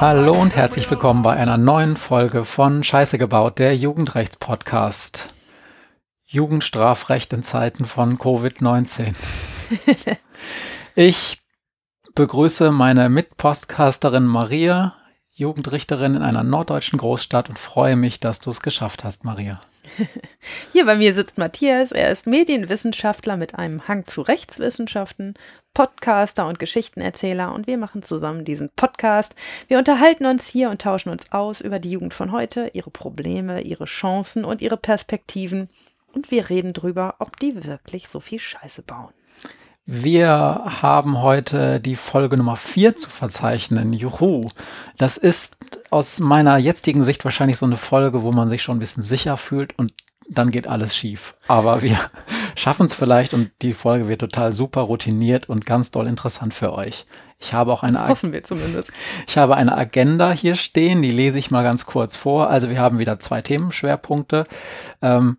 Hallo und herzlich willkommen bei einer neuen Folge von Scheiße gebaut, der Jugendrechtspodcast. Jugendstrafrecht in Zeiten von Covid-19. ich begrüße meine Mitpostcasterin Maria, Jugendrichterin in einer norddeutschen Großstadt und freue mich, dass du es geschafft hast, Maria. Hier bei mir sitzt Matthias. Er ist Medienwissenschaftler mit einem Hang zu Rechtswissenschaften, Podcaster und Geschichtenerzähler und wir machen zusammen diesen Podcast. Wir unterhalten uns hier und tauschen uns aus über die Jugend von heute, ihre Probleme, ihre Chancen und ihre Perspektiven und wir reden drüber, ob die wirklich so viel Scheiße bauen. Wir haben heute die Folge Nummer 4 zu verzeichnen. Juhu. Das ist aus meiner jetzigen Sicht wahrscheinlich so eine Folge, wo man sich schon ein bisschen sicher fühlt und dann geht alles schief. Aber wir schaffen es vielleicht und die Folge wird total super routiniert und ganz doll interessant für euch. Ich habe auch eine, das hoffen wir zumindest. Ich habe eine Agenda hier stehen, die lese ich mal ganz kurz vor. Also wir haben wieder zwei Themenschwerpunkte. Ähm,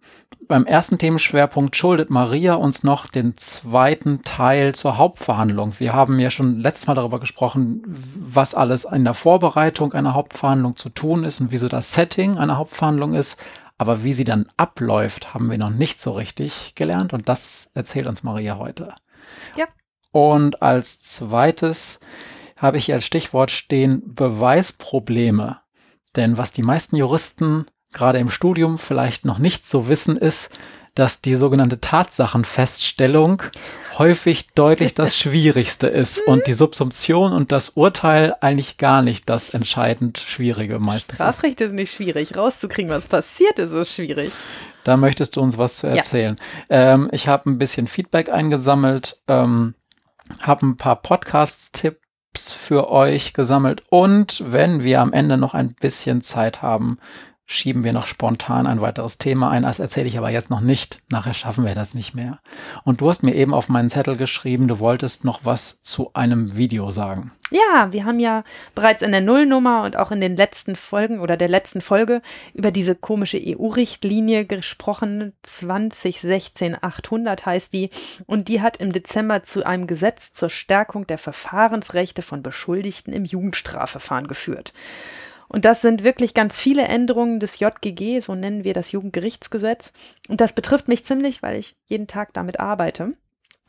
beim ersten Themenschwerpunkt schuldet Maria uns noch den zweiten Teil zur Hauptverhandlung. Wir haben ja schon letztes Mal darüber gesprochen, was alles in der Vorbereitung einer Hauptverhandlung zu tun ist und wieso das Setting einer Hauptverhandlung ist. Aber wie sie dann abläuft, haben wir noch nicht so richtig gelernt und das erzählt uns Maria heute. Ja. Und als zweites habe ich hier als Stichwort stehen Beweisprobleme. Denn was die meisten Juristen gerade im Studium vielleicht noch nicht so wissen, ist, dass die sogenannte Tatsachenfeststellung häufig deutlich das Schwierigste ist und die Subsumption und das Urteil eigentlich gar nicht das entscheidend Schwierige meistens Strafrecht ist. ist nicht schwierig. Rauszukriegen, was passiert ist, ist schwierig. Da möchtest du uns was zu erzählen. Ja. Ähm, ich habe ein bisschen Feedback eingesammelt, ähm, habe ein paar Podcast-Tipps für euch gesammelt und wenn wir am Ende noch ein bisschen Zeit haben, schieben wir noch spontan ein weiteres Thema ein. Das erzähle ich aber jetzt noch nicht. Nachher schaffen wir das nicht mehr. Und du hast mir eben auf meinen Zettel geschrieben, du wolltest noch was zu einem Video sagen. Ja, wir haben ja bereits in der Nullnummer und auch in den letzten Folgen oder der letzten Folge über diese komische EU-Richtlinie gesprochen. 2016-800 heißt die. Und die hat im Dezember zu einem Gesetz zur Stärkung der Verfahrensrechte von Beschuldigten im Jugendstrafverfahren geführt. Und das sind wirklich ganz viele Änderungen des JGG, so nennen wir das Jugendgerichtsgesetz. Und das betrifft mich ziemlich, weil ich jeden Tag damit arbeite.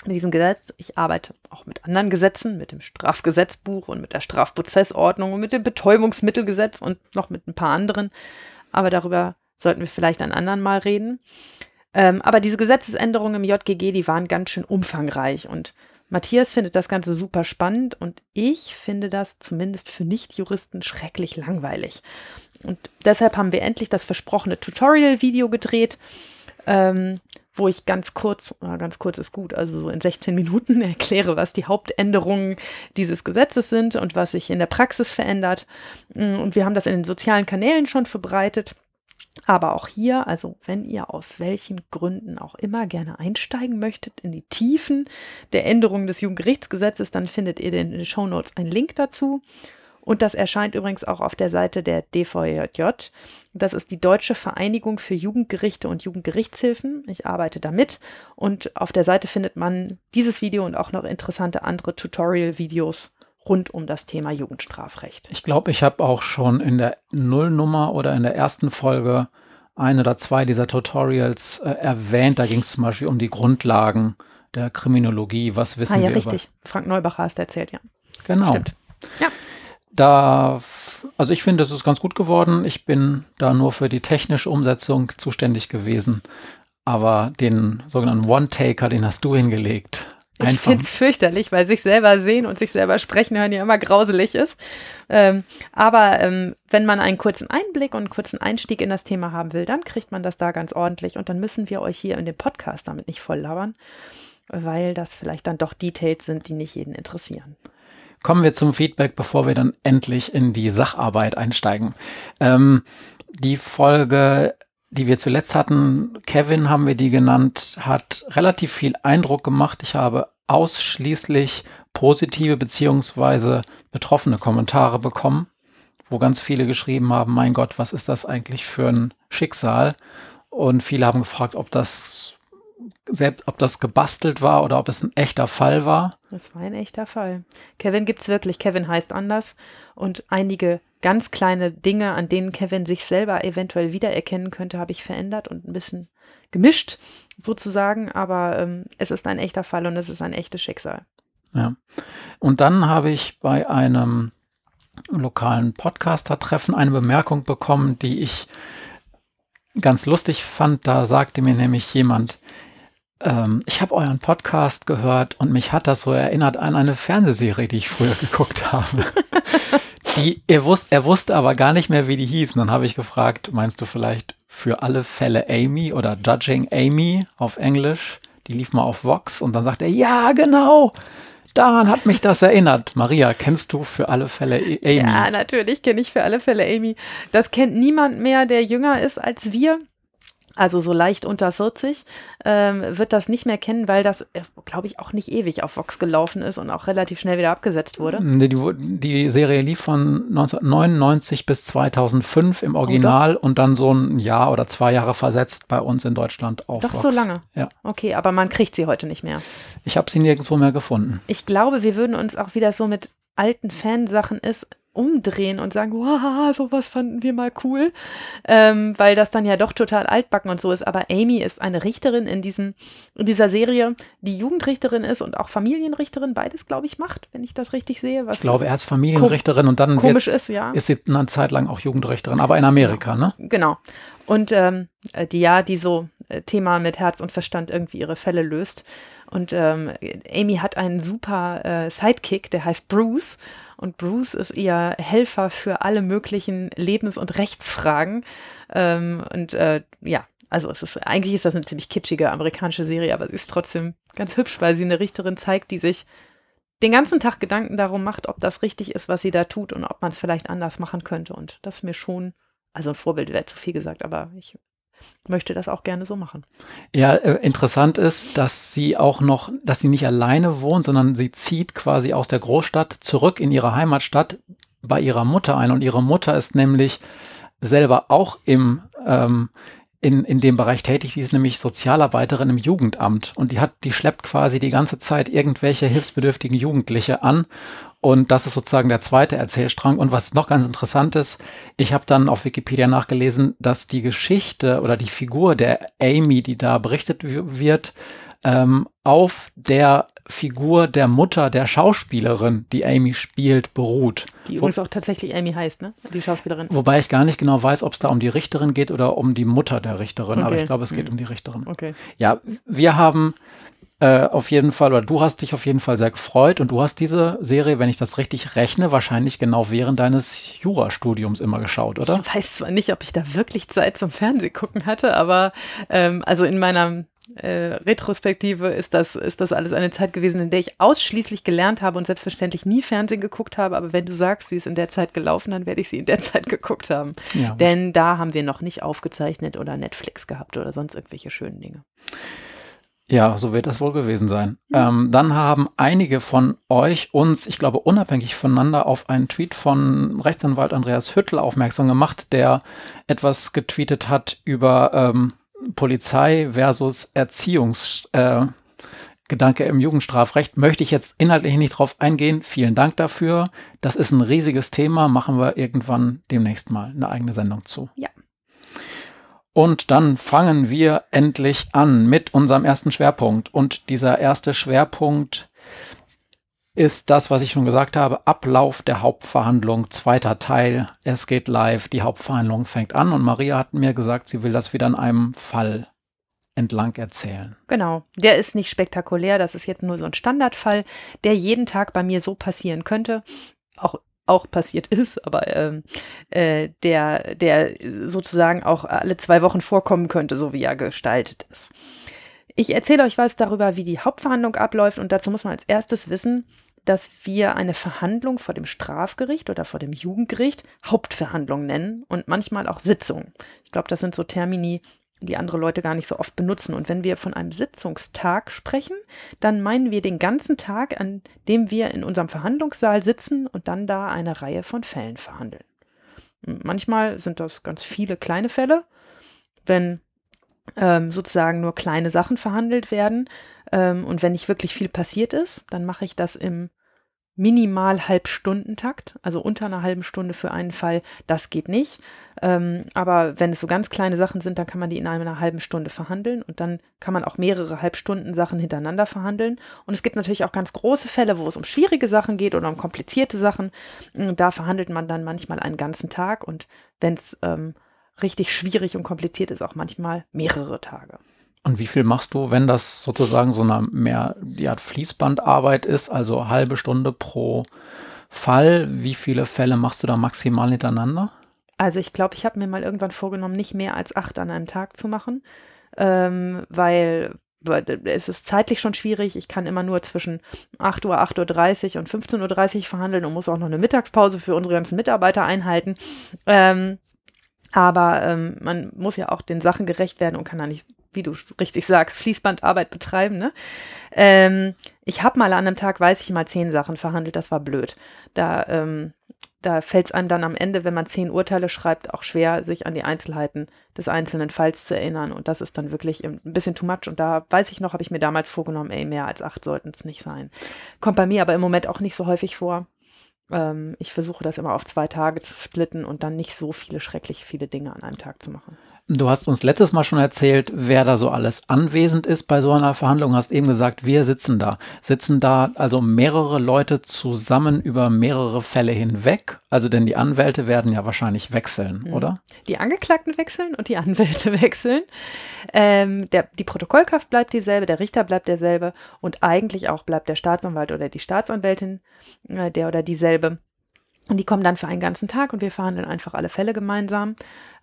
Mit diesem Gesetz. Ich arbeite auch mit anderen Gesetzen, mit dem Strafgesetzbuch und mit der Strafprozessordnung und mit dem Betäubungsmittelgesetz und noch mit ein paar anderen. Aber darüber sollten wir vielleicht ein anderen Mal reden. Ähm, aber diese Gesetzesänderungen im JGG, die waren ganz schön umfangreich und Matthias findet das Ganze super spannend und ich finde das zumindest für Nichtjuristen schrecklich langweilig. Und deshalb haben wir endlich das versprochene Tutorial-Video gedreht, ähm, wo ich ganz kurz, ganz kurz ist gut, also so in 16 Minuten erkläre, was die Hauptänderungen dieses Gesetzes sind und was sich in der Praxis verändert. Und wir haben das in den sozialen Kanälen schon verbreitet. Aber auch hier, also wenn ihr aus welchen Gründen auch immer gerne einsteigen möchtet in die Tiefen der Änderungen des Jugendgerichtsgesetzes, dann findet ihr in den Show Notes einen Link dazu. Und das erscheint übrigens auch auf der Seite der DVJJ. Das ist die Deutsche Vereinigung für Jugendgerichte und Jugendgerichtshilfen. Ich arbeite damit. Und auf der Seite findet man dieses Video und auch noch interessante andere Tutorial-Videos rund um das Thema Jugendstrafrecht. Ich glaube, ich habe auch schon in der Nullnummer oder in der ersten Folge ein oder zwei dieser Tutorials äh, erwähnt. Da ging es zum Beispiel um die Grundlagen der Kriminologie. Was wissen ah, ja, wir? richtig. Über? Frank Neubacher hast erzählt, ja. Genau. Stimmt. Ja. Da, also ich finde, es ist ganz gut geworden. Ich bin da nur für die technische Umsetzung zuständig gewesen. Aber den sogenannten One-Taker, den hast du hingelegt. Ich finde es fürchterlich, weil sich selber sehen und sich selber sprechen hören ja immer grauselig ist. Ähm, aber ähm, wenn man einen kurzen Einblick und einen kurzen Einstieg in das Thema haben will, dann kriegt man das da ganz ordentlich. Und dann müssen wir euch hier in dem Podcast damit nicht voll labern, weil das vielleicht dann doch Details sind, die nicht jeden interessieren. Kommen wir zum Feedback, bevor wir dann endlich in die Sacharbeit einsteigen. Ähm, die Folge die wir zuletzt hatten, Kevin haben wir die genannt, hat relativ viel Eindruck gemacht. Ich habe ausschließlich positive beziehungsweise betroffene Kommentare bekommen, wo ganz viele geschrieben haben, mein Gott, was ist das eigentlich für ein Schicksal? Und viele haben gefragt, ob das selbst, ob das gebastelt war oder ob es ein echter Fall war. Das war ein echter Fall. Kevin gibt es wirklich. Kevin heißt anders und einige ganz kleine Dinge, an denen Kevin sich selber eventuell wiedererkennen könnte, habe ich verändert und ein bisschen gemischt sozusagen. Aber ähm, es ist ein echter Fall und es ist ein echtes Schicksal. Ja. Und dann habe ich bei einem lokalen Podcaster-Treffen eine Bemerkung bekommen, die ich ganz lustig fand. Da sagte mir nämlich jemand, ähm, ich habe euren Podcast gehört und mich hat das so erinnert an eine Fernsehserie, die ich früher geguckt habe. die, er, wusste, er wusste aber gar nicht mehr, wie die hieß. Und dann habe ich gefragt, meinst du vielleicht für alle Fälle Amy oder Judging Amy auf Englisch? Die lief mal auf Vox und dann sagt er, ja, genau. Daran hat mich das erinnert. Maria, kennst du für alle Fälle Amy? Ja, natürlich kenne ich für alle Fälle Amy. Das kennt niemand mehr, der jünger ist als wir also so leicht unter 40, ähm, wird das nicht mehr kennen, weil das, äh, glaube ich, auch nicht ewig auf Vox gelaufen ist und auch relativ schnell wieder abgesetzt wurde. Die, die Serie lief von 1999 bis 2005 im Original oh, und dann so ein Jahr oder zwei Jahre versetzt bei uns in Deutschland auf Doch Vox. so lange? Ja. Okay, aber man kriegt sie heute nicht mehr. Ich habe sie nirgendwo mehr gefunden. Ich glaube, wir würden uns auch wieder so mit alten Fansachen ist, umdrehen und sagen, wow, sowas fanden wir mal cool, ähm, weil das dann ja doch total altbacken und so ist. Aber Amy ist eine Richterin in, diesem, in dieser Serie, die Jugendrichterin ist und auch Familienrichterin, beides, glaube ich, macht, wenn ich das richtig sehe. ich glaube, erst Familienrichterin und dann komisch ist, ja. ist sie eine Zeit lang auch Jugendrichterin, aber in Amerika, genau. ne? Genau. Und ähm, die ja, die so äh, Thema mit Herz und Verstand irgendwie ihre Fälle löst. Und ähm, Amy hat einen super äh, Sidekick, der heißt Bruce. Und Bruce ist ihr Helfer für alle möglichen Lebens- und Rechtsfragen. Ähm, und äh, ja, also es ist, eigentlich ist das eine ziemlich kitschige amerikanische Serie, aber sie ist trotzdem ganz hübsch, weil sie eine Richterin zeigt, die sich den ganzen Tag Gedanken darum macht, ob das richtig ist, was sie da tut und ob man es vielleicht anders machen könnte. Und das ist mir schon, also ein Vorbild wäre zu viel gesagt, aber ich möchte das auch gerne so machen. Ja, äh, interessant ist, dass sie auch noch, dass sie nicht alleine wohnt, sondern sie zieht quasi aus der Großstadt zurück in ihre Heimatstadt bei ihrer Mutter ein. Und ihre Mutter ist nämlich selber auch im ähm, in, in dem Bereich tätig, die ist nämlich Sozialarbeiterin im Jugendamt und die hat, die schleppt quasi die ganze Zeit irgendwelche hilfsbedürftigen Jugendliche an und das ist sozusagen der zweite Erzählstrang. Und was noch ganz interessant ist, ich habe dann auf Wikipedia nachgelesen, dass die Geschichte oder die Figur der Amy, die da berichtet wird, ähm, auf der Figur der Mutter der Schauspielerin, die Amy spielt, beruht. Die übrigens auch tatsächlich Amy heißt, ne? Die Schauspielerin. Wobei ich gar nicht genau weiß, ob es da um die Richterin geht oder um die Mutter der Richterin. Okay. Aber ich glaube, es geht mhm. um die Richterin. Okay. Ja, wir haben äh, auf jeden Fall, oder du hast dich auf jeden Fall sehr gefreut und du hast diese Serie, wenn ich das richtig rechne, wahrscheinlich genau während deines Jurastudiums immer geschaut, oder? Ich weiß zwar nicht, ob ich da wirklich Zeit zum Fernsehgucken hatte, aber ähm, also in meiner äh, Retrospektive ist das, ist das alles eine Zeit gewesen, in der ich ausschließlich gelernt habe und selbstverständlich nie Fernsehen geguckt habe. Aber wenn du sagst, sie ist in der Zeit gelaufen, dann werde ich sie in der Zeit geguckt haben. Ja, Denn da haben wir noch nicht aufgezeichnet oder Netflix gehabt oder sonst irgendwelche schönen Dinge. Ja, so wird das wohl gewesen sein. Mhm. Ähm, dann haben einige von euch uns, ich glaube, unabhängig voneinander auf einen Tweet von Rechtsanwalt Andreas Hüttel aufmerksam gemacht, der etwas getweetet hat über ähm, Polizei versus Erziehungsgedanke äh, im Jugendstrafrecht. Möchte ich jetzt inhaltlich nicht drauf eingehen. Vielen Dank dafür. Das ist ein riesiges Thema. Machen wir irgendwann demnächst mal eine eigene Sendung zu. Ja. Und dann fangen wir endlich an mit unserem ersten Schwerpunkt. Und dieser erste Schwerpunkt ist das, was ich schon gesagt habe, Ablauf der Hauptverhandlung, zweiter Teil. Es geht live, die Hauptverhandlung fängt an und Maria hat mir gesagt, sie will das wieder an einem Fall entlang erzählen. Genau, der ist nicht spektakulär, das ist jetzt nur so ein Standardfall, der jeden Tag bei mir so passieren könnte. Auch auch passiert ist, aber ähm, äh, der, der sozusagen auch alle zwei Wochen vorkommen könnte, so wie er gestaltet ist. Ich erzähle euch was darüber, wie die Hauptverhandlung abläuft und dazu muss man als erstes wissen, dass wir eine Verhandlung vor dem Strafgericht oder vor dem Jugendgericht Hauptverhandlung nennen und manchmal auch Sitzung. Ich glaube, das sind so Termini, die andere Leute gar nicht so oft benutzen. Und wenn wir von einem Sitzungstag sprechen, dann meinen wir den ganzen Tag, an dem wir in unserem Verhandlungssaal sitzen und dann da eine Reihe von Fällen verhandeln. Manchmal sind das ganz viele kleine Fälle. Wenn ähm, sozusagen nur kleine Sachen verhandelt werden. Ähm, und wenn nicht wirklich viel passiert ist, dann mache ich das im minimal Halbstundentakt, also unter einer halben Stunde für einen Fall, das geht nicht. Ähm, aber wenn es so ganz kleine Sachen sind, dann kann man die in einer halben Stunde verhandeln und dann kann man auch mehrere Halbstunden Sachen hintereinander verhandeln. Und es gibt natürlich auch ganz große Fälle, wo es um schwierige Sachen geht oder um komplizierte Sachen. Und da verhandelt man dann manchmal einen ganzen Tag und wenn es ähm, richtig schwierig und kompliziert ist, auch manchmal mehrere Tage. Und wie viel machst du, wenn das sozusagen so eine mehr Art Fließbandarbeit ist, also halbe Stunde pro Fall? Wie viele Fälle machst du da maximal hintereinander? Also ich glaube, ich habe mir mal irgendwann vorgenommen, nicht mehr als acht an einem Tag zu machen, ähm, weil es ist zeitlich schon schwierig. Ich kann immer nur zwischen 8 Uhr, 8.30 Uhr und 15.30 Uhr verhandeln und muss auch noch eine Mittagspause für unsere ganzen Mitarbeiter einhalten. Ähm, aber ähm, man muss ja auch den Sachen gerecht werden und kann da nicht wie du richtig sagst, Fließbandarbeit betreiben. Ne? Ähm, ich habe mal an einem Tag, weiß ich mal, zehn Sachen verhandelt, das war blöd. Da, ähm, da fällt es einem dann am Ende, wenn man zehn Urteile schreibt, auch schwer, sich an die Einzelheiten des einzelnen Falls zu erinnern. Und das ist dann wirklich ein bisschen too much. Und da weiß ich noch, habe ich mir damals vorgenommen, ey, mehr als acht sollten es nicht sein. Kommt bei mir aber im Moment auch nicht so häufig vor. Ähm, ich versuche das immer auf zwei Tage zu splitten und dann nicht so viele schrecklich viele Dinge an einem Tag zu machen. Du hast uns letztes Mal schon erzählt, wer da so alles anwesend ist bei so einer Verhandlung. Hast eben gesagt, wir sitzen da. Sitzen da also mehrere Leute zusammen über mehrere Fälle hinweg? Also denn die Anwälte werden ja wahrscheinlich wechseln, mhm. oder? Die Angeklagten wechseln und die Anwälte wechseln. Ähm, der, die Protokollkraft bleibt dieselbe, der Richter bleibt derselbe und eigentlich auch bleibt der Staatsanwalt oder die Staatsanwältin äh, der oder dieselbe. Und die kommen dann für einen ganzen Tag und wir verhandeln einfach alle Fälle gemeinsam.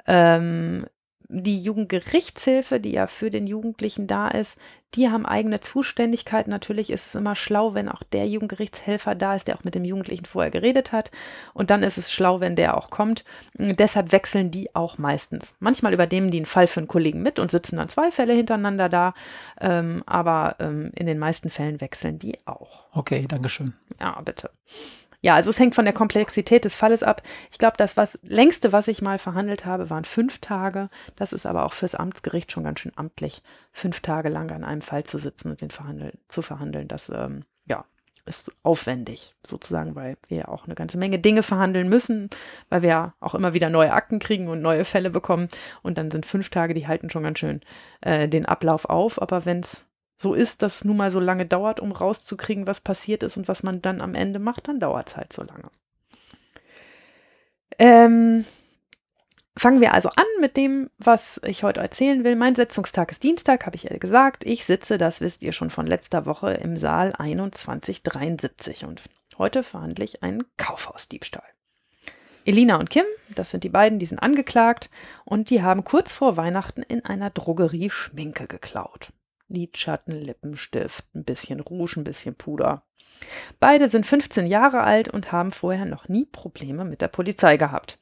Ähm, die Jugendgerichtshilfe, die ja für den Jugendlichen da ist, die haben eigene Zuständigkeit. Natürlich ist es immer schlau, wenn auch der Jugendgerichtshelfer da ist, der auch mit dem Jugendlichen vorher geredet hat. Und dann ist es schlau, wenn der auch kommt. Und deshalb wechseln die auch meistens. Manchmal übernehmen die einen Fall für einen Kollegen mit und sitzen dann zwei Fälle hintereinander da. Ähm, aber ähm, in den meisten Fällen wechseln die auch. Okay, Dankeschön. Ja, bitte. Ja, also es hängt von der Komplexität des Falles ab. Ich glaube, das was längste, was ich mal verhandelt habe, waren fünf Tage. Das ist aber auch fürs Amtsgericht schon ganz schön amtlich, fünf Tage lang an einem Fall zu sitzen und den verhandeln, zu verhandeln. Das ähm, ja ist aufwendig sozusagen, weil wir ja auch eine ganze Menge Dinge verhandeln müssen, weil wir ja auch immer wieder neue Akten kriegen und neue Fälle bekommen. Und dann sind fünf Tage, die halten schon ganz schön äh, den Ablauf auf. Aber wenn es so ist, dass es nun mal so lange dauert, um rauszukriegen, was passiert ist und was man dann am Ende macht, dann dauert es halt so lange. Ähm, fangen wir also an mit dem, was ich heute erzählen will. Mein Setzungstag ist Dienstag, habe ich gesagt. Ich sitze, das wisst ihr schon von letzter Woche, im Saal 2173 und heute verhandle ich einen Kaufhausdiebstahl. Elina und Kim, das sind die beiden, die sind angeklagt und die haben kurz vor Weihnachten in einer Drogerie Schminke geklaut. Lidschatten, Lippenstift, ein bisschen Rouge, ein bisschen Puder. Beide sind 15 Jahre alt und haben vorher noch nie Probleme mit der Polizei gehabt.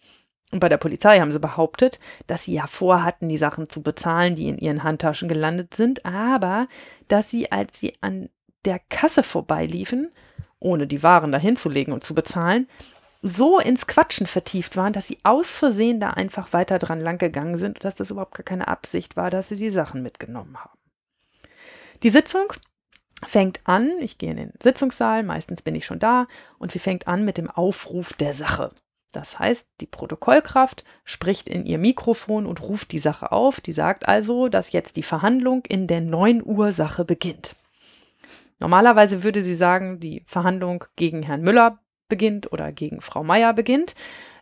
Und bei der Polizei haben sie behauptet, dass sie ja vorhatten, die Sachen zu bezahlen, die in ihren Handtaschen gelandet sind, aber dass sie, als sie an der Kasse vorbeiliefen, ohne die Waren dahin zu legen und zu bezahlen, so ins Quatschen vertieft waren, dass sie aus Versehen da einfach weiter dran lang gegangen sind und dass das überhaupt gar keine Absicht war, dass sie die Sachen mitgenommen haben. Die Sitzung fängt an, ich gehe in den Sitzungssaal, meistens bin ich schon da, und sie fängt an mit dem Aufruf der Sache. Das heißt, die Protokollkraft spricht in ihr Mikrofon und ruft die Sache auf. Die sagt also, dass jetzt die Verhandlung in der 9 Uhr Sache beginnt. Normalerweise würde sie sagen, die Verhandlung gegen Herrn Müller beginnt oder gegen Frau Meier beginnt,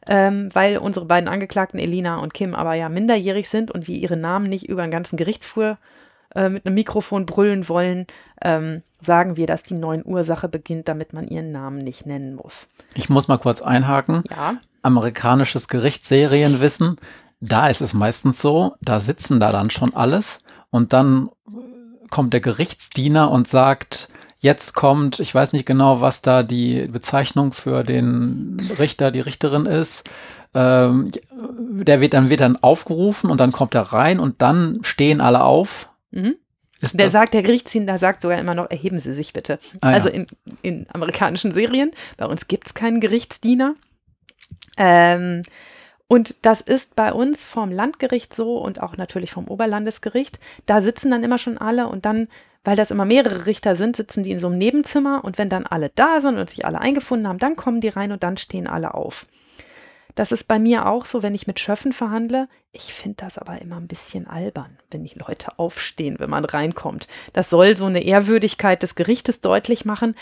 ähm, weil unsere beiden Angeklagten Elina und Kim aber ja minderjährig sind und wir ihre Namen nicht über den ganzen Gerichtsflur äh, mit einem Mikrofon brüllen wollen, ähm, sagen wir, dass die 9 Uhr Sache beginnt, damit man ihren Namen nicht nennen muss. Ich muss mal kurz einhaken. Ja. Amerikanisches Gerichtsserienwissen. Da ist es meistens so, da sitzen da dann schon alles und dann kommt der Gerichtsdiener und sagt, jetzt kommt, ich weiß nicht genau, was da die Bezeichnung für den Richter, die Richterin ist. Ähm, der wird dann wird dann aufgerufen und dann kommt er rein und dann stehen alle auf Mhm. der sagt, der Gerichtsdiener sagt sogar immer noch, erheben Sie sich bitte. Ah, also ja. in, in amerikanischen Serien, bei uns gibt es keinen Gerichtsdiener. Ähm, Und das ist bei uns vom Landgericht so und auch natürlich vom Oberlandesgericht. Da sitzen dann immer schon alle und dann, weil das immer mehrere Richter sind, sitzen die in so einem Nebenzimmer und wenn dann alle da sind und sich alle eingefunden haben, dann kommen die rein und dann stehen alle auf. Das ist bei mir auch so, wenn ich mit Schöffen verhandle. Ich finde das aber immer ein bisschen albern, wenn die Leute aufstehen, wenn man reinkommt. Das soll so eine Ehrwürdigkeit des Gerichtes deutlich machen.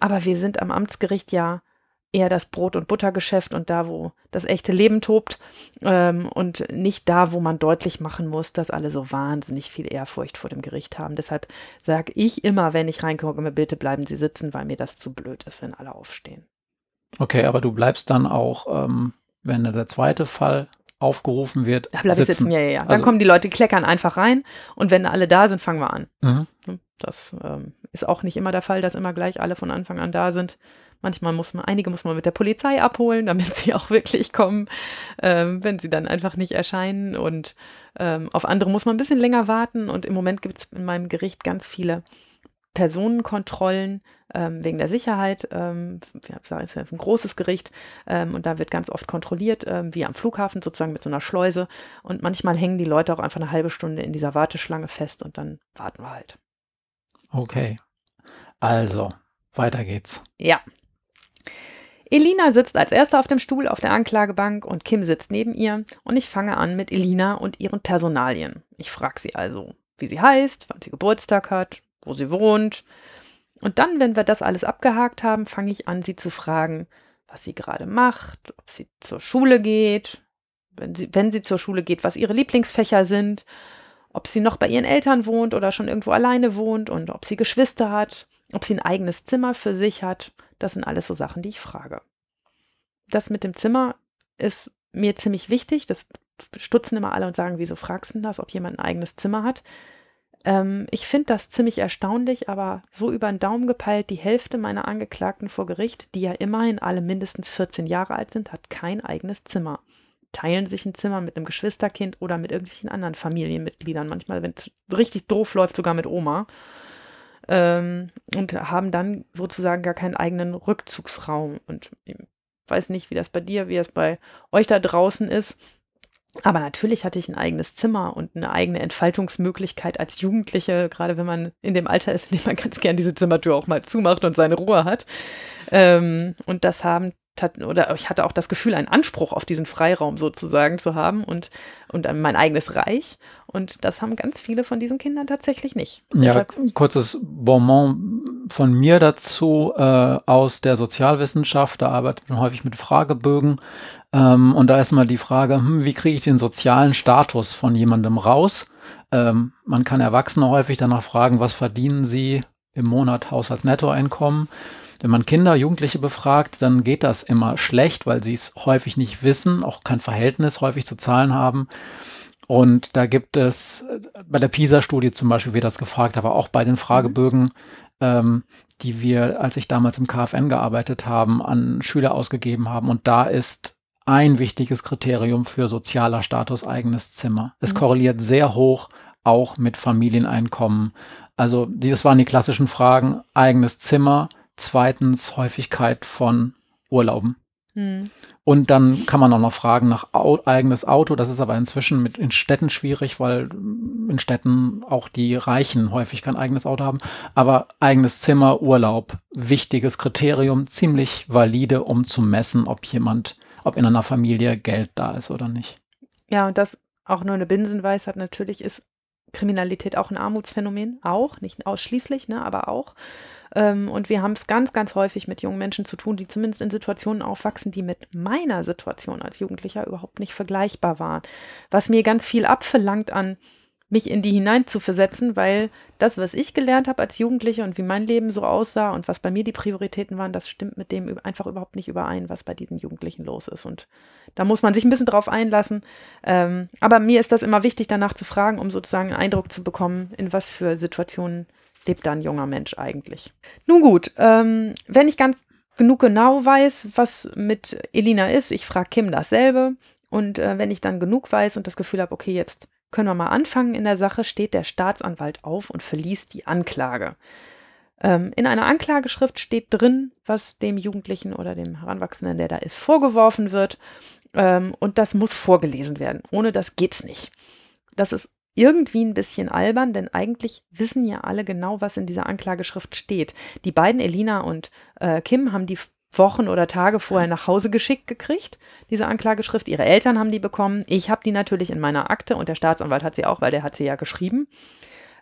Aber wir sind am Amtsgericht ja eher das Brot- und Buttergeschäft und da, wo das echte Leben tobt ähm, und nicht da, wo man deutlich machen muss, dass alle so wahnsinnig viel Ehrfurcht vor dem Gericht haben. Deshalb sage ich immer, wenn ich reinkomme, bitte bleiben Sie sitzen, weil mir das zu blöd ist, wenn alle aufstehen. Okay, aber du bleibst dann auch, ähm, wenn der zweite Fall aufgerufen wird. Da bleibe ich sitzen, ja, ja, ja. Dann also, kommen die Leute, kleckern einfach rein und wenn alle da sind, fangen wir an. Mhm. Das ähm, ist auch nicht immer der Fall, dass immer gleich alle von Anfang an da sind. Manchmal muss man, einige muss man mit der Polizei abholen, damit sie auch wirklich kommen, ähm, wenn sie dann einfach nicht erscheinen. Und ähm, auf andere muss man ein bisschen länger warten. Und im Moment gibt es in meinem Gericht ganz viele Personenkontrollen ähm, wegen der Sicherheit. Ähm, ja, ist jetzt ein großes Gericht ähm, und da wird ganz oft kontrolliert, ähm, wie am Flughafen sozusagen mit so einer Schleuse. Und manchmal hängen die Leute auch einfach eine halbe Stunde in dieser Warteschlange fest und dann warten wir halt. Okay. Also, weiter geht's. Ja. Elina sitzt als erste auf dem Stuhl auf der Anklagebank und Kim sitzt neben ihr und ich fange an mit Elina und ihren Personalien. Ich frage sie also, wie sie heißt, wann sie Geburtstag hat, wo sie wohnt. Und dann, wenn wir das alles abgehakt haben, fange ich an, sie zu fragen, was sie gerade macht, ob sie zur Schule geht, wenn sie, wenn sie zur Schule geht, was ihre Lieblingsfächer sind, ob sie noch bei ihren Eltern wohnt oder schon irgendwo alleine wohnt und ob sie Geschwister hat, ob sie ein eigenes Zimmer für sich hat. Das sind alles so Sachen, die ich frage. Das mit dem Zimmer ist mir ziemlich wichtig. Das stutzen immer alle und sagen, wieso fragst du das, ob jemand ein eigenes Zimmer hat? Ähm, ich finde das ziemlich erstaunlich, aber so über den Daumen gepeilt, die Hälfte meiner Angeklagten vor Gericht, die ja immerhin alle mindestens 14 Jahre alt sind, hat kein eigenes Zimmer. Teilen sich ein Zimmer mit einem Geschwisterkind oder mit irgendwelchen anderen Familienmitgliedern. Manchmal, wenn es richtig doof läuft, sogar mit Oma ähm, und haben dann sozusagen gar keinen eigenen Rückzugsraum. Und ich weiß nicht, wie das bei dir, wie es bei euch da draußen ist. Aber natürlich hatte ich ein eigenes Zimmer und eine eigene Entfaltungsmöglichkeit als Jugendliche, gerade wenn man in dem Alter ist, in dem man ganz gern diese Zimmertür auch mal zumacht und seine Ruhe hat. Ähm, und das haben oder ich hatte auch das Gefühl, einen Anspruch auf diesen Freiraum sozusagen zu haben und, und mein eigenes Reich. Und das haben ganz viele von diesen Kindern tatsächlich nicht. Ja, Deshalb, kurzes Bonbon von mir dazu äh, aus der Sozialwissenschaft. Da arbeitet man häufig mit Fragebögen. Ähm, und da ist mal die Frage, hm, wie kriege ich den sozialen Status von jemandem raus? Ähm, man kann Erwachsene häufig danach fragen, was verdienen sie im Monat Haushaltsnettoeinkommen? Wenn man Kinder, Jugendliche befragt, dann geht das immer schlecht, weil sie es häufig nicht wissen, auch kein Verhältnis häufig zu Zahlen haben. Und da gibt es, bei der PISA-Studie zum Beispiel wird das gefragt, aber auch bei den Fragebögen, ähm, die wir, als ich damals im KfN gearbeitet haben, an Schüler ausgegeben haben. Und da ist ein wichtiges Kriterium für sozialer Status eigenes Zimmer. Es mhm. korreliert sehr hoch auch mit Familieneinkommen. Also das waren die klassischen Fragen, eigenes Zimmer, zweitens Häufigkeit von Urlauben. Hm. Und dann kann man auch noch fragen nach Au eigenes Auto. Das ist aber inzwischen mit in Städten schwierig, weil in Städten auch die Reichen häufig kein eigenes Auto haben. Aber eigenes Zimmer, Urlaub, wichtiges Kriterium, ziemlich valide, um zu messen, ob jemand, ob in einer Familie Geld da ist oder nicht. Ja, und das auch nur eine Binsenweisheit natürlich ist Kriminalität auch ein Armutsphänomen, auch, nicht ausschließlich, ne, aber auch. Ähm, und wir haben es ganz, ganz häufig mit jungen Menschen zu tun, die zumindest in Situationen aufwachsen, die mit meiner Situation als Jugendlicher überhaupt nicht vergleichbar waren. Was mir ganz viel abverlangt an mich in die hinein zu versetzen, weil das, was ich gelernt habe als Jugendliche und wie mein Leben so aussah und was bei mir die Prioritäten waren, das stimmt mit dem einfach überhaupt nicht überein, was bei diesen Jugendlichen los ist. Und da muss man sich ein bisschen drauf einlassen. Ähm, aber mir ist das immer wichtig, danach zu fragen, um sozusagen einen Eindruck zu bekommen, in was für Situationen lebt da ein junger Mensch eigentlich. Nun gut, ähm, wenn ich ganz genug genau weiß, was mit Elina ist, ich frage Kim dasselbe. Und äh, wenn ich dann genug weiß und das Gefühl habe, okay, jetzt können wir mal anfangen in der Sache, steht der Staatsanwalt auf und verliest die Anklage. Ähm, in einer Anklageschrift steht drin, was dem Jugendlichen oder dem Heranwachsenden, der da ist, vorgeworfen wird. Ähm, und das muss vorgelesen werden. Ohne das geht's nicht. Das ist irgendwie ein bisschen albern, denn eigentlich wissen ja alle genau, was in dieser Anklageschrift steht. Die beiden, Elina und äh, Kim, haben die Wochen oder Tage vorher nach Hause geschickt gekriegt, diese Anklageschrift. Ihre Eltern haben die bekommen. Ich habe die natürlich in meiner Akte und der Staatsanwalt hat sie auch, weil der hat sie ja geschrieben.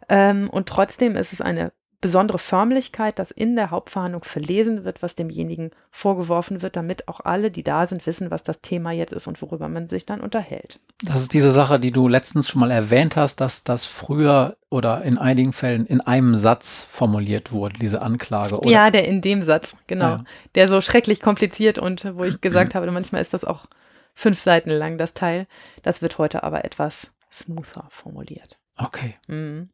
Ähm, und trotzdem ist es eine besondere Förmlichkeit, dass in der Hauptverhandlung verlesen wird, was demjenigen vorgeworfen wird, damit auch alle, die da sind, wissen, was das Thema jetzt ist und worüber man sich dann unterhält. Das ist diese Sache, die du letztens schon mal erwähnt hast, dass das früher oder in einigen Fällen in einem Satz formuliert wurde, diese Anklage. Oder? Ja, der in dem Satz, genau. Ja. Der so schrecklich kompliziert und wo ich gesagt habe, manchmal ist das auch fünf Seiten lang, das Teil. Das wird heute aber etwas smoother formuliert. Okay. Mhm.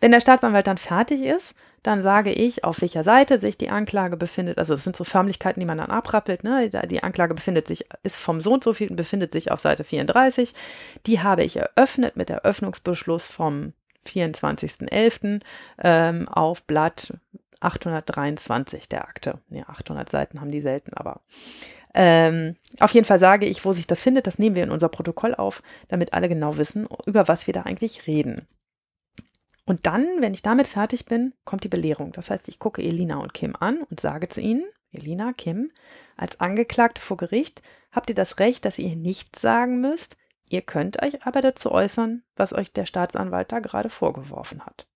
Wenn der Staatsanwalt dann fertig ist, dann sage ich, auf welcher Seite sich die Anklage befindet. Also das sind so Förmlichkeiten, die man dann abrappelt. Ne? Die Anklage befindet sich, ist vom so und so viel und befindet sich auf Seite 34. Die habe ich eröffnet mit Eröffnungsbeschluss vom 24.11. Ähm, auf Blatt 823 der Akte. Ne, 800 Seiten haben die selten, aber ähm, auf jeden Fall sage ich, wo sich das findet. Das nehmen wir in unser Protokoll auf, damit alle genau wissen, über was wir da eigentlich reden. Und dann, wenn ich damit fertig bin, kommt die Belehrung. Das heißt, ich gucke Elina und Kim an und sage zu ihnen, Elina, Kim, als Angeklagte vor Gericht habt ihr das Recht, dass ihr nichts sagen müsst. Ihr könnt euch aber dazu äußern, was euch der Staatsanwalt da gerade vorgeworfen hat.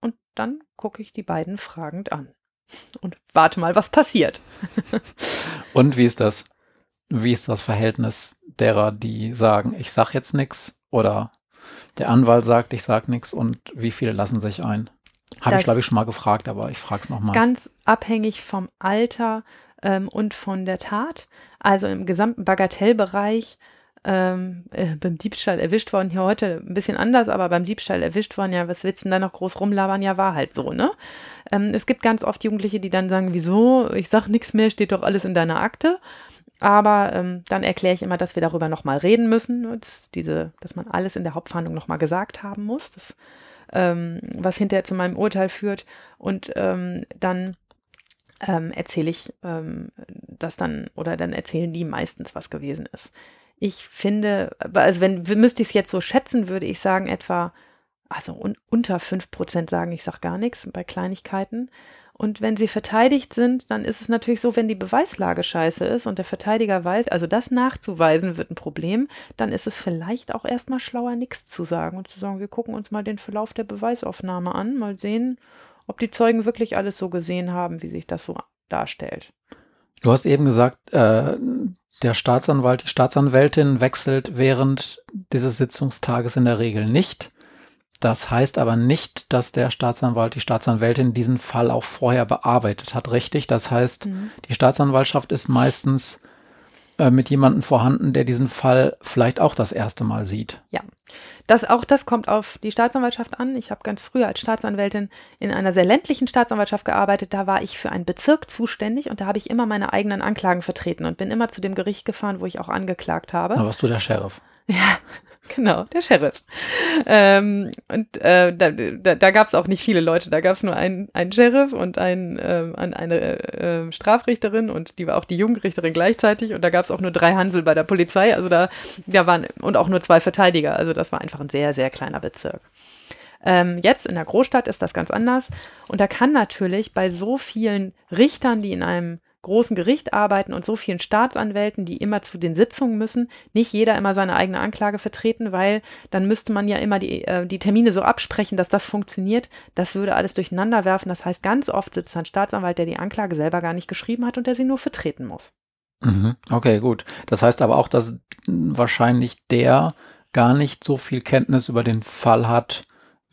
Und dann gucke ich die beiden fragend an und warte mal, was passiert. und wie ist das? Wie ist das Verhältnis derer, die sagen, ich sag jetzt nichts oder der Anwalt sagt, ich sage nichts und wie viele lassen sich ein? Habe ich, glaube ich, schon mal gefragt, aber ich frage es nochmal. Ganz abhängig vom Alter ähm, und von der Tat. Also im gesamten Bagatellbereich ähm, äh, beim Diebstahl erwischt worden, hier heute ein bisschen anders, aber beim Diebstahl erwischt worden, ja, was willst du denn da noch groß rumlabern? Ja, war halt so, ne? Ähm, es gibt ganz oft Jugendliche, die dann sagen, wieso, ich sag nichts mehr, steht doch alles in deiner Akte. Aber ähm, dann erkläre ich immer, dass wir darüber nochmal reden müssen, ne? dass, diese, dass man alles in der Hauptverhandlung nochmal gesagt haben muss, das, ähm, was hinterher zu meinem Urteil führt. Und ähm, dann ähm, erzähle ich ähm, das dann, oder dann erzählen die meistens, was gewesen ist. Ich finde, also wenn müsste ich es jetzt so schätzen, würde ich sagen, etwa, also un, unter 5% sagen, ich sage gar nichts bei Kleinigkeiten. Und wenn sie verteidigt sind, dann ist es natürlich so, wenn die Beweislage scheiße ist und der Verteidiger weiß, also das nachzuweisen wird ein Problem, dann ist es vielleicht auch erstmal schlauer, nichts zu sagen und zu sagen, wir gucken uns mal den Verlauf der Beweisaufnahme an, mal sehen, ob die Zeugen wirklich alles so gesehen haben, wie sich das so darstellt. Du hast eben gesagt, äh, der Staatsanwalt, die Staatsanwältin wechselt während dieses Sitzungstages in der Regel nicht. Das heißt aber nicht, dass der Staatsanwalt, die Staatsanwältin diesen Fall auch vorher bearbeitet hat, richtig? Das heißt, mhm. die Staatsanwaltschaft ist meistens äh, mit jemandem vorhanden, der diesen Fall vielleicht auch das erste Mal sieht. Ja, das, auch das kommt auf die Staatsanwaltschaft an. Ich habe ganz früher als Staatsanwältin in einer sehr ländlichen Staatsanwaltschaft gearbeitet. Da war ich für einen Bezirk zuständig und da habe ich immer meine eigenen Anklagen vertreten und bin immer zu dem Gericht gefahren, wo ich auch angeklagt habe. Da warst du der Sheriff. Ja, genau, der Sheriff. Ähm, und äh, da, da, da gab es auch nicht viele Leute. Da gab es nur einen, einen Sheriff und ein, äh, eine äh, Strafrichterin und die war auch die Jugendrichterin gleichzeitig. Und da gab es auch nur drei Hansel bei der Polizei. Also da, da waren und auch nur zwei Verteidiger. Also das war einfach ein sehr, sehr kleiner Bezirk. Ähm, jetzt in der Großstadt ist das ganz anders. Und da kann natürlich bei so vielen Richtern, die in einem großen Gericht arbeiten und so vielen Staatsanwälten, die immer zu den Sitzungen müssen, nicht jeder immer seine eigene Anklage vertreten, weil dann müsste man ja immer die, äh, die Termine so absprechen, dass das funktioniert. Das würde alles durcheinander werfen. Das heißt, ganz oft sitzt ein Staatsanwalt, der die Anklage selber gar nicht geschrieben hat und der sie nur vertreten muss. Mhm. Okay, gut. Das heißt aber auch, dass wahrscheinlich der gar nicht so viel Kenntnis über den Fall hat,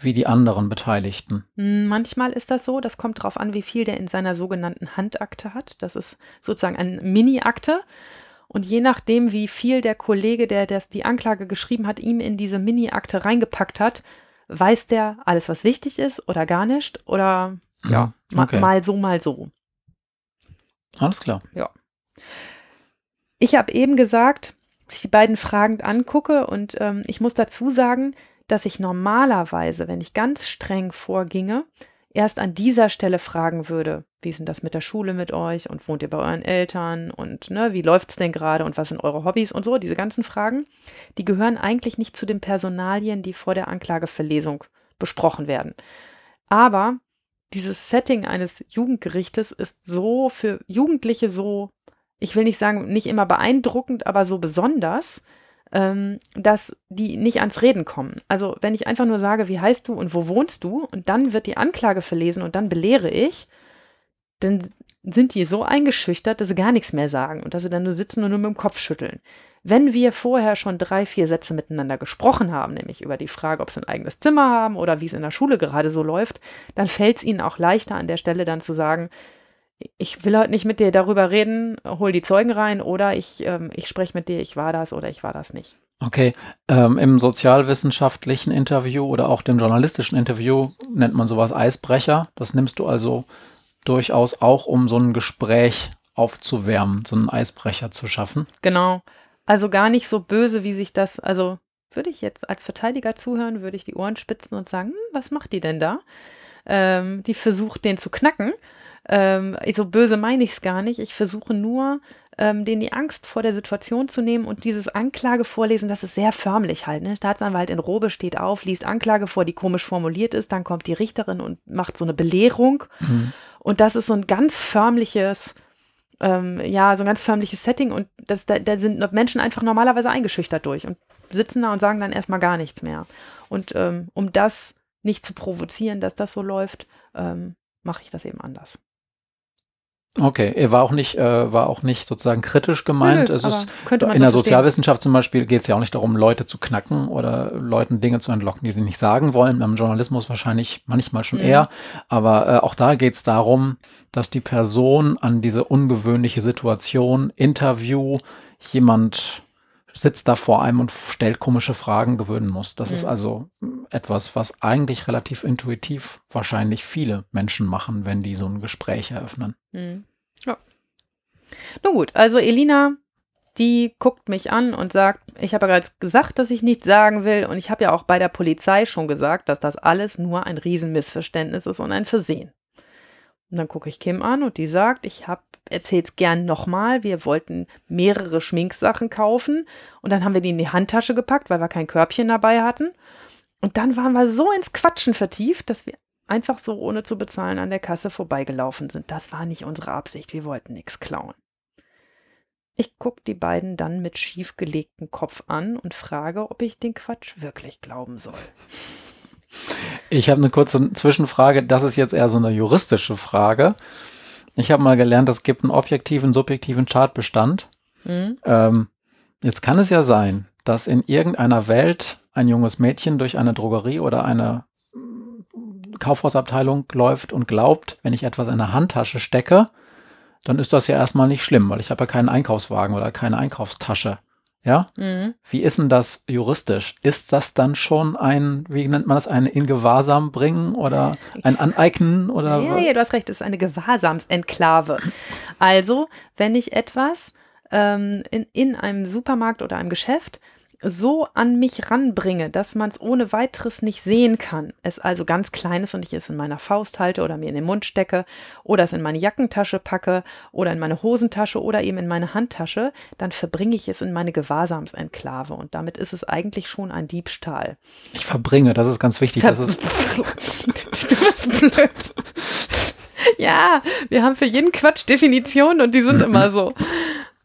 wie die anderen Beteiligten. Hm, manchmal ist das so. Das kommt darauf an, wie viel der in seiner sogenannten Handakte hat. Das ist sozusagen eine Mini-Akte. Und je nachdem, wie viel der Kollege, der das, die Anklage geschrieben hat, ihm in diese Mini-Akte reingepackt hat, weiß der alles, was wichtig ist oder gar nicht oder ja, okay. mal so, mal so. Alles klar. Ja. Ich habe eben gesagt, dass ich die beiden fragend angucke und ähm, ich muss dazu sagen, dass ich normalerweise, wenn ich ganz streng vorginge, erst an dieser Stelle fragen würde, wie ist denn das mit der Schule mit euch und wohnt ihr bei euren Eltern und ne, wie läuft es denn gerade und was sind eure Hobbys und so, diese ganzen Fragen, die gehören eigentlich nicht zu den Personalien, die vor der Anklageverlesung besprochen werden. Aber dieses Setting eines Jugendgerichtes ist so für Jugendliche so, ich will nicht sagen, nicht immer beeindruckend, aber so besonders, ähm, dass die nicht ans Reden kommen. Also wenn ich einfach nur sage, wie heißt du und wo wohnst du, und dann wird die Anklage verlesen und dann belehre ich, dann sind die so eingeschüchtert, dass sie gar nichts mehr sagen und dass sie dann nur sitzen und nur mit dem Kopf schütteln. Wenn wir vorher schon drei, vier Sätze miteinander gesprochen haben, nämlich über die Frage, ob sie ein eigenes Zimmer haben oder wie es in der Schule gerade so läuft, dann fällt es ihnen auch leichter an der Stelle dann zu sagen, ich will heute nicht mit dir darüber reden, hol die Zeugen rein oder ich, ähm, ich spreche mit dir, ich war das oder ich war das nicht. Okay, ähm, im sozialwissenschaftlichen Interview oder auch dem journalistischen Interview nennt man sowas Eisbrecher. Das nimmst du also durchaus auch, um so ein Gespräch aufzuwärmen, so einen Eisbrecher zu schaffen. Genau. Also gar nicht so böse, wie sich das, also würde ich jetzt als Verteidiger zuhören, würde ich die Ohren spitzen und sagen, hm, was macht die denn da? Ähm, die versucht, den zu knacken. Ähm, so böse meine ich es gar nicht. Ich versuche nur, ähm, denen die Angst vor der Situation zu nehmen und dieses Anklage vorlesen, das ist sehr förmlich halt. Ne? Staatsanwalt in Robe steht auf, liest Anklage vor, die komisch formuliert ist, dann kommt die Richterin und macht so eine Belehrung. Mhm. Und das ist so ein ganz förmliches, ähm, ja, so ein ganz förmliches Setting und das, da, da sind Menschen einfach normalerweise eingeschüchtert durch und sitzen da und sagen dann erstmal gar nichts mehr. Und ähm, um das nicht zu provozieren, dass das so läuft, ähm, mache ich das eben anders. Okay, er war auch nicht, äh, war auch nicht sozusagen kritisch gemeint. Nö, es ist in so der Sozialwissenschaft zum Beispiel geht es ja auch nicht darum, Leute zu knacken oder Leuten Dinge zu entlocken, die sie nicht sagen wollen. Im Journalismus wahrscheinlich manchmal schon mhm. eher. Aber äh, auch da geht es darum, dass die Person an diese ungewöhnliche Situation, Interview, jemand sitzt da vor einem und stellt komische Fragen gewöhnen muss. Das mhm. ist also etwas, was eigentlich relativ intuitiv wahrscheinlich viele Menschen machen, wenn die so ein Gespräch eröffnen. Mhm. Ja. Nun gut, also Elina, die guckt mich an und sagt, ich habe ja gerade gesagt, dass ich nichts sagen will und ich habe ja auch bei der Polizei schon gesagt, dass das alles nur ein Riesenmissverständnis ist und ein Versehen. Und dann gucke ich Kim an und die sagt, ich habe erzähl's gern nochmal, wir wollten mehrere Schminksachen kaufen und dann haben wir die in die Handtasche gepackt, weil wir kein Körbchen dabei hatten. Und dann waren wir so ins Quatschen vertieft, dass wir einfach so ohne zu bezahlen an der Kasse vorbeigelaufen sind. Das war nicht unsere Absicht, wir wollten nichts klauen. Ich gucke die beiden dann mit schiefgelegtem Kopf an und frage, ob ich den Quatsch wirklich glauben soll. Ich habe eine kurze Zwischenfrage. Das ist jetzt eher so eine juristische Frage. Ich habe mal gelernt, es gibt einen objektiven, subjektiven Tatbestand. Mhm. Ähm, jetzt kann es ja sein, dass in irgendeiner Welt ein junges Mädchen durch eine Drogerie oder eine Kaufhausabteilung läuft und glaubt, wenn ich etwas in der Handtasche stecke, dann ist das ja erstmal nicht schlimm, weil ich habe ja keinen Einkaufswagen oder keine Einkaufstasche. Ja? Mhm. Wie ist denn das juristisch? Ist das dann schon ein, wie nennt man das, ein in Gewahrsam bringen oder ein Aneignen oder? Ja, ja, du hast recht, es ist eine Gewahrsamsenklave. Also, wenn ich etwas ähm, in, in einem Supermarkt oder einem Geschäft so an mich ranbringe, dass man es ohne weiteres nicht sehen kann, es also ganz klein ist und ich es in meiner Faust halte oder mir in den Mund stecke oder es in meine Jackentasche packe oder in meine Hosentasche oder eben in meine Handtasche, dann verbringe ich es in meine Gewahrsamsenklave und damit ist es eigentlich schon ein Diebstahl. Ich verbringe, das ist ganz wichtig. Ver das ist du bist blöd. ja, wir haben für jeden Quatsch Definitionen und die sind immer so.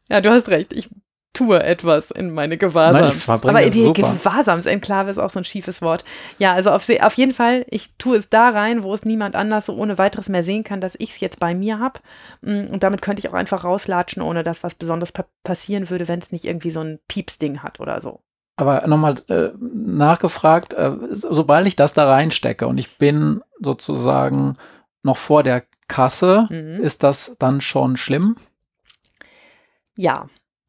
Ja, du hast recht. Ich tue etwas in meine Gewahrsams. Nein, Aber die super. Gewahrsamsenklave ist auch so ein schiefes Wort. Ja, also auf, auf, jeden Fall, ich tue es da rein, wo es niemand anders so ohne weiteres mehr sehen kann, dass ich es jetzt bei mir habe. Mm, und damit könnte ich auch einfach rauslatschen, ohne dass was Besonderes pa passieren würde, wenn es nicht irgendwie so ein Piepsding hat oder so. Aber nochmal äh, nachgefragt, äh, sobald ich das da reinstecke und ich bin sozusagen noch vor der Kasse, mhm. ist das dann schon schlimm? Ja,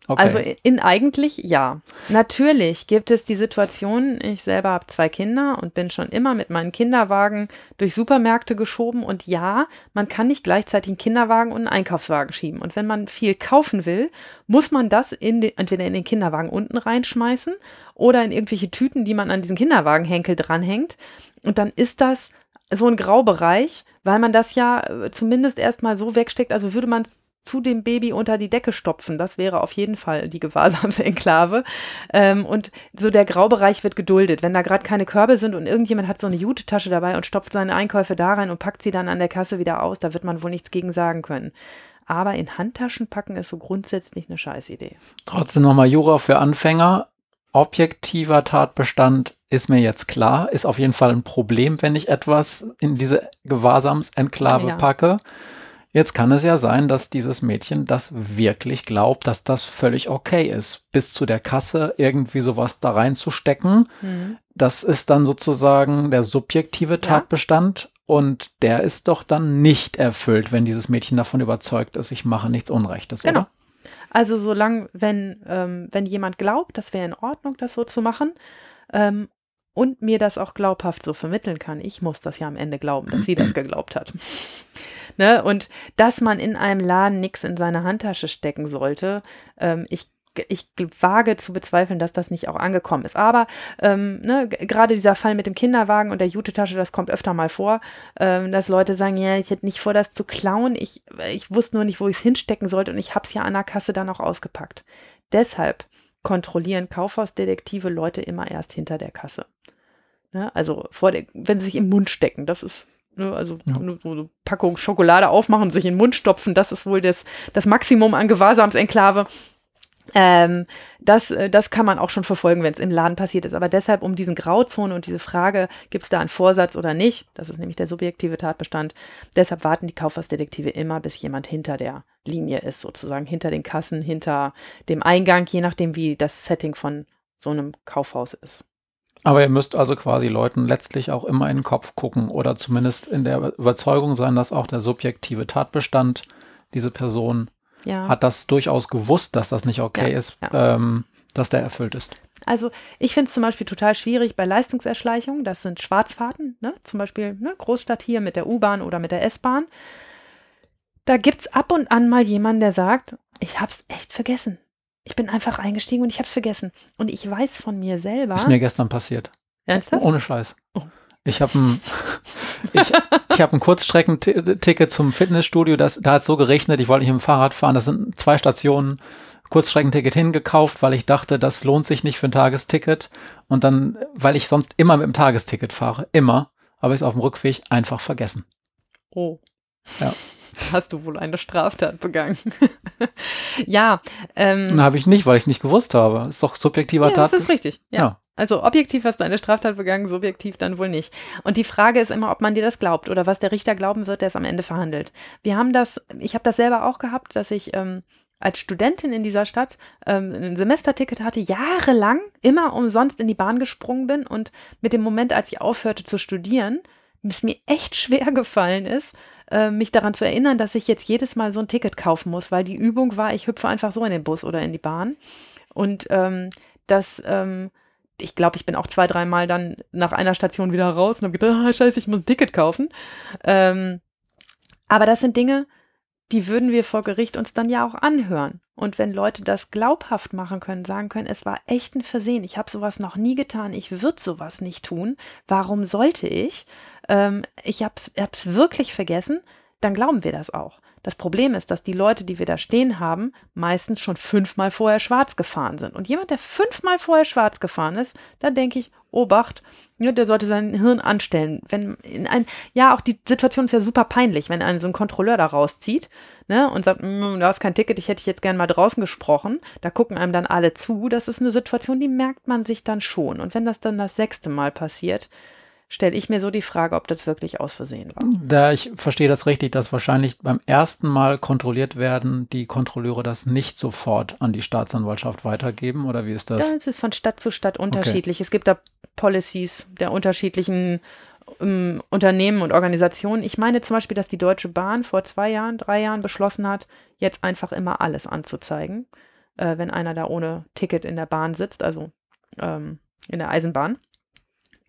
Okay. Also in eigentlich ja. Natürlich gibt es die Situation, ich selber habe zwei Kinder und bin schon immer mit meinem Kinderwagen durch Supermärkte geschoben und ja, man kann nicht gleichzeitig einen Kinderwagen und einen Einkaufswagen schieben. Und wenn man viel kaufen will, muss man das in den, entweder in den Kinderwagen unten reinschmeißen oder in irgendwelche Tüten, die man an diesen Kinderwagenhenkel dranhängt. Und dann ist das so ein Graubereich, weil man das ja äh, zumindest erstmal so wegsteckt, also würde man es zu dem Baby unter die Decke stopfen. Das wäre auf jeden Fall die Gewahrsamsenklave. Ähm, und so der Graubereich wird geduldet. Wenn da gerade keine Körbe sind und irgendjemand hat so eine Jutetasche dabei und stopft seine Einkäufe da rein und packt sie dann an der Kasse wieder aus, da wird man wohl nichts gegen sagen können. Aber in Handtaschen packen ist so grundsätzlich eine Scheißidee. Trotzdem nochmal Jura für Anfänger. Objektiver Tatbestand ist mir jetzt klar, ist auf jeden Fall ein Problem, wenn ich etwas in diese Gewahrsamsenklave Ja. packe. Jetzt kann es ja sein, dass dieses Mädchen das wirklich glaubt, dass das völlig okay ist, bis zu der Kasse irgendwie sowas da reinzustecken. Das ist dann sozusagen der subjektive Tatbestand und der ist doch dann nicht erfüllt, wenn dieses Mädchen davon überzeugt ist, ich mache nichts Unrechtes, Genau. oder? Also solange, wenn, ähm, wenn jemand glaubt, das wäre in Ordnung, das so zu machen ähm, und mir das auch glaubhaft so vermitteln kann, ich muss das ja am Ende glauben, dass sie das geglaubt hat. Ne? Und dass man in einem Laden nichts in seine Handtasche stecken sollte, ähm, ich ich wage zu bezweifeln, dass das nicht auch angekommen ist. Aber ähm, ne, gerade dieser Fall mit dem Kinderwagen und der Jutetasche, das kommt öfter mal vor, ähm, dass Leute sagen, ja, ich hätte nicht vor, das zu klauen. Ich, ich wusste nur nicht, wo ich es hinstecken sollte und ich habe es ja an der Kasse dann auch ausgepackt. Deshalb kontrollieren Kaufhausdetektive Leute immer erst hinter der Kasse. Ne? Also vor der, wenn sie sich im Mund stecken, das ist ne, also Ja. so eine Packung Schokolade aufmachen, sich in den Mund stopfen, das ist wohl das, das Maximum an Gewahrsamsenklave. Ähm, das, äh, das kann man auch schon verfolgen, wenn es im Laden passiert ist. Aber deshalb um diesen Grauzone und diese Frage, gibt es da einen Vorsatz oder nicht, das ist nämlich der subjektive Tatbestand, deshalb warten die Kaufhausdetektive immer, bis jemand hinter der Linie ist, sozusagen hinter den Kassen, hinter dem Eingang, je nachdem, wie das Setting von so einem Kaufhaus ist. Aber ihr müsst also quasi Leuten letztlich auch immer in den Kopf gucken oder zumindest in der Überzeugung sein, dass auch der subjektive Tatbestand, diese Person Ja. hat das durchaus gewusst, dass das nicht okay Ja, ist, ja. Ähm, dass der erfüllt ist. Also ich finde es zum Beispiel total schwierig bei Leistungserschleichung. Das sind Schwarzfahrten, ne? zum Beispiel ne? Großstadt hier mit der U-Bahn oder mit der S-Bahn. Da gibt es ab und an mal jemanden, der sagt, ich habe es echt vergessen. Ich bin einfach eingestiegen und ich habe es vergessen. Und ich weiß von mir selber. Ist mir gestern passiert. Ernsthaft? Ohne Scheiß. Oh. Ich habe ein, ich, ich hab ein Kurzstreckenticket zum Fitnessstudio. Das, da hat es so geregnet, ich wollte nicht mit dem Fahrrad fahren. Das sind zwei Stationen. Kurzstreckenticket hingekauft, weil ich dachte, das lohnt sich nicht für ein Tagesticket. Und dann, weil ich sonst immer mit dem Tagesticket fahre, immer, habe ich es auf dem Rückweg einfach vergessen. Oh. Ja. Hast du wohl eine Straftat begangen? ja. Ähm, habe ich nicht, weil ich es nicht gewusst habe. Ist doch subjektiver ja, das Tat. ist richtig. Ja. Ja. Also objektiv hast du eine Straftat begangen, subjektiv dann wohl nicht. Und die Frage ist immer, ob man dir das glaubt oder was der Richter glauben wird, der es am Ende verhandelt. Wir haben das, ich habe das selber auch gehabt, dass ich ähm, als Studentin in dieser Stadt ähm, ein Semesterticket hatte, jahrelang immer umsonst in die Bahn gesprungen bin und mit dem Moment, als ich aufhörte zu studieren, es mir echt schwer gefallen ist, äh, mich daran zu erinnern, dass ich jetzt jedes Mal so ein Ticket kaufen muss, weil die Übung war, ich hüpfe einfach so in den Bus oder in die Bahn. Und ähm, das, ähm, ich glaube, ich bin auch zwei, dreimal dann nach einer Station wieder raus und habe gedacht, ah, scheiße, ich muss ein Ticket kaufen. Ähm, aber das sind Dinge, die würden wir vor Gericht uns dann ja auch anhören. Und wenn Leute das glaubhaft machen können, sagen können, es war echt ein Versehen, ich habe sowas noch nie getan, ich würde sowas nicht tun, warum sollte ich? Ähm, ich habe es wirklich vergessen, dann glauben wir das auch. Das Problem ist, dass die Leute, die wir da stehen haben, meistens schon fünfmal vorher schwarz gefahren sind. Und jemand, der fünfmal vorher schwarz gefahren ist, da denke ich, Obacht, ja, der sollte sein Hirn anstellen. Wenn in ein, ja, auch die Situation ist ja super peinlich, wenn einen so ein Kontrolleur da rauszieht ne, und sagt, "Mm, du hast kein Ticket, ich hätte dich jetzt gern mal draußen gesprochen. Da gucken einem dann alle zu. Das ist eine Situation, die merkt man sich dann schon. Und wenn das dann das sechste Mal passiert, stelle ich mir so die Frage, ob das wirklich aus Versehen war. Da ich verstehe das richtig, dass wahrscheinlich beim ersten Mal kontrolliert werden, die Kontrolleure das nicht sofort an die Staatsanwaltschaft weitergeben oder wie ist das? Das ist von Stadt zu Stadt unterschiedlich. Es gibt da Policies der unterschiedlichen ähm, Unternehmen und Organisationen. Ich meine zum Beispiel, dass die Deutsche Bahn vor zwei Jahren, drei Jahren beschlossen hat, jetzt einfach immer alles anzuzeigen, äh, wenn einer da ohne Ticket in der Bahn sitzt, also ähm, in der Eisenbahn.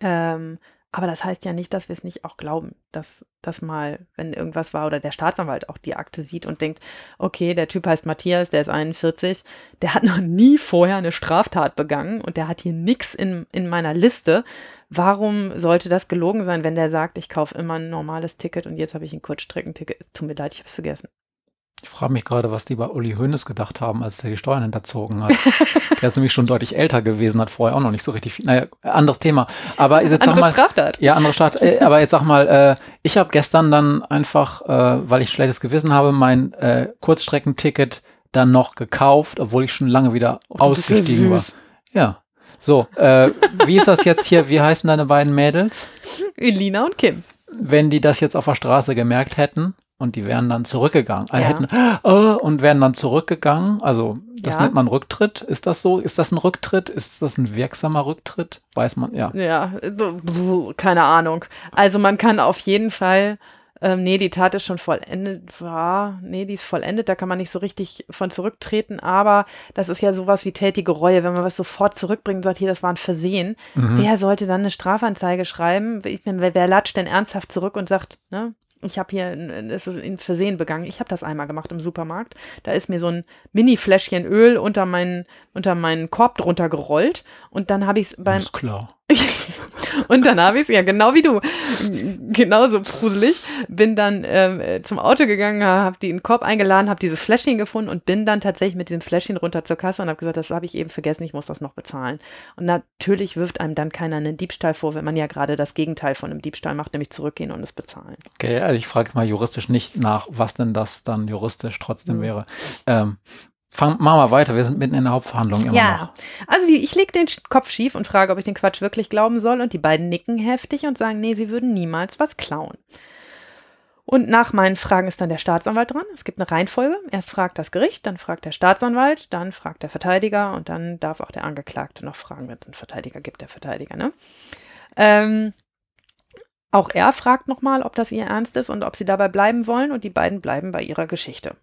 Ähm, Aber das heißt ja nicht, dass wir es nicht auch glauben, dass das mal, wenn irgendwas war oder der Staatsanwalt auch die Akte sieht und denkt, okay, der Typ heißt Matthias, der ist 41, der hat noch nie vorher eine Straftat begangen und der hat hier nichts in, in meiner Liste. Warum sollte das gelogen sein, wenn der sagt, ich kaufe immer ein normales Ticket und jetzt habe ich ein Kurzstreckenticket? Tut mir leid, ich habe es vergessen. Ich frage mich gerade, was die bei Uli Hoeneß gedacht haben, als der die Steuern hinterzogen hat. der ist nämlich schon deutlich älter gewesen, hat vorher auch noch nicht so richtig viel. Naja, anderes Thema. Aber jetzt andere sag mal, Straftat. Ja, andere Staat. Äh, aber jetzt sag mal, äh, ich habe gestern dann einfach, äh, weil ich schlechtes Gewissen habe, mein äh, Kurzstreckenticket dann noch gekauft, obwohl ich schon lange wieder Oh, ausgestiegen war. Ja. So, äh, wie ist das jetzt hier? Wie heißen deine beiden Mädels? Elina und Kim. Wenn die das jetzt auf der Straße gemerkt hätten und die wären dann zurückgegangen, also Ja. hätten oh, und wären dann zurückgegangen, also das Ja. nennt man Rücktritt. Ist das so? Ist das ein Rücktritt? Ist das ein wirksamer Rücktritt? Weiß man, ja. Ja, keine Ahnung. Also man kann auf jeden Fall, ähm, nee, die Tat ist schon vollendet, war, nee, die ist vollendet, da kann man nicht so richtig von zurücktreten, aber das ist ja sowas wie tätige Reue, wenn man was sofort zurückbringt und sagt, hier, das war ein Versehen. Mhm. Wer sollte dann eine Strafanzeige schreiben? Ich meine, wer, wer latscht denn ernsthaft zurück und sagt, ne, ich habe hier, es ist ein Versehen begangen. Ich habe das einmal gemacht im Supermarkt. Da ist mir so ein Mini-Fläschchen Öl unter meinen, unter meinen Korb drunter gerollt und dann habe ich es beim Ist klar. und dann habe ich es, ja, genau wie du, genauso gruselig, bin dann ähm, äh, zum Auto gegangen, habe die in den Korb eingeladen, habe dieses Fläschchen gefunden und bin dann tatsächlich mit diesem Fläschchen runter zur Kasse und habe gesagt, das habe ich eben vergessen, ich muss das noch bezahlen. Und natürlich wirft einem dann keiner einen Diebstahl vor, wenn man ja gerade das Gegenteil von einem Diebstahl macht, nämlich zurückgehen und es bezahlen. Okay, also ich frage mal juristisch nicht nach, was denn das dann juristisch trotzdem Mhm. wäre. Ähm, fang, machen wir weiter, wir sind mitten in der Hauptverhandlung immer noch. also die, ich lege den Kopf schief und frage, ob ich den Quatsch wirklich glauben soll und die beiden nicken heftig und sagen, nee, sie würden niemals was klauen. Und nach meinen Fragen ist dann der Staatsanwalt dran. Es gibt eine Reihenfolge. Erst fragt das Gericht, dann fragt der Staatsanwalt, dann fragt der Verteidiger und dann darf auch der Angeklagte noch fragen, wenn es einen Verteidiger gibt, der Verteidiger. Ne? Ähm, auch er fragt nochmal, ob das ihr Ernst ist und ob sie dabei bleiben wollen und die beiden bleiben bei ihrer Geschichte.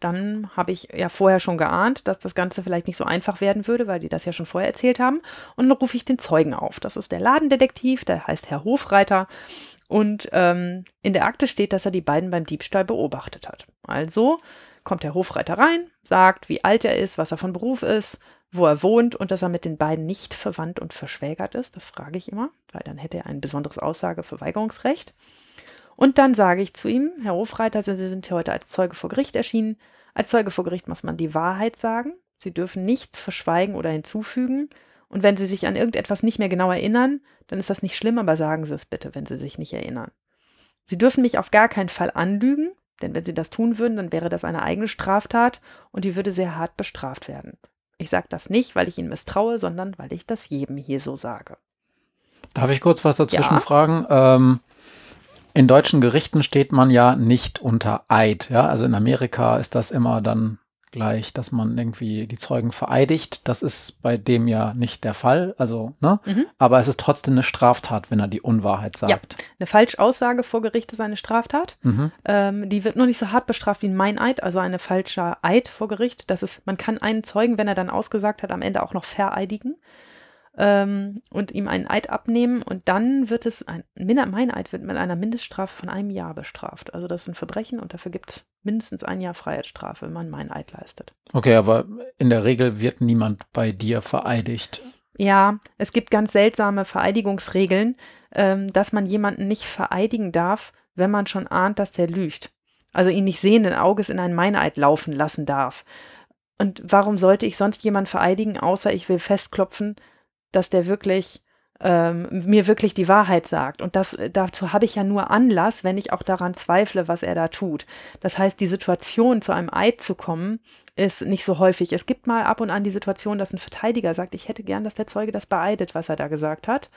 Dann habe ich ja vorher schon geahnt, dass das Ganze vielleicht nicht so einfach werden würde, weil die das ja schon vorher erzählt haben. Und dann rufe ich den Zeugen auf. Das ist der Ladendetektiv, der heißt Herr Hofreiter. Und ähm, in der Akte steht, dass er die beiden beim Diebstahl beobachtet hat. Also kommt der Hofreiter rein, sagt, wie alt er ist, was er von Beruf ist, wo er wohnt und dass er mit den beiden nicht verwandt und verschwägert ist. Das frage ich immer, weil dann hätte er ein besonderes Aussageverweigerungsrecht. Und dann sage ich zu ihm, Herr Hofreiter, Sie sind hier heute als Zeuge vor Gericht erschienen. Als Zeuge vor Gericht muss man die Wahrheit sagen. Sie dürfen nichts verschweigen oder hinzufügen. Und wenn Sie sich an irgendetwas nicht mehr genau erinnern, dann ist das nicht schlimm, aber sagen Sie es bitte, wenn Sie sich nicht erinnern. Sie dürfen mich auf gar keinen Fall anlügen, denn wenn Sie das tun würden, dann wäre das eine eigene Straftat und die würde sehr hart bestraft werden. Ich sage das nicht, weil ich Ihnen misstraue, sondern weil ich das jedem hier so sage. Darf ich kurz was dazwischen Ja. fragen? Ähm, in deutschen Gerichten steht man ja nicht unter Eid. Ja? Also in Amerika ist das immer dann gleich, dass man irgendwie die Zeugen vereidigt. Das ist bei dem ja nicht der Fall. Also, ne? Mhm. Aber es ist trotzdem eine Straftat, wenn er die Unwahrheit sagt. Eine Falschaussage vor Gericht ist eine Straftat. Mhm. Ähm, die wird nur nicht so hart bestraft wie ein Meineid, also ein falscher Eid vor Gericht. Das ist, man kann einen Zeugen, wenn er dann ausgesagt hat, am Ende auch noch vereidigen ähm, und ihm einen Eid abnehmen und dann wird es, ein Min- Meineid wird mit einer Mindeststrafe von einem Jahr bestraft. Also das ist ein Verbrechen und dafür gibt es mindestens ein Jahr Freiheitsstrafe, wenn man Meineid leistet. Okay, aber in der Regel wird niemand bei dir vereidigt. Ja, es gibt ganz seltsame Vereidigungsregeln, ähm, dass man jemanden nicht vereidigen darf, wenn man schon ahnt, dass der lügt. Also ihn nicht sehenden Auges in einen Meineid laufen lassen darf. Und warum sollte ich sonst jemanden vereidigen, außer ich will festklopfen, dass der wirklich ähm, mir wirklich die Wahrheit sagt. Und das, dazu habe ich ja nur Anlass, wenn ich auch daran zweifle, was er da tut. Das heißt, die Situation, zu einem Eid zu kommen, ist nicht so häufig. Es gibt mal ab und an die Situation, dass ein Verteidiger sagt, ich hätte gern, dass der Zeuge das beeidet, was er da gesagt hat.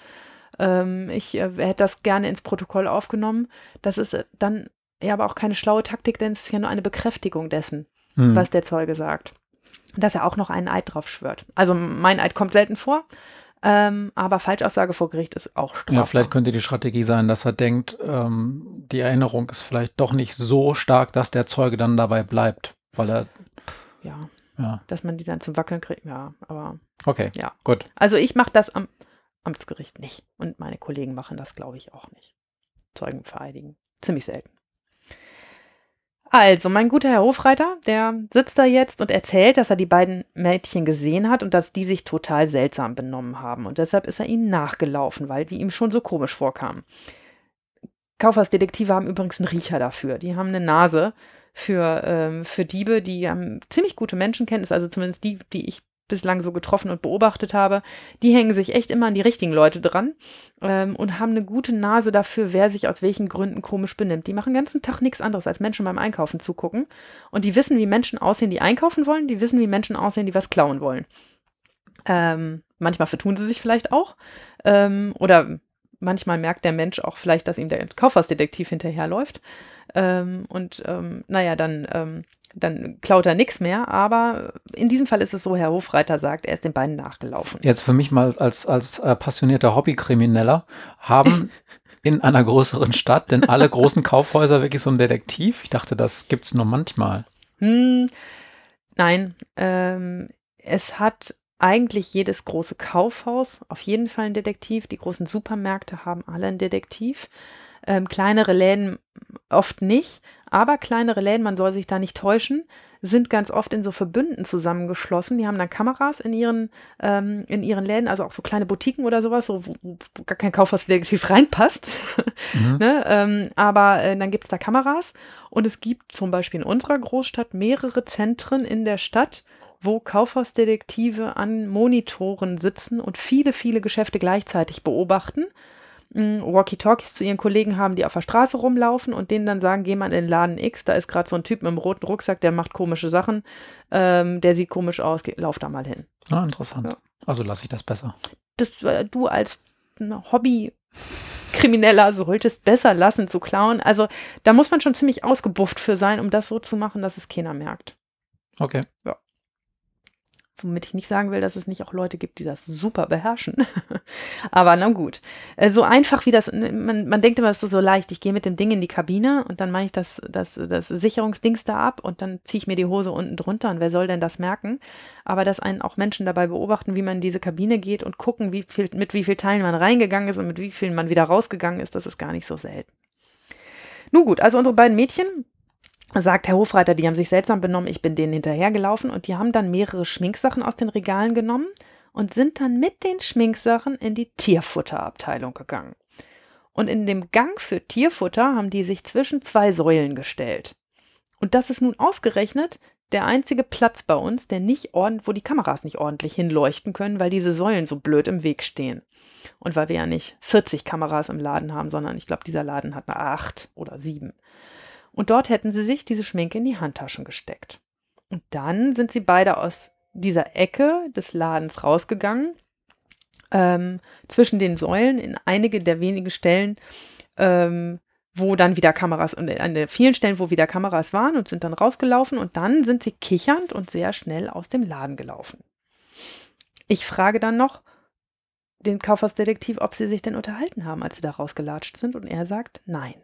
Ähm, ich äh, hätte das gerne ins Protokoll aufgenommen. Das ist äh, dann ja aber auch keine schlaue Taktik, denn es ist ja nur eine Bekräftigung dessen, Hm. was der Zeuge sagt. Dass er auch noch einen Eid drauf schwört. Also mein Eid kommt selten vor, ähm, aber Falschaussage vor Gericht ist auch strafbar. Ja, vielleicht könnte die Strategie sein, dass er denkt, ähm, die Erinnerung ist vielleicht doch nicht so stark, dass der Zeuge dann dabei bleibt, weil er, ja, ja, dass man die dann zum Wackeln kriegt. Ja, aber okay, Ja. gut. also ich mache das am Amtsgericht nicht. Und meine Kollegen machen das, glaube ich, auch nicht. Zeugen vereidigen. Ziemlich selten. Also, mein guter Herr Hofreiter, der sitzt da jetzt und erzählt, dass er die beiden Mädchen gesehen hat und dass die sich total seltsam benommen haben. Und deshalb ist er ihnen nachgelaufen, weil die ihm schon so komisch vorkamen. Kaufhausdetektive haben übrigens einen Riecher dafür. Die haben eine Nase für, ähm, für Diebe, die haben ziemlich gute Menschenkenntnis, also zumindest die, die ich bislang so getroffen und beobachtet habe, die hängen sich echt immer an die richtigen Leute dran ähm, und haben eine gute Nase dafür, wer sich aus welchen Gründen komisch benimmt. Die machen den ganzen Tag nichts anderes, als Menschen beim Einkaufen zugucken. Und die wissen, wie Menschen aussehen, die einkaufen wollen, die wissen, wie Menschen aussehen, die was klauen wollen. Ähm, manchmal vertun sie sich vielleicht auch. Ähm, oder manchmal merkt der Mensch auch vielleicht, dass ihm der Kaufhausdetektiv hinterherläuft. Ähm, und ähm, naja, dann ähm, dann klaut er nichts mehr. Aber in diesem Fall ist es so, Herr Hofreiter sagt, er ist den beiden nachgelaufen. Jetzt für mich mal als, als äh, passionierter Hobbykrimineller, haben in einer größeren Stadt denn alle großen Kaufhäuser wirklich so einen Detektiv? Ich dachte, das gibt es nur manchmal. Hm, nein, ähm, es hat eigentlich jedes große Kaufhaus auf jeden Fall einen Detektiv. Die großen Supermärkte haben alle einen Detektiv. Ähm, kleinere Läden oft nicht, aber kleinere Läden, man soll sich da nicht täuschen, sind ganz oft in so Verbünden zusammengeschlossen. Die haben dann Kameras in ihren, ähm, in ihren Läden, also auch so kleine Boutiquen oder sowas, so, wo, wo gar kein Kaufhausdetektiv reinpasst. Mhm. ne? ähm, aber äh, dann gibt es da Kameras und es gibt zum Beispiel in unserer Großstadt mehrere Zentren in der Stadt, wo Kaufhausdetektive an Monitoren sitzen und viele, viele Geschäfte gleichzeitig beobachten Walkie-Talkies zu ihren Kollegen haben, die auf der Straße rumlaufen und denen dann sagen, geh mal in den Laden X, da ist gerade so ein Typ mit einem roten Rucksack, der macht komische Sachen, ähm, der sieht komisch aus, geh, lauf da mal hin. Ah, interessant. Ja. Also lasse ich das besser. Das, äh, du als Hobby-Krimineller solltest besser lassen zu klauen. Also da muss man schon ziemlich ausgebufft für sein, um das so zu machen, dass es keiner merkt. Okay. Ja. Womit ich nicht sagen will, dass es nicht auch Leute gibt, die das super beherrschen. Aber na gut. Äh, so einfach wie das, man, man denkt immer, es ist so leicht. Ich gehe mit dem Ding in die Kabine und dann mache ich das, das, das Sicherungsdings da ab und dann ziehe ich mir die Hose unten drunter und wer soll denn das merken? Aber dass einen auch Menschen dabei beobachten, wie man in diese Kabine geht und gucken, wie viel, mit wie vielen Teilen man reingegangen ist und mit wie vielen man wieder rausgegangen ist, das ist gar nicht so selten. Nun gut, also unsere beiden Mädchen, sagt Herr Hofreiter, die haben sich seltsam benommen, ich bin denen hinterhergelaufen und die haben dann mehrere Schminksachen aus den Regalen genommen und sind dann mit den Schminksachen in die Tierfutterabteilung gegangen. Und in dem Gang für Tierfutter haben die sich zwischen zwei Säulen gestellt. Und das ist nun ausgerechnet der einzige Platz bei uns, der nicht ordentlich, wo die Kameras nicht ordentlich hinleuchten können, weil diese Säulen so blöd im Weg stehen. Und weil wir ja nicht 40 Kameras im Laden haben, sondern ich glaube, dieser Laden hat eine 8 oder 7. Und dort hätten sie sich diese Schminke in die Handtaschen gesteckt. Und dann sind sie beide aus dieser Ecke des Ladens rausgegangen, ähm, zwischen den Säulen in einige der wenigen Stellen, ähm, wo dann wieder Kameras, und an den vielen Stellen, wo wieder Kameras waren und sind dann rausgelaufen und dann sind sie kichernd und sehr schnell aus dem Laden gelaufen. Ich frage dann noch den Kaufhausdetektiv, ob sie sich denn unterhalten haben, als sie da rausgelatscht sind und er sagt nein.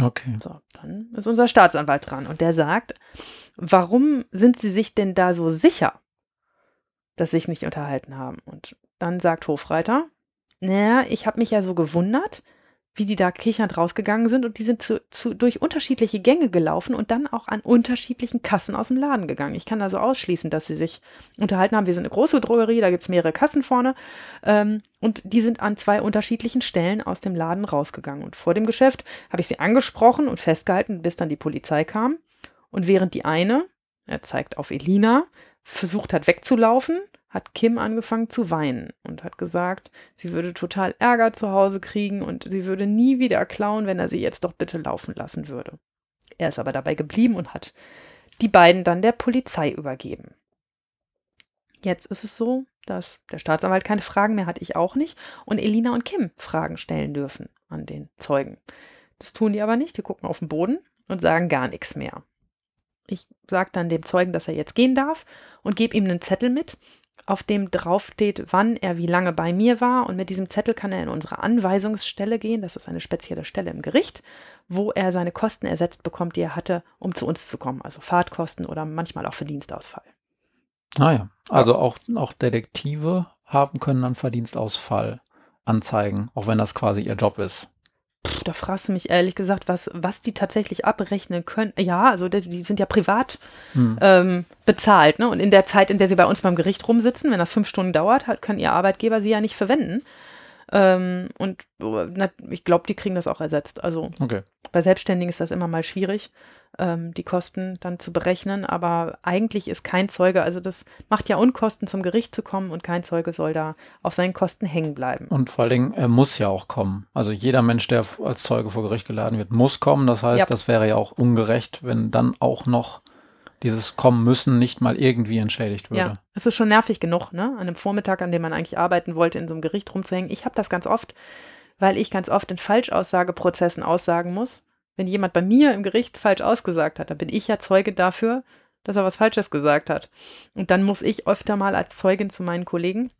Okay. So, dann ist unser Staatsanwalt dran und der sagt, warum sind Sie sich denn da so sicher, dass Sie sich nicht unterhalten haben? Und dann sagt Hofreiter, naja, ich habe mich ja so gewundert, wie die da kichernd rausgegangen sind und die sind zu, zu, durch unterschiedliche Gänge gelaufen und dann auch an unterschiedlichen Kassen aus dem Laden gegangen. Ich kann also ausschließen, dass sie sich unterhalten haben. Wir sind eine große Drogerie, da gibt es mehrere Kassen vorne ähm, und die sind an zwei unterschiedlichen Stellen aus dem Laden rausgegangen. Und vor dem Geschäft habe ich sie angesprochen und festgehalten, bis dann die Polizei kam. Und während die eine, er zeigt auf Elina, versucht hat wegzulaufen, hat Kim angefangen zu weinen und hat gesagt, sie würde total Ärger zu Hause kriegen und sie würde nie wieder klauen, wenn er sie jetzt doch bitte laufen lassen würde. Er ist aber dabei geblieben und hat die beiden dann der Polizei übergeben. Jetzt ist es so, dass der Staatsanwalt keine Fragen mehr hat, ich auch nicht, und Elina und Kim Fragen stellen dürfen an den Zeugen. Das tun die aber nicht, die gucken auf den Boden und sagen gar nichts mehr. Ich sage dann dem Zeugen, dass er jetzt gehen darf und gebe ihm einen Zettel mit, auf dem draufsteht, wann er wie lange bei mir war. Und mit diesem Zettel kann er in unsere Anweisungsstelle gehen. Das ist eine spezielle Stelle im Gericht, wo er seine Kosten ersetzt bekommt, die er hatte, um zu uns zu kommen. Also Fahrtkosten oder manchmal auch für Dienstausfall. Ah ja, also. Auch, auch Detektive haben können dann Verdienstausfall anzeigen, auch wenn das quasi ihr Job ist. Puh, da fragst du mich ehrlich gesagt, was, was die tatsächlich abrechnen können. Ja, also die, sind ja privat hm. ähm, bezahlt. Ne? Und in der Zeit, in der sie bei uns beim Gericht rumsitzen, wenn das fünf Stunden dauert, hat, kann ihr Arbeitgeber sie ja nicht verwenden. Ähm, und na, ich glaube, die kriegen das auch ersetzt. Also okay. bei Selbstständigen ist das immer mal schwierig, ähm, die Kosten dann zu berechnen. Aber eigentlich ist kein Zeuge, also das macht ja Unkosten, zum Gericht zu kommen und kein Zeuge soll da auf seinen Kosten hängen bleiben. Und vor allen Dingen, er muss ja auch kommen. Also jeder Mensch, der als Zeuge vor Gericht geladen wird, muss kommen. Das heißt, ja. das wäre ja auch ungerecht, wenn dann auch noch dieses kommen müssen nicht mal irgendwie entschädigt würde. Ja, es ist schon nervig genug, ne? An einem Vormittag, an dem man eigentlich arbeiten wollte, in so einem Gericht rumzuhängen. Ich habe das ganz oft, weil ich ganz oft in Falschaussageprozessen aussagen muss. Wenn jemand bei mir im Gericht falsch ausgesagt hat, dann bin ich ja Zeuge dafür, dass er was Falsches gesagt hat. Und dann muss ich öfter mal als Zeugin zu meinen Kollegen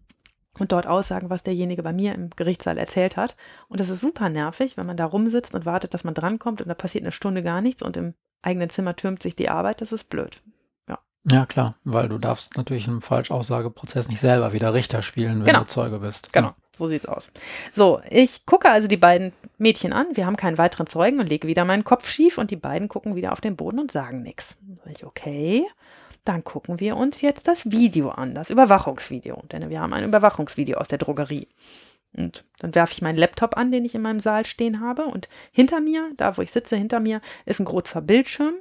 und dort aussagen, was derjenige bei mir im Gerichtssaal erzählt hat. Und das ist super nervig, wenn man da rumsitzt und wartet, dass man drankommt und da passiert eine Stunde gar nichts und im eigenen Zimmer türmt sich die Arbeit, das ist blöd. Ja. Ja, klar, weil du darfst natürlich im Falschaussageprozess nicht selber wieder Richter spielen, wenn genau. du Zeuge bist. Genau, so sieht's aus. So, ich gucke also die beiden Mädchen an, wir haben keinen weiteren Zeugen und lege wieder meinen Kopf schief und die beiden gucken wieder auf den Boden und sagen nichts. Ich, okay, dann gucken wir uns jetzt das Video an, das Überwachungsvideo, denn wir haben ein Überwachungsvideo aus der Drogerie. Und dann werfe ich meinen Laptop an, den ich in meinem Saal stehen habe. Und hinter mir, da wo ich sitze, hinter mir ist ein großer Bildschirm.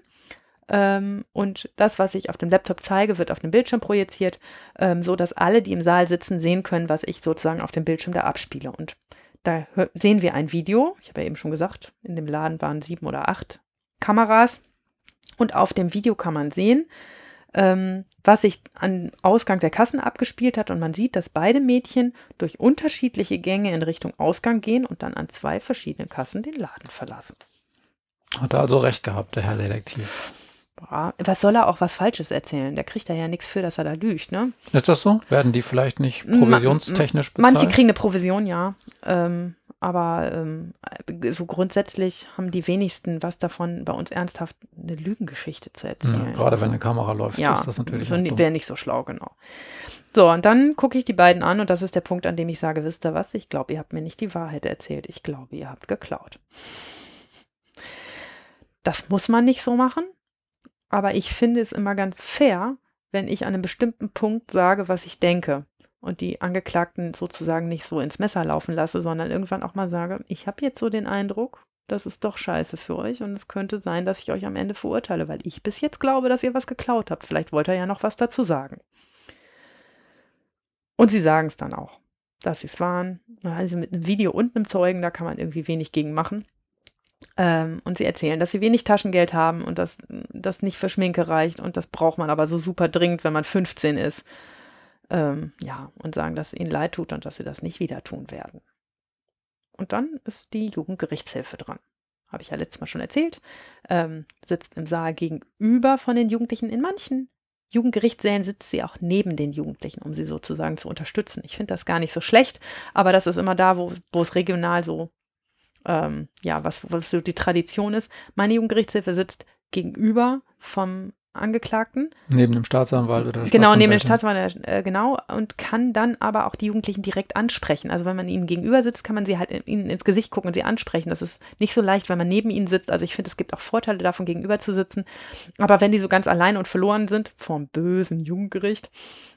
Ähm, und das, was ich auf dem Laptop zeige, wird auf dem Bildschirm projiziert, ähm, so dass alle, die im Saal sitzen, sehen können, was ich sozusagen auf dem Bildschirm da abspiele. Und da sehen wir ein Video. Ich habe ja eben schon gesagt, in dem Laden waren sieben oder acht Kameras. Und auf dem Video kann man sehen, ähm, was sich an Ausgang der Kassen abgespielt hat. Und man sieht, dass beide Mädchen durch unterschiedliche Gänge in Richtung Ausgang gehen und dann an zwei verschiedenen Kassen den Laden verlassen. Hat er also recht gehabt, der Herr Detektiv. Was soll er auch was Falsches erzählen? Der kriegt da ja nichts für, dass er da lügt, ne? Ist das so? Werden die vielleicht nicht provisionstechnisch bezahlt? Manche kriegen eine Provision, ja. Ähm, aber ähm, so grundsätzlich haben die wenigsten was davon, bei uns ernsthaft eine Lügengeschichte zu erzählen. Ja, gerade also, wenn eine Kamera läuft, ja, ist das natürlich so, Wäre nicht so schlau, genau. So, und dann gucke ich die beiden an und das ist der Punkt, an dem ich sage, wisst ihr was, ich glaube, ihr habt mir nicht die Wahrheit erzählt. Ich glaube, ihr habt geklaut. Das muss man nicht so machen, aber ich finde es immer ganz fair, wenn ich an einem bestimmten Punkt sage, was ich denke und die Angeklagten sozusagen nicht so ins Messer laufen lasse, sondern irgendwann auch mal sage, ich habe jetzt so den Eindruck, das ist doch scheiße für euch und es könnte sein, dass ich euch am Ende verurteile, weil ich bis jetzt glaube, dass ihr was geklaut habt. Vielleicht wollt ihr ja noch was dazu sagen. Und sie sagen es dann auch, dass sie es waren. Also mit einem Video und einem Zeugen, da kann man irgendwie wenig gegen machen. Ähm, und sie erzählen, dass sie wenig Taschengeld haben und dass das nicht für Schminke reicht und das braucht man aber so super dringend, wenn man 15 ist ähm, ja, und sagen, dass es ihnen leid tut und dass sie das nicht wieder tun werden. Und dann ist die Jugendgerichtshilfe dran. Habe ich ja letztes Mal schon erzählt. Ähm, sitzt im Saal gegenüber von den Jugendlichen. In manchen Jugendgerichtssälen sitzt sie auch neben den Jugendlichen, um sie sozusagen zu unterstützen. Ich finde das gar nicht so schlecht, aber das ist immer da, wo, wo es regional so, ähm, ja, was, was so die Tradition ist. Meine Jugendgerichtshilfe sitzt gegenüber vom Angeklagten. Neben dem Staatsanwalt oder Genau, neben dem Staatsanwalt, äh, genau. Und kann dann aber auch die Jugendlichen direkt ansprechen. Also wenn man ihnen gegenüber sitzt, kann man sie halt in, ihnen ins Gesicht gucken und sie ansprechen. Das ist nicht so leicht, wenn man neben ihnen sitzt. Also ich finde, es gibt auch Vorteile davon, gegenüber zu sitzen. Aber wenn die so ganz allein und verloren sind, vom bösen Jugendgericht,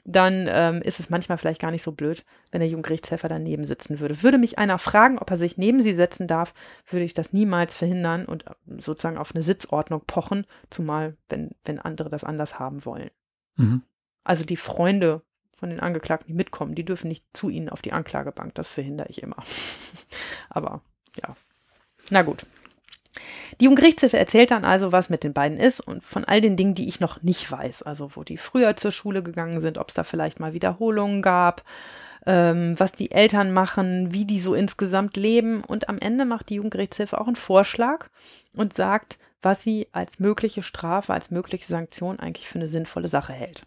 dann ähm, ist es manchmal vielleicht gar nicht so blöd, wenn der Jugendgerichtshelfer daneben sitzen würde. Würde mich einer fragen, ob er sich neben sie setzen darf, würde ich das niemals verhindern und äh, sozusagen auf eine Sitzordnung pochen, zumal wenn, wenn andere das anders haben wollen. Mhm. Also die Freunde von den Angeklagten, die mitkommen, die dürfen nicht zu ihnen auf die Anklagebank. Das verhindere ich immer. Aber ja, na gut. Die Jugendgerichtshilfe erzählt dann also, was mit den beiden ist und von all den Dingen, die ich noch nicht weiß. Also wo die früher zur Schule gegangen sind, ob es da vielleicht mal Wiederholungen gab, ähm, was die Eltern machen, wie die so insgesamt leben. Und am Ende macht die Jugendgerichtshilfe auch einen Vorschlag und sagt, was sie als mögliche Strafe, als mögliche Sanktion eigentlich für eine sinnvolle Sache hält.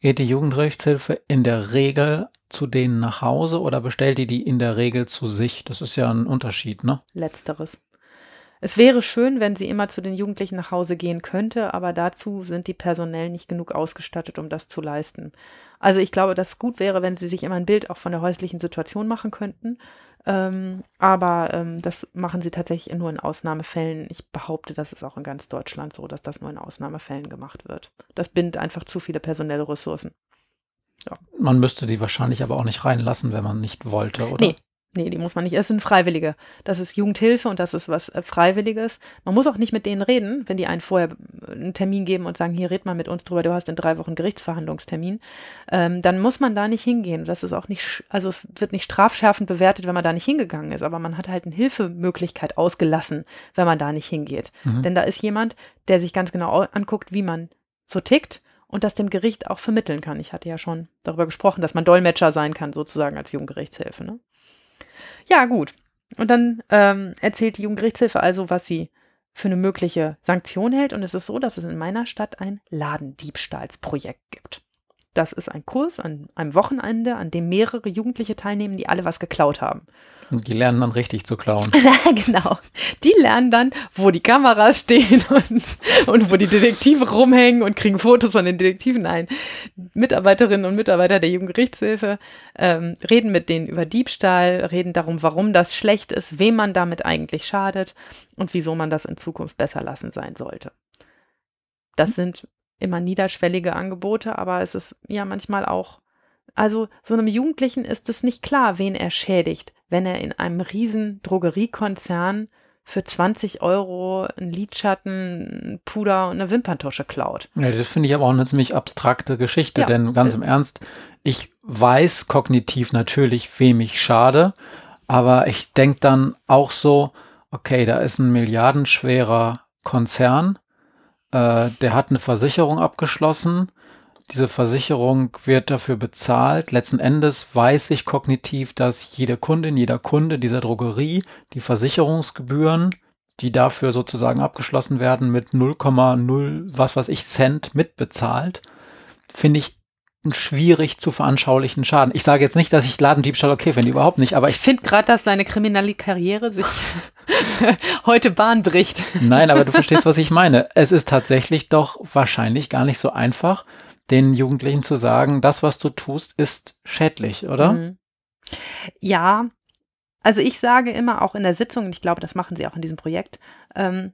Geht die Jugendrechtshilfe in der Regel zu denen nach Hause oder bestellt die die in der Regel zu sich? Das ist ja ein Unterschied, ne? Letzteres. Es wäre schön, wenn sie immer zu den Jugendlichen nach Hause gehen könnte, aber dazu sind die personell nicht genug ausgestattet, um das zu leisten. Also ich glaube, dass es gut wäre, wenn sie sich immer ein Bild auch von der häuslichen Situation machen könnten. Ähm, aber ähm, das machen sie tatsächlich nur in Ausnahmefällen. Ich behaupte, das ist auch in ganz Deutschland so, dass das nur in Ausnahmefällen gemacht wird. Das bindet einfach zu viele personelle Ressourcen. Ja. Man müsste die wahrscheinlich aber auch nicht reinlassen, wenn man nicht wollte, oder? Nee, Nee, die muss man nicht. Es sind Freiwillige. Das ist Jugendhilfe und das ist was äh, Freiwilliges. Man muss auch nicht mit denen reden, wenn die einen vorher äh, einen Termin geben und sagen, hier red mal mit uns drüber, du hast in drei Wochen Gerichtsverhandlungstermin. Ähm, dann muss man da nicht hingehen. Das ist auch nicht, also es wird nicht strafschärfend bewertet, wenn man da nicht hingegangen ist, aber man hat halt eine Hilfemöglichkeit ausgelassen, wenn man da nicht hingeht. Mhm. Denn da ist jemand, der sich ganz genau anguckt, wie man so tickt und das dem Gericht auch vermitteln kann. Ich hatte ja schon darüber gesprochen, dass man Dolmetscher sein kann, sozusagen als Jugendgerichtshilfe. Ne? Ja, gut. Und dann ähm, erzählt die Jugendgerichtshilfe also, was sie für eine mögliche Sanktion hält. Und es ist so, dass es in meiner Stadt ein Ladendiebstahlsprojekt gibt. Das ist ein Kurs an einem Wochenende, an dem mehrere Jugendliche teilnehmen, die alle was geklaut haben. Und die lernen dann richtig zu klauen. Genau. Die lernen dann, wo die Kameras stehen und, und wo die Detektive rumhängen und kriegen Fotos von den Detektiven ein. Mitarbeiterinnen und Mitarbeiter der Jugendgerichtshilfe ähm, reden mit denen über Diebstahl, reden darum, warum das schlecht ist, wem man damit eigentlich schadet und wieso man das in Zukunft besser lassen sein sollte. Das sind immer niederschwellige Angebote, aber es ist ja manchmal auch also so einem Jugendlichen ist es nicht klar, wen er schädigt, wenn er in einem riesen Drogeriekonzern für 20 Euro einen Lidschatten, Puder und eine Wimperntusche klaut. Ja, das finde ich aber auch eine ziemlich abstrakte Geschichte, ja. denn ganz im Ernst, ich weiß kognitiv natürlich, wem ich schade, aber ich denke dann auch so, okay, da ist ein milliardenschwerer Konzern, äh, der hat eine Versicherung abgeschlossen, diese Versicherung wird dafür bezahlt. Letzten Endes weiß ich kognitiv, dass jede Kundin, jeder Kunde dieser Drogerie die Versicherungsgebühren, die dafür sozusagen abgeschlossen werden, mit 0,0 was weiß ich Cent mitbezahlt. Finde ich schwierig zu veranschaulichen Schaden. Ich sage jetzt nicht, dass ich Ladendiebstahl okay finde, überhaupt nicht, aber ich, ich finde gerade, dass seine kriminelle Karriere sich heute Bahn bricht. Nein, aber du verstehst, was ich meine. Es ist tatsächlich doch wahrscheinlich gar nicht so einfach, den Jugendlichen zu sagen, das, was du tust, ist schädlich, oder? Mhm. Ja, also ich sage immer auch in der Sitzung, und ich glaube, das machen sie auch in diesem Projekt, ähm,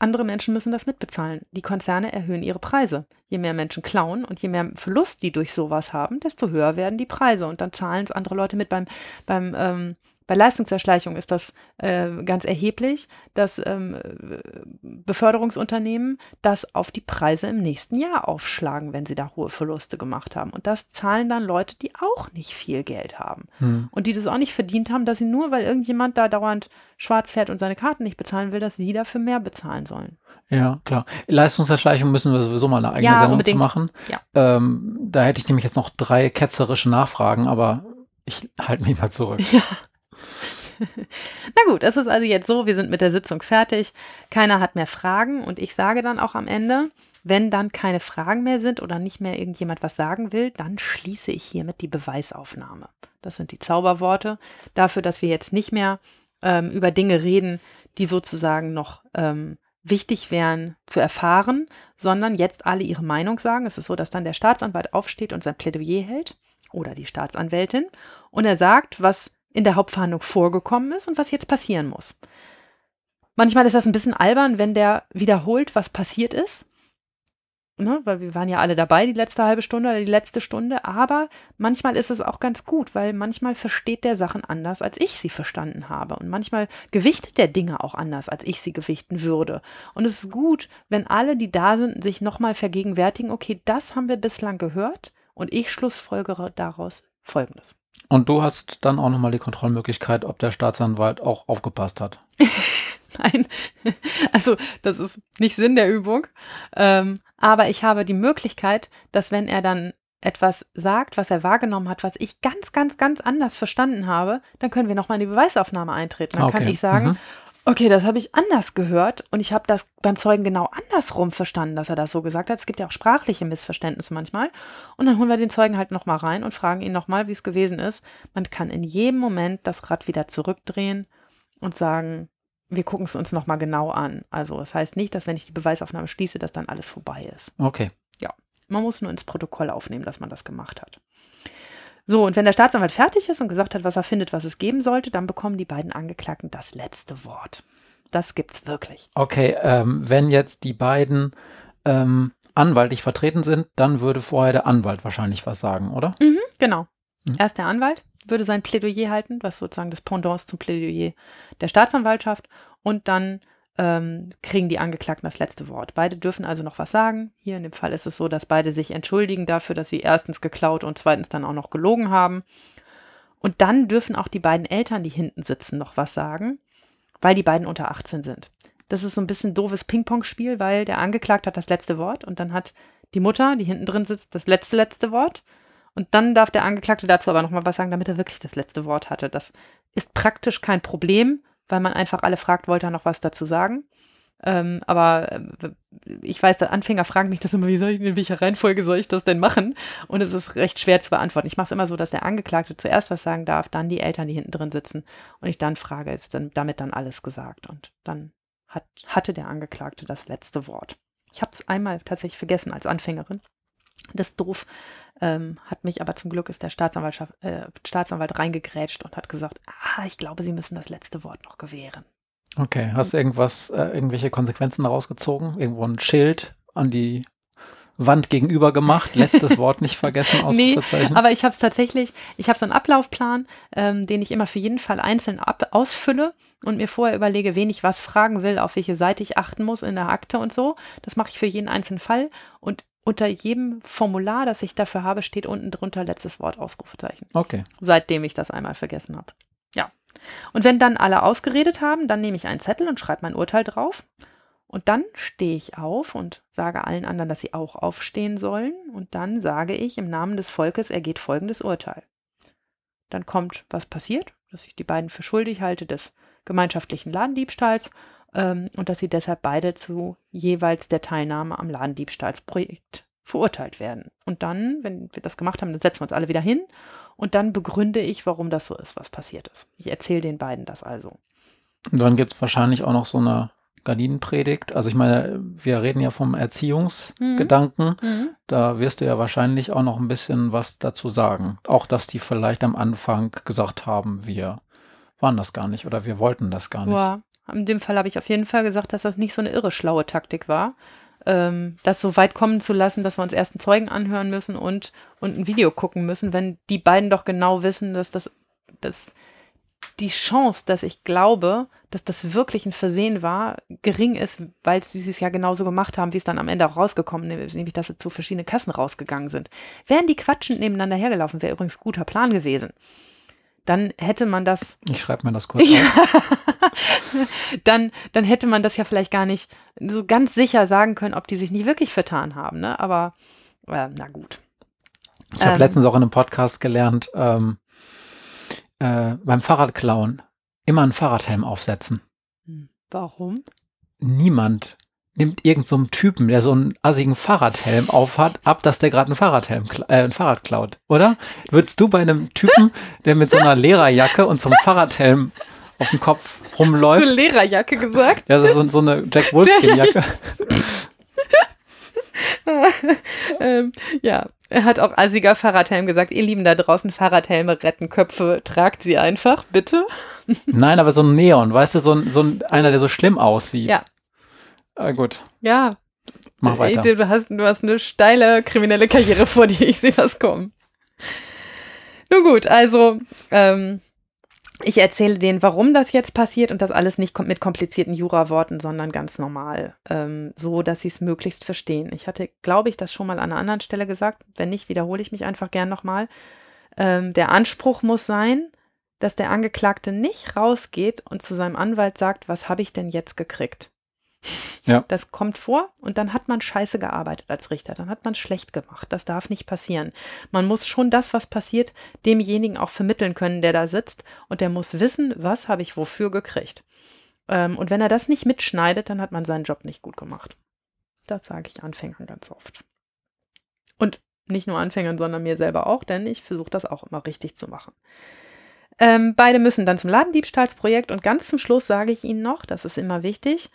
andere Menschen müssen das mitbezahlen. Die Konzerne erhöhen ihre Preise. Je mehr Menschen klauen und je mehr Verlust die durch sowas haben, desto höher werden die Preise. Und dann zahlen es andere Leute mit beim, beim ähm, bei Leistungserschleichung ist das äh, ganz erheblich, dass ähm, Beförderungsunternehmen das auf die Preise im nächsten Jahr aufschlagen, wenn sie da hohe Verluste gemacht haben. Und das zahlen dann Leute, die auch nicht viel Geld haben hm. und die das auch nicht verdient haben, dass sie nur, weil irgendjemand da dauernd schwarz fährt und seine Karten nicht bezahlen will, dass sie dafür mehr bezahlen sollen. Ja, klar. Leistungserschleichung müssen wir sowieso mal eine eigene ja, Sendung unbedingt. zu machen. Ja. Ähm, da hätte ich nämlich jetzt noch drei ketzerische Nachfragen, aber ich halte mich mal zurück. Ja. Na gut, es ist also jetzt so, wir sind mit der Sitzung fertig. Keiner hat mehr Fragen und ich sage dann auch am Ende, wenn dann keine Fragen mehr sind oder nicht mehr irgendjemand was sagen will, dann schließe ich hiermit die Beweisaufnahme. Das sind die Zauberworte dafür, dass wir jetzt nicht mehr ähm, über Dinge reden, die sozusagen noch ähm, wichtig wären zu erfahren, sondern jetzt alle ihre Meinung sagen. Es ist so, dass dann der Staatsanwalt aufsteht und sein Plädoyer hält oder die Staatsanwältin und er sagt, was in der Hauptverhandlung vorgekommen ist und was jetzt passieren muss. Manchmal ist das ein bisschen albern, wenn der wiederholt, was passiert ist. Ne, weil wir waren ja alle dabei, die letzte halbe Stunde oder die letzte Stunde. Aber manchmal ist es auch ganz gut, weil manchmal versteht der Sachen anders, als ich sie verstanden habe. Und manchmal gewichtet der Dinge auch anders, als ich sie gewichten würde. Und es ist gut, wenn alle, die da sind, sich nochmal vergegenwärtigen, okay, das haben wir bislang gehört und ich schlussfolgere daraus Folgendes. Und du hast dann auch nochmal die Kontrollmöglichkeit, ob der Staatsanwalt auch aufgepasst hat. Nein, also das ist nicht Sinn der Übung. Ähm, aber ich habe die Möglichkeit, dass wenn er dann etwas sagt, was er wahrgenommen hat, was ich ganz, ganz, ganz anders verstanden habe, dann können wir nochmal in die Beweisaufnahme eintreten. Dann okay. kann ich sagen, mhm. Okay, das habe ich anders gehört und ich habe das beim Zeugen genau andersrum verstanden, dass er das so gesagt hat. Es gibt ja auch sprachliche Missverständnisse manchmal. Und dann holen wir den Zeugen halt nochmal rein und fragen ihn nochmal, wie es gewesen ist. Man kann in jedem Moment das Rad wieder zurückdrehen und sagen, wir gucken es uns nochmal genau an. Also das heißt nicht, dass wenn ich die Beweisaufnahme schließe, dass dann alles vorbei ist. Okay. Ja, man muss nur ins Protokoll aufnehmen, dass man das gemacht hat. So, und wenn der Staatsanwalt fertig ist und gesagt hat, was er findet, was es geben sollte, dann bekommen die beiden Angeklagten das letzte Wort. Das gibt's wirklich. Okay, ähm, wenn jetzt die beiden ähm, anwaltlich vertreten sind, dann würde vorher der Anwalt wahrscheinlich was sagen, oder? Mhm, genau. Mhm. Erst der Anwalt würde sein Plädoyer halten, was sozusagen das Pendant zum Plädoyer der Staatsanwaltschaft. Und dann ähm, kriegen die Angeklagten das letzte Wort. Beide dürfen also noch was sagen. Hier in dem Fall ist es so, dass beide sich entschuldigen dafür, dass sie erstens geklaut und zweitens dann auch noch gelogen haben. Und dann dürfen auch die beiden Eltern, die hinten sitzen, noch was sagen, weil die beiden unter 18 sind. Das ist so ein bisschen doofes Ping-Pong-Spiel, weil der Angeklagte hat das letzte Wort und dann hat die Mutter, die hinten drin sitzt, das letzte letzte Wort. Und dann darf der Angeklagte dazu aber noch mal was sagen, damit er wirklich das letzte Wort hatte. Das ist praktisch kein Problem, weil man einfach alle fragt, wollte er noch was dazu sagen. Ähm, aber äh, ich weiß, Anfänger fragen mich das immer, wie soll ich, in welcher Reihenfolge soll ich das denn machen? Und es ist recht schwer zu beantworten. Ich mache es immer so, dass der Angeklagte zuerst was sagen darf, dann die Eltern, die hinten drin sitzen. Und ich dann frage, ist dann damit dann alles gesagt? Und dann hat, hatte der Angeklagte das letzte Wort. Ich habe es einmal tatsächlich vergessen als Anfängerin. Das ist doof. Ähm, hat mich aber zum Glück ist der Staatsanwalt, äh, Staatsanwalt reingegrätscht und hat gesagt, ah, ich glaube, Sie müssen das letzte Wort noch gewähren. Okay, hast du irgendwas, äh, irgendwelche Konsequenzen daraus gezogen? Irgendwo ein Schild an die Wand gegenüber gemacht, letztes Wort nicht vergessen, Nee, Ausrufezeichen. aber ich habe es tatsächlich, ich habe so einen Ablaufplan, ähm, den ich immer für jeden Fall einzeln ab ausfülle und mir vorher überlege, wen ich was fragen will, auf welche Seite ich achten muss in der Akte und so. Das mache ich für jeden einzelnen Fall und unter jedem Formular, das ich dafür habe, steht unten drunter letztes Wort Ausrufezeichen. okay. Seitdem ich das einmal vergessen habe. Ja. Und wenn dann alle ausgeredet haben, dann nehme ich einen Zettel und schreibe mein Urteil drauf. Und dann stehe ich auf und sage allen anderen, dass sie auch aufstehen sollen. Und dann sage ich, im Namen des Volkes ergeht folgendes Urteil. Dann kommt, was passiert, dass ich die beiden für schuldig halte des gemeinschaftlichen Ladendiebstahls ähm, und dass sie deshalb beide zu jeweils der Teilnahme am Ladendiebstahlsprojekt verurteilt werden. Und dann, wenn wir das gemacht haben, dann setzen wir uns alle wieder hin und dann begründe ich, warum das so ist, was passiert ist. Ich erzähle den beiden das also. Und dann gibt es wahrscheinlich auch noch so eine Gardinenpredigt. Also ich meine, wir reden ja vom Erziehungsgedanken. Da wirst du ja wahrscheinlich auch noch ein bisschen was dazu sagen. Auch, dass die vielleicht am Anfang gesagt haben, wir waren das gar nicht oder wir wollten das gar nicht. Ja, in dem Fall habe ich auf jeden Fall gesagt, dass das nicht so eine irre schlaue Taktik war, ähm, das so weit kommen zu lassen, dass wir uns erst einen Zeugen anhören müssen und, und ein Video gucken müssen, wenn die beiden doch genau wissen, dass das, dass die Chance, dass ich glaube, dass das wirklich ein Versehen war, gering ist, weil sie es ja genauso gemacht haben, wie es dann am Ende auch rausgekommen ist, nämlich dass sie zu verschiedenen Kassen rausgegangen sind. Wären die quatschend nebeneinander hergelaufen, wäre übrigens guter Plan gewesen. Dann hätte man das Ich schreibe mir das kurz ja. dann, dann hätte man das ja vielleicht gar nicht so ganz sicher sagen können, ob die sich nicht wirklich vertan haben. Ne? Aber äh, na gut. Ich habe Ähm. letztens auch in einem Podcast gelernt, ähm, äh, beim Fahrradklauen immer einen Fahrradhelm aufsetzen. Hm, Warum? Niemand nimmt irgendeinen so einen Typen, der so einen assigen Fahrradhelm aufhat, ab, dass der gerade einen Fahrradhelm, äh, ein Fahrrad klaut, oder? Würdest du bei einem Typen, der mit so einer Lehrerjacke und so einem Fahrradhelm auf dem Kopf Hast du rumläuft, Lehrerjacke gesagt? ja, so, so eine Jack Wolfskin-Jacke, ähm, ja, er hat auch assiger Fahrradhelm gesagt. Ihr Lieben da draußen, Fahrradhelme retten Köpfe, tragt sie einfach, bitte. nein, aber so ein Neon, weißt du, so ein, so ein, einer, der so schlimm aussieht. Ja. Ah, gut, Ja, mach weiter. Du hast, du hast eine steile kriminelle Karriere vor dir. Ich sehe das kommen. Nun gut, also ähm, ich erzähle denen, warum das jetzt passiert und das alles nicht mit komplizierten Juraworten, sondern ganz normal, ähm, so dass sie es möglichst verstehen. Ich hatte, glaube ich, das schon mal an einer anderen Stelle gesagt. Wenn nicht, wiederhole ich mich einfach gern nochmal. Ähm, der Anspruch muss sein, dass der Angeklagte nicht rausgeht und zu seinem Anwalt sagt, was habe ich denn jetzt gekriegt? Ja. Das kommt vor und dann hat man scheiße gearbeitet als Richter. Dann hat man schlecht gemacht. Das darf nicht passieren. Man muss schon das, was passiert, demjenigen auch vermitteln können, der da sitzt. Und der muss wissen, was habe ich wofür gekriegt. Ähm, und wenn er das nicht mitschneidet, dann hat man seinen Job nicht gut gemacht. Das sage ich Anfängern ganz oft. Und nicht nur Anfängern, sondern mir selber auch, denn ich versuche das auch immer richtig zu machen. Ähm, beide müssen dann zum Ladendiebstahlsprojekt und ganz zum Schluss sage ich Ihnen noch, das ist immer wichtig,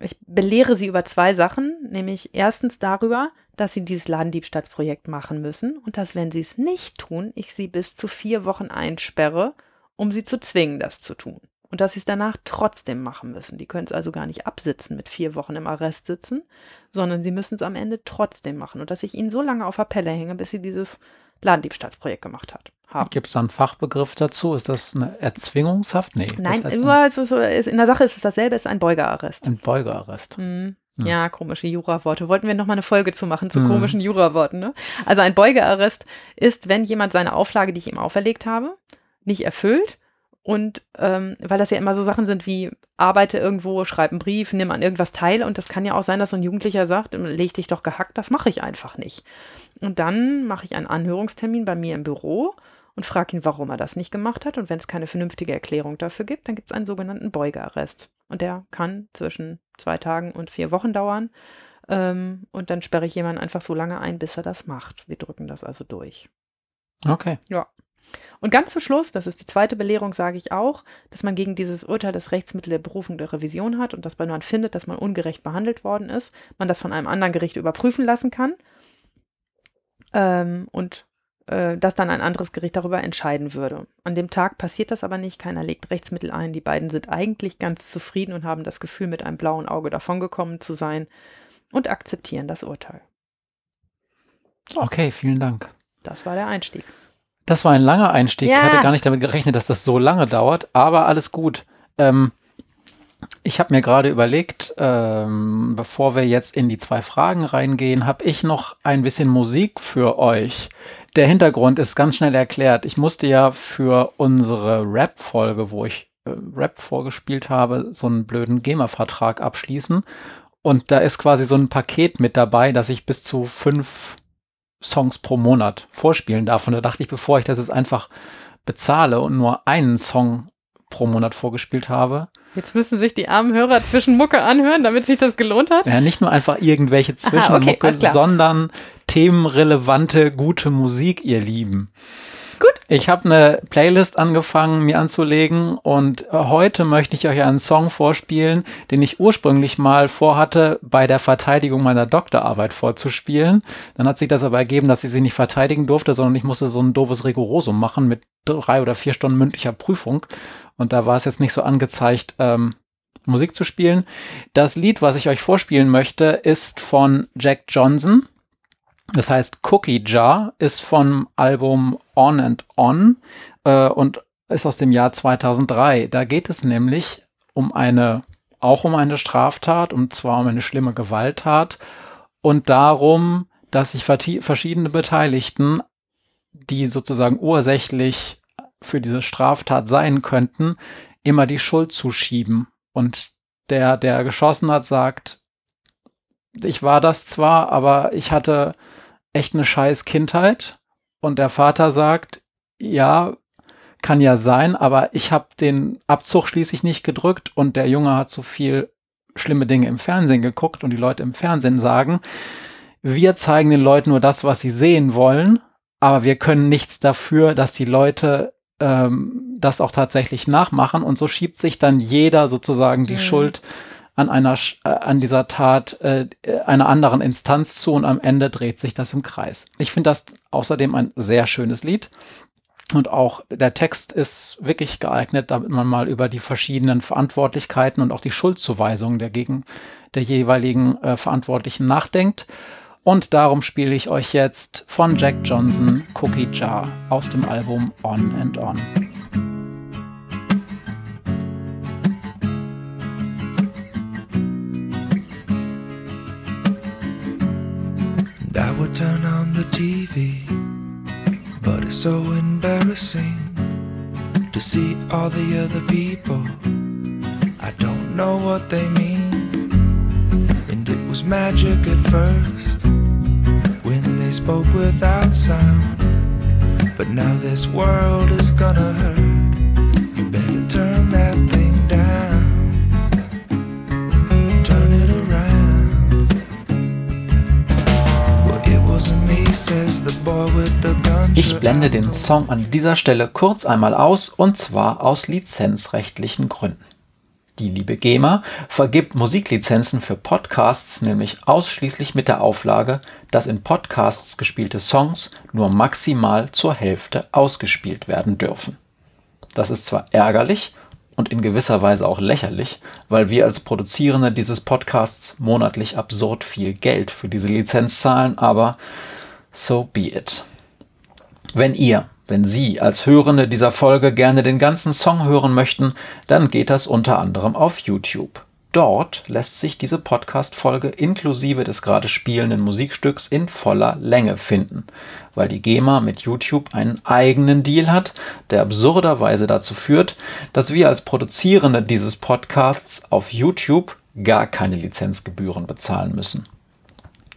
ich belehre Sie über zwei Sachen, nämlich erstens darüber, dass Sie dieses Ladendiebstahlsprojekt machen müssen und dass, wenn Sie es nicht tun, ich Sie bis zu vier Wochen einsperre, um Sie zu zwingen, das zu tun. Und dass Sie es danach trotzdem machen müssen. Die können es also gar nicht absitzen mit vier Wochen im Arrest sitzen, sondern Sie müssen es am Ende trotzdem machen. Und dass ich Ihnen so lange auf der Pelle hänge, bis Sie dieses Ladendiebstahlsprojekt gemacht hat, haben. Gibt es da einen Fachbegriff dazu? Ist das eine Erzwingungshaft? Nee. Nein, das heißt nur, in der Sache ist es dasselbe, es ist ein Beugearrest. Ein Beugearrest. Mhm. Ja, komische Juraworte. Wollten wir noch mal eine Folge zu machen zu mhm. komischen Juraworten. Ne? Also ein Beugearrest ist, wenn jemand seine Auflage, die ich ihm auferlegt habe, nicht erfüllt und ähm, weil das ja immer so Sachen sind wie arbeite irgendwo, schreib einen Brief, nimm an irgendwas teil und das kann ja auch sein, dass so ein Jugendlicher sagt, leg dich doch gehackt, das mache ich einfach nicht. Und dann mache ich einen Anhörungstermin bei mir im Büro und frage ihn, warum er das nicht gemacht hat. Und wenn es keine vernünftige Erklärung dafür gibt, dann gibt es einen sogenannten Beugearrest. Und der kann zwischen zwei Tagen und vier Wochen dauern. Ähm, und dann sperre ich jemanden einfach so lange ein, bis er das macht. Wir drücken das also durch. Okay. Ja. Und ganz zum Schluss, das ist die zweite Belehrung, sage ich auch, dass man gegen dieses Urteil das Rechtsmittel der Berufung der Revision hat und dass, wenn man findet, dass man ungerecht behandelt worden ist, man das von einem anderen Gericht überprüfen lassen kann ähm, und äh, dass dann ein anderes Gericht darüber entscheiden würde. An dem Tag passiert das aber nicht, keiner legt Rechtsmittel ein. Die beiden sind eigentlich ganz zufrieden und haben das Gefühl, mit einem blauen Auge davongekommen zu sein und akzeptieren das Urteil. Okay, vielen Dank. Das war der Einstieg. Das war ein langer Einstieg. Ja. Ich hatte gar nicht damit gerechnet, dass das so lange dauert, aber alles gut. Ähm, ich habe mir gerade überlegt, ähm, bevor wir jetzt in die zwei Fragen reingehen, habe ich noch ein bisschen Musik für euch. Der Hintergrund ist ganz schnell erklärt. Ich musste ja für unsere Rap-Folge, wo ich äh, Rap vorgespielt habe, so einen blöden GEMA-Vertrag abschließen. Und da ist quasi so ein Paket mit dabei, dass ich bis zu fünf Songs pro Monat vorspielen darf. Und da dachte ich, bevor ich das jetzt einfach bezahle und nur einen Song pro Monat vorgespielt habe. Jetzt müssen sich die armen Hörer Zwischenmucke anhören, damit sich das gelohnt hat. Ja, nicht nur einfach irgendwelche Zwischenmucke, okay, sondern themenrelevante, gute Musik, ihr Lieben. Gut. Ich habe eine Playlist angefangen, mir anzulegen und heute möchte ich euch einen Song vorspielen, den ich ursprünglich mal vorhatte, bei der Verteidigung meiner Doktorarbeit vorzuspielen. Dann hat sich das aber ergeben, dass ich sie nicht verteidigen durfte, sondern ich musste so ein doofes Rigorosum machen mit drei oder vier Stunden mündlicher Prüfung. Und da war es jetzt nicht so angezeigt, ähm, Musik zu spielen. Das Lied, was ich euch vorspielen möchte, ist von Jack Johnson. Das heißt, Cookie Jar ist vom Album On and On äh, und ist aus dem Jahr 2003. Da geht es nämlich um eine, auch um eine Straftat, und zwar um eine schlimme Gewalttat und darum, dass sich verschiedene Beteiligten, die sozusagen ursächlich für diese Straftat sein könnten, immer die Schuld zuschieben. Und der, der geschossen hat, sagt, ich war das zwar, aber ich hatte echt eine scheiß Kindheit. Und der Vater sagt, ja, kann ja sein, aber ich habe den Abzug schließlich nicht gedrückt und der Junge hat so viel schlimme Dinge im Fernsehen geguckt und die Leute im Fernsehen sagen, wir zeigen den Leuten nur das, was sie sehen wollen, aber wir können nichts dafür, dass die Leute ähm, das auch tatsächlich nachmachen und so schiebt sich dann jeder sozusagen die mhm. Schuld an einer, äh, an dieser Tat äh, einer anderen Instanz zu und am Ende dreht sich das im Kreis. Ich finde das außerdem ein sehr schönes Lied. Und auch der Text ist wirklich geeignet, damit man mal über die verschiedenen Verantwortlichkeiten und auch die Schuldzuweisungen der gegen der jeweiligen äh, Verantwortlichen nachdenkt. Und darum spiele ich euch jetzt von Jack Johnson Cookie Jar aus dem Album On and On. TV, but it's so embarrassing to see all the other people. I don't know what they mean, and it was magic at first when they spoke without sound. But now this world is gonna hurt. Ich blende den Song an dieser Stelle kurz einmal aus und zwar aus lizenzrechtlichen Gründen. Die liebe GEMA vergibt Musiklizenzen für Podcasts nämlich ausschließlich mit der Auflage, dass in Podcasts gespielte Songs nur maximal zur Hälfte ausgespielt werden dürfen. Das ist zwar ärgerlich und in gewisser Weise auch lächerlich, weil wir als Produzierende dieses Podcasts monatlich absurd viel Geld für diese Lizenz zahlen, aber so be it. Wenn ihr wenn Sie als Hörende dieser Folge gerne den ganzen Song hören möchten, dann geht das unter anderem auf YouTube. Dort lässt sich diese Podcast-Folge inklusive des gerade spielenden Musikstücks in voller Länge finden, weil die GEMA mit YouTube einen eigenen Deal hat, der absurderweise dazu führt, dass wir als Produzierende dieses Podcasts auf YouTube gar keine Lizenzgebühren bezahlen müssen.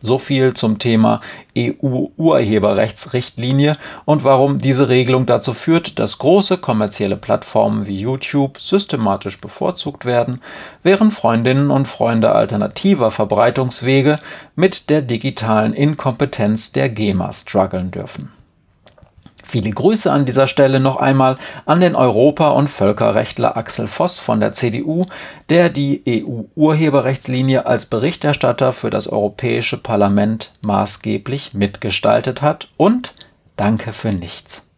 So viel zum Thema EU-Urheberrechtsrichtlinie und warum diese Regelung dazu führt, dass große kommerzielle Plattformen wie YouTube systematisch bevorzugt werden, während Freundinnen und Freunde alternativer Verbreitungswege mit der digitalen Inkompetenz der GEMA strugglen dürfen. Viele Grüße an dieser Stelle noch einmal an den Europa- und Völkerrechtler Axel Voss von der CDU, der die EU-Urheberrechtslinie als Berichterstatter für das Europäische Parlament maßgeblich mitgestaltet hat und danke für nichts.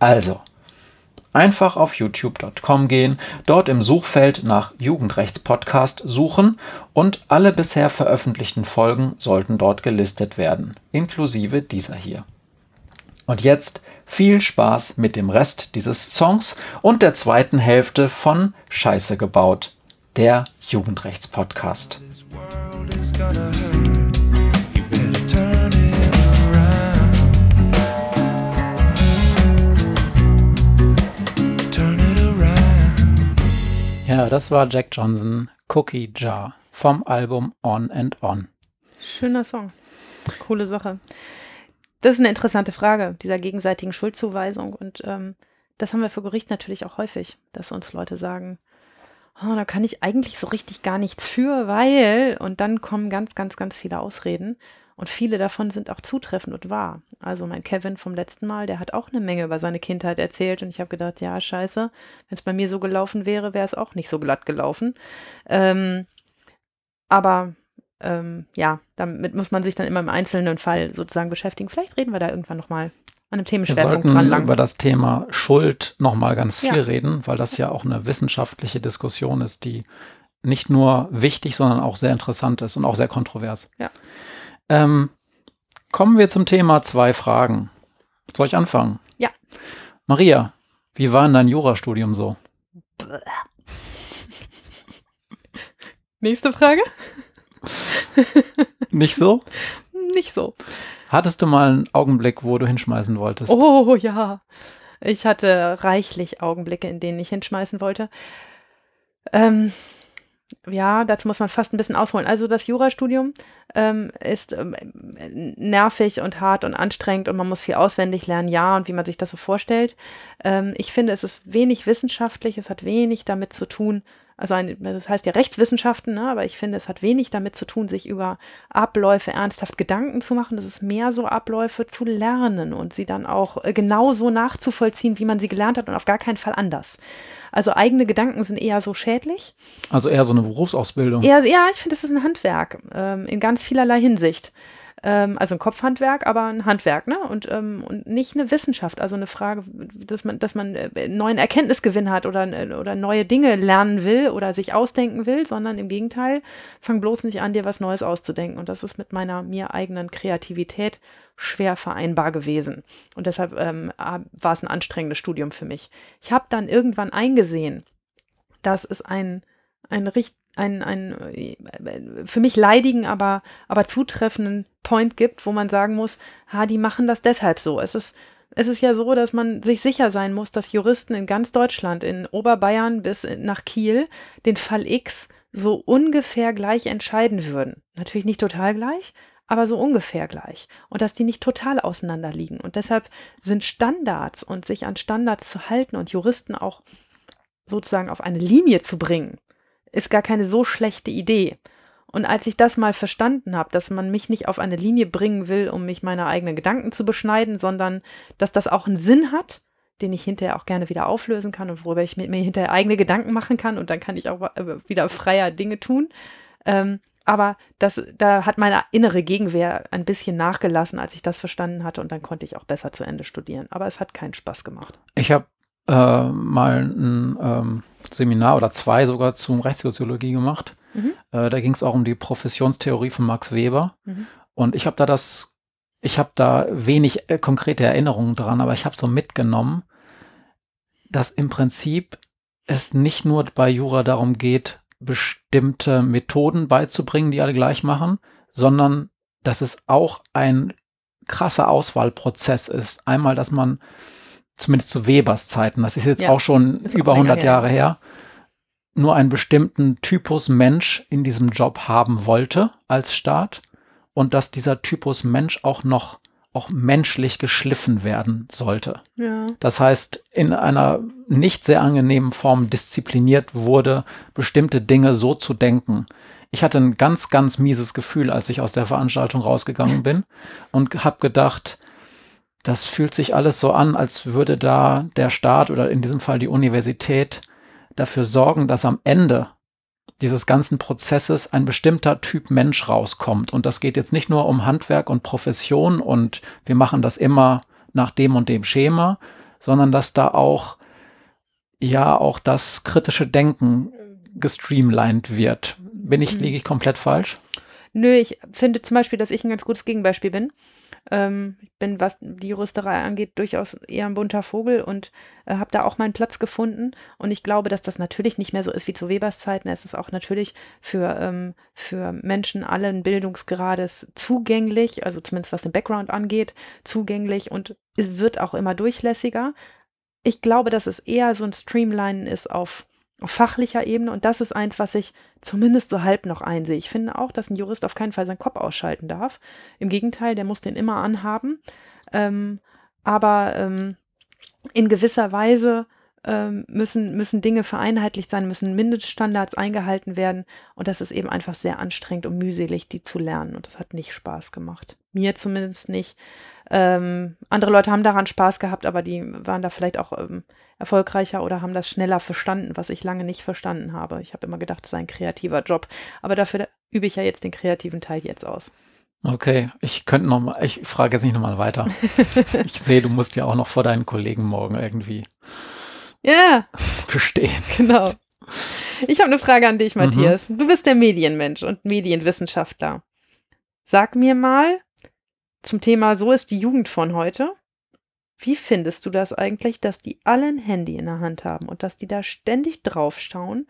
Also, einfach auf youtube.com gehen, dort im Suchfeld nach Jugendrechtspodcast suchen und alle bisher veröffentlichten Folgen sollten dort gelistet werden, inklusive dieser hier. Und jetzt viel Spaß mit dem Rest dieses Songs und der zweiten Hälfte von Scheiße gebaut, der Jugendrechtspodcast. Ja, das war Jack Johnson, Cookie Jar vom Album On and On. Schöner Song. Coole Sache. Das ist eine interessante Frage, dieser gegenseitigen Schuldzuweisung. Und ähm, das haben wir für Gericht natürlich auch häufig, dass uns Leute sagen, oh, da kann ich eigentlich so richtig gar nichts für, weil, und dann kommen ganz, ganz, ganz viele Ausreden. Und viele davon sind auch zutreffend und wahr. Also mein Kevin vom letzten Mal, der hat auch eine Menge über seine Kindheit erzählt und ich habe gedacht, ja, scheiße, wenn es bei mir so gelaufen wäre, wäre es auch nicht so glatt gelaufen. Ähm, aber ähm, ja, damit muss man sich dann immer im einzelnen Fall sozusagen beschäftigen. Vielleicht reden wir da irgendwann nochmal an einem Themenschwerpunkt wir sollten dran über das Thema Schuld nochmal ganz viel ja. reden, weil das ja auch eine wissenschaftliche Diskussion ist, die nicht nur wichtig, sondern auch sehr interessant ist und auch sehr kontrovers. Ja. Ähm, kommen wir zum Thema zwei Fragen. Soll ich anfangen? Ja. Maria, wie war denn dein Jurastudium so? Nächste Frage. Nicht so? Nicht so. Hattest du mal einen Augenblick, wo du hinschmeißen wolltest? Oh ja. Ich hatte reichlich Augenblicke, in denen ich hinschmeißen wollte. Ähm, ja, dazu muss man fast ein bisschen ausholen. Also das Jurastudium ähm, ist ähm, nervig und hart und anstrengend und man muss viel auswendig lernen, ja, und wie man sich das so vorstellt. Ähm, ich finde, es ist wenig wissenschaftlich, es hat wenig damit zu tun, also ein, das heißt ja Rechtswissenschaften, ne? aber ich finde, es hat wenig damit zu tun, sich über Abläufe ernsthaft Gedanken zu machen. Das ist mehr so Abläufe zu lernen und sie dann auch äh, genauso nachzuvollziehen, wie man sie gelernt hat und auf gar keinen Fall anders. Also eigene Gedanken sind eher so schädlich. Also eher so eine Berufsausbildung. Eher, ja, ich finde, das ist ein Handwerk ähm, in ganz vielerlei Hinsicht ähm, also ein Kopfhandwerk, aber ein Handwerk, ne? Und, ähm, und nicht eine Wissenschaft, also eine Frage, dass man, dass man äh, neuen Erkenntnisgewinn hat oder, äh, oder neue Dinge lernen will oder sich ausdenken will, sondern im Gegenteil, fang bloß nicht an, dir was Neues auszudenken. Und das ist mit meiner mir eigenen Kreativität schwer vereinbar gewesen. Und deshalb ähm, war es ein anstrengendes Studium für mich. Ich habe dann irgendwann eingesehen, dass es ein, ein richtig einen, einen für mich leidigen, aber, aber zutreffenden Point gibt, wo man sagen muss, ha, die machen das deshalb so. Es ist, es ist ja so, dass man sich sicher sein muss, dass Juristen in ganz Deutschland, in Oberbayern bis nach Kiel, den Fall X so ungefähr gleich entscheiden würden. Natürlich nicht total gleich, aber so ungefähr gleich. Und dass die nicht total auseinander liegen. Und deshalb sind Standards und sich an Standards zu halten und Juristen auch sozusagen auf eine Linie zu bringen, ist gar keine so schlechte Idee. Und als ich das mal verstanden habe, dass man mich nicht auf eine Linie bringen will, um mich meine eigenen Gedanken zu beschneiden, sondern dass das auch einen Sinn hat, den ich hinterher auch gerne wieder auflösen kann und worüber ich mir, mir hinterher eigene Gedanken machen kann und dann kann ich auch äh, wieder freier Dinge tun. Ähm, aber das, da hat meine innere Gegenwehr ein bisschen nachgelassen, als ich das verstanden hatte und dann konnte ich auch besser zu Ende studieren. Aber es hat keinen Spaß gemacht. Ich habe äh, mal ein ähm, Seminar oder zwei sogar zum Rechtssoziologie gemacht. Mhm. Äh, da ging es auch um die Professionstheorie von Max Weber. Mhm. Und ich habe da das, ich habe da wenig äh, konkrete Erinnerungen dran, aber ich habe so mitgenommen, dass im Prinzip es nicht nur bei Jura darum geht, bestimmte Methoden beizubringen, die alle gleich machen, sondern dass es auch ein krasser Auswahlprozess ist. Einmal, dass man zumindest zu Webers Zeiten, das ist jetzt ja, auch schon über auch 100 Jahre her, nur einen bestimmten Typus Mensch in diesem Job haben wollte als Staat und dass dieser Typus Mensch auch noch auch menschlich geschliffen werden sollte. Ja. Das heißt, in einer nicht sehr angenehmen Form diszipliniert wurde, bestimmte Dinge so zu denken. Ich hatte ein ganz, ganz mieses Gefühl, als ich aus der Veranstaltung rausgegangen bin und habe gedacht, das fühlt sich alles so an, als würde da der Staat oder in diesem Fall die Universität dafür sorgen, dass am Ende dieses ganzen Prozesses ein bestimmter Typ Mensch rauskommt. Und das geht jetzt nicht nur um Handwerk und Profession und wir machen das immer nach dem und dem Schema, sondern dass da auch, ja, auch das kritische Denken gestreamlined wird. Bin ich, mhm. liege ich komplett falsch? Nö, ich finde zum Beispiel, dass ich ein ganz gutes Gegenbeispiel bin. Ähm, ich bin, was die Juristerei angeht, durchaus eher ein bunter Vogel und äh, habe da auch meinen Platz gefunden. Und ich glaube, dass das natürlich nicht mehr so ist wie zu Webers Zeiten. Es ist auch natürlich für, ähm, für Menschen allen Bildungsgrades zugänglich, also zumindest was den Background angeht, zugänglich und es wird auch immer durchlässiger. Ich glaube, dass es eher so ein Streamlinen ist auf auf fachlicher Ebene und das ist eins, was ich zumindest so halb noch einsehe. Ich finde auch, dass ein Jurist auf keinen Fall seinen Kopf ausschalten darf. Im Gegenteil, der muss den immer anhaben. Ähm, aber ähm, in gewisser Weise ähm, müssen, müssen Dinge vereinheitlicht sein, müssen Mindeststandards eingehalten werden. Und das ist eben einfach sehr anstrengend und mühselig, die zu lernen. Und das hat nicht Spaß gemacht. Mir zumindest nicht. Ähm, andere Leute haben daran Spaß gehabt, aber die waren da vielleicht auch ähm, erfolgreicher oder haben das schneller verstanden, was ich lange nicht verstanden habe. Ich habe immer gedacht, es sei ein kreativer Job. Aber dafür übe ich ja jetzt den kreativen Teil jetzt aus. Okay, ich könnte noch mal, ich frage jetzt nicht nochmal weiter. ich sehe, du musst ja auch noch vor deinen Kollegen morgen irgendwie ja. bestehen. Genau. Ich habe eine Frage an dich, Matthias. Mhm. Du bist der Medienmensch und Medienwissenschaftler. Sag mir mal zum Thema So ist die Jugend von heute. Wie findest du das eigentlich, dass die alle ein Handy in der Hand haben und dass die da ständig drauf schauen?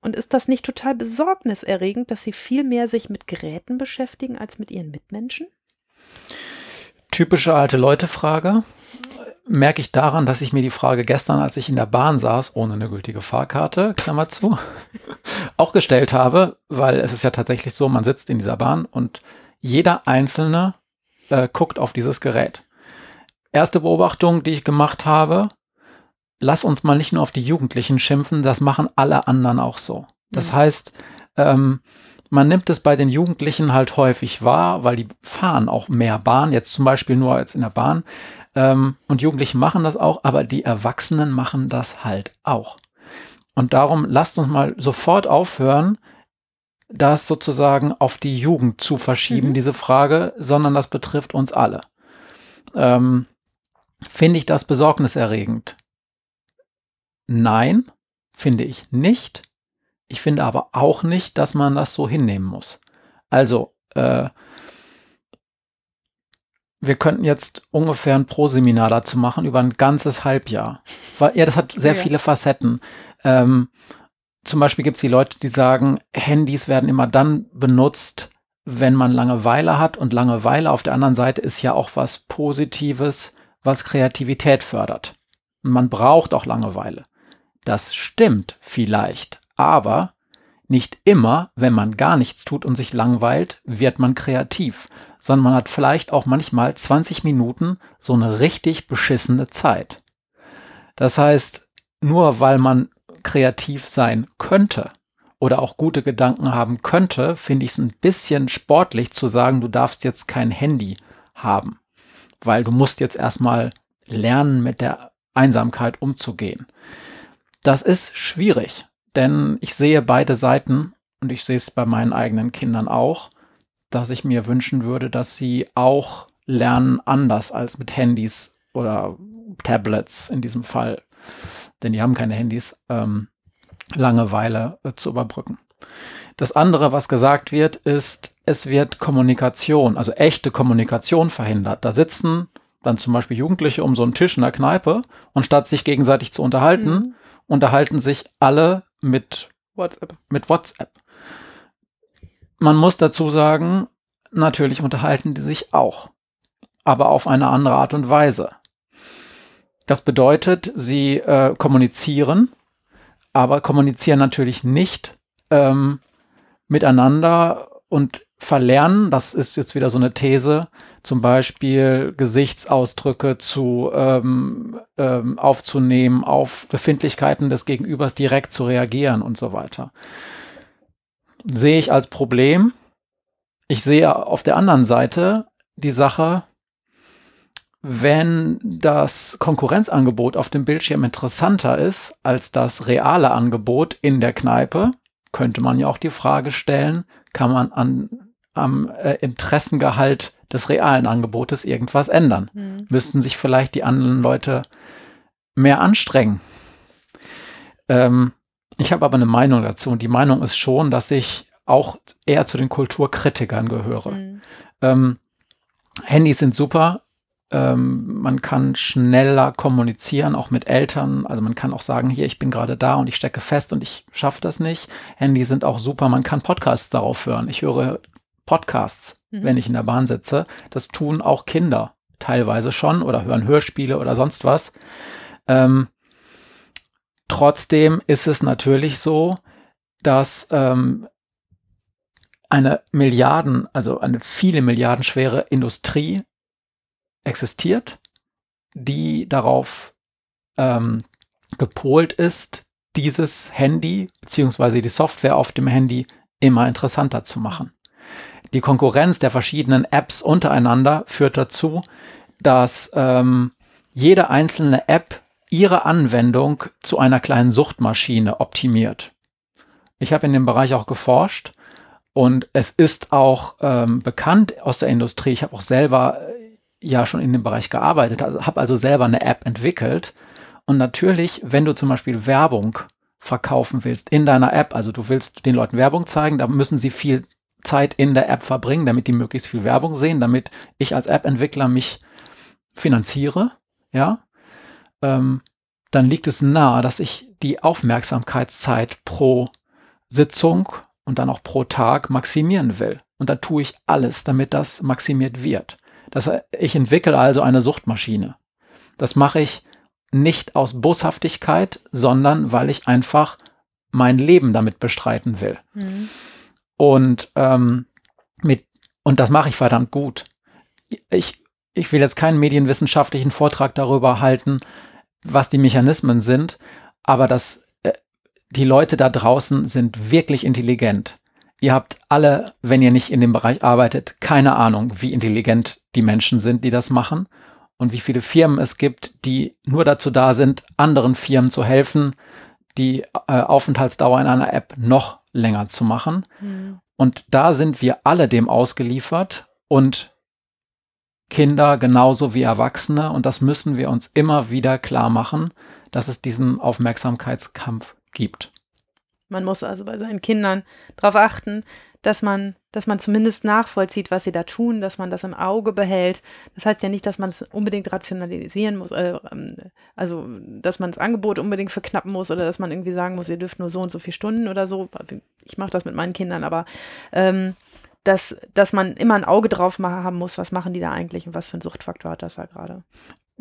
Und ist das nicht total besorgniserregend, dass sie viel mehr sich mit Geräten beschäftigen als mit ihren Mitmenschen? Typische alte Leute-Frage merke ich daran, dass ich mir die Frage gestern, als ich in der Bahn saß, ohne eine gültige Fahrkarte, Klammer zu, auch gestellt habe, weil es ist ja tatsächlich so, man sitzt in dieser Bahn und jeder Einzelne äh, guckt auf dieses Gerät. Erste Beobachtung, die ich gemacht habe, lass uns mal nicht nur auf die Jugendlichen schimpfen, das machen alle anderen auch so. Das mhm. heißt, ähm, man nimmt es bei den Jugendlichen halt häufig wahr, weil die fahren auch mehr Bahn, jetzt zum Beispiel nur als in der Bahn. Ähm, und Jugendliche machen das auch, aber die Erwachsenen machen das halt auch. Und darum lasst uns mal sofort aufhören, das sozusagen auf die Jugend zu verschieben, mhm. diese Frage, sondern das betrifft uns alle. Ähm, finde ich das besorgniserregend? Nein, finde ich nicht. Ich finde aber auch nicht, dass man das so hinnehmen muss. Also, äh, wir könnten jetzt ungefähr ein Pro-Seminar dazu machen über ein ganzes Halbjahr. Weil, ja, das hat sehr ja. viele Facetten. Ähm, zum Beispiel gibt es die Leute, die sagen, Handys werden immer dann benutzt, wenn man Langeweile hat. Und Langeweile auf der anderen Seite ist ja auch was Positives, was Kreativität fördert. man braucht auch Langeweile. Das stimmt vielleicht, aber nicht immer, wenn man gar nichts tut und sich langweilt, wird man kreativ sondern man hat vielleicht auch manchmal 20 Minuten so eine richtig beschissene Zeit. Das heißt, nur weil man kreativ sein könnte oder auch gute Gedanken haben könnte, finde ich es ein bisschen sportlich zu sagen, du darfst jetzt kein Handy haben, weil du musst jetzt erstmal lernen, mit der Einsamkeit umzugehen. Das ist schwierig, denn ich sehe beide Seiten und ich sehe es bei meinen eigenen Kindern auch, dass ich mir wünschen würde, dass sie auch lernen, anders als mit Handys oder Tablets in diesem Fall, denn die haben keine Handys, ähm, Langeweile äh, zu überbrücken. Das andere, was gesagt wird, ist, es wird Kommunikation, also echte Kommunikation verhindert. Da sitzen dann zum Beispiel Jugendliche um so einen Tisch in der Kneipe und statt sich gegenseitig zu unterhalten, mhm. unterhalten sich alle mit WhatsApp. Mit WhatsApp. Man muss dazu sagen, natürlich unterhalten die sich auch, aber auf eine andere Art und Weise. Das bedeutet, sie äh, kommunizieren aber kommunizieren natürlich nicht ähm, miteinander und verlernen, das ist jetzt wieder so eine These, zum Beispiel Gesichtsausdrücke zu ähm, ähm, aufzunehmen, auf Befindlichkeiten des Gegenübers direkt zu reagieren und so weiter. Sehe ich als Problem. Ich sehe auf der anderen Seite die Sache, wenn das Konkurrenzangebot auf dem Bildschirm interessanter ist als das reale Angebot in der Kneipe, könnte man ja auch die Frage stellen, kann man an, am äh, Interessengehalt des realen Angebotes irgendwas ändern? Mhm. Müssten sich vielleicht die anderen Leute mehr anstrengen? Ähm, ich habe aber eine Meinung dazu und die Meinung ist schon, dass ich auch eher zu den Kulturkritikern gehöre. Mhm. Ähm, Handys sind super, ähm, man kann schneller kommunizieren, auch mit Eltern. Also man kann auch sagen, hier, ich bin gerade da und ich stecke fest und ich schaffe das nicht. Handys sind auch super. Man kann Podcasts darauf hören. Ich höre Podcasts, mhm. wenn ich in der Bahn sitze. Das tun auch Kinder teilweise schon oder hören Hörspiele oder sonst was. Ähm, trotzdem ist es natürlich so, dass ähm, eine Milliarden, also eine viele Milliarden schwere Industrie existiert, die darauf ähm, gepolt ist, dieses Handy beziehungsweise die Software auf dem Handy immer interessanter zu machen. Die Konkurrenz der verschiedenen Apps untereinander führt dazu, dass ähm, jede einzelne App ihre Anwendung zu einer kleinen Suchtmaschine optimiert. Ich habe in dem Bereich auch geforscht und es ist auch ähm, bekannt aus der Industrie. Ich habe auch selber ja schon in dem Bereich gearbeitet, habe also selber eine App entwickelt. Und natürlich, wenn du zum Beispiel Werbung verkaufen willst in deiner App, also du willst den Leuten Werbung zeigen, da müssen sie viel Zeit in der App verbringen, damit die möglichst viel Werbung sehen, damit ich als App-Entwickler mich finanziere, ja, ähm, dann liegt es nahe, dass ich die Aufmerksamkeitszeit pro Sitzung und dann auch pro Tag maximieren will. Und da tue ich alles, damit das maximiert wird. Das, ich entwickle also eine Suchtmaschine. Das mache ich nicht aus Boshaftigkeit, sondern weil ich einfach mein Leben damit bestreiten will. Mhm. Und ähm, mit und das mache ich verdammt gut. Ich, ich will jetzt keinen medienwissenschaftlichen Vortrag darüber halten, was die Mechanismen sind, aber das, äh, die Leute da draußen sind wirklich intelligent. Ihr habt alle, wenn ihr nicht in dem Bereich arbeitet, keine Ahnung, wie intelligent die Menschen sind, die das machen und wie viele Firmen es gibt, die nur dazu da sind, anderen Firmen zu helfen, die äh, Aufenthaltsdauer in einer App noch länger zu machen. Mhm. Und da sind wir alle dem ausgeliefert und Kinder genauso wie Erwachsene. Und das müssen wir uns immer wieder klar machen, dass es diesen Aufmerksamkeitskampf gibt. Man muss also bei seinen Kindern darauf achten, dass man, dass man zumindest nachvollzieht, was sie da tun, dass man das im Auge behält. Das heißt ja nicht, dass man es unbedingt rationalisieren muss, äh, ähm, also dass man das Angebot unbedingt verknappen muss oder dass man irgendwie sagen muss, ihr dürft nur so und so viele Stunden oder so. Ich mache das mit meinen Kindern, aber ähm, dass, dass man immer ein Auge drauf haben muss, was machen die da eigentlich und was für ein Suchtfaktor hat das da gerade.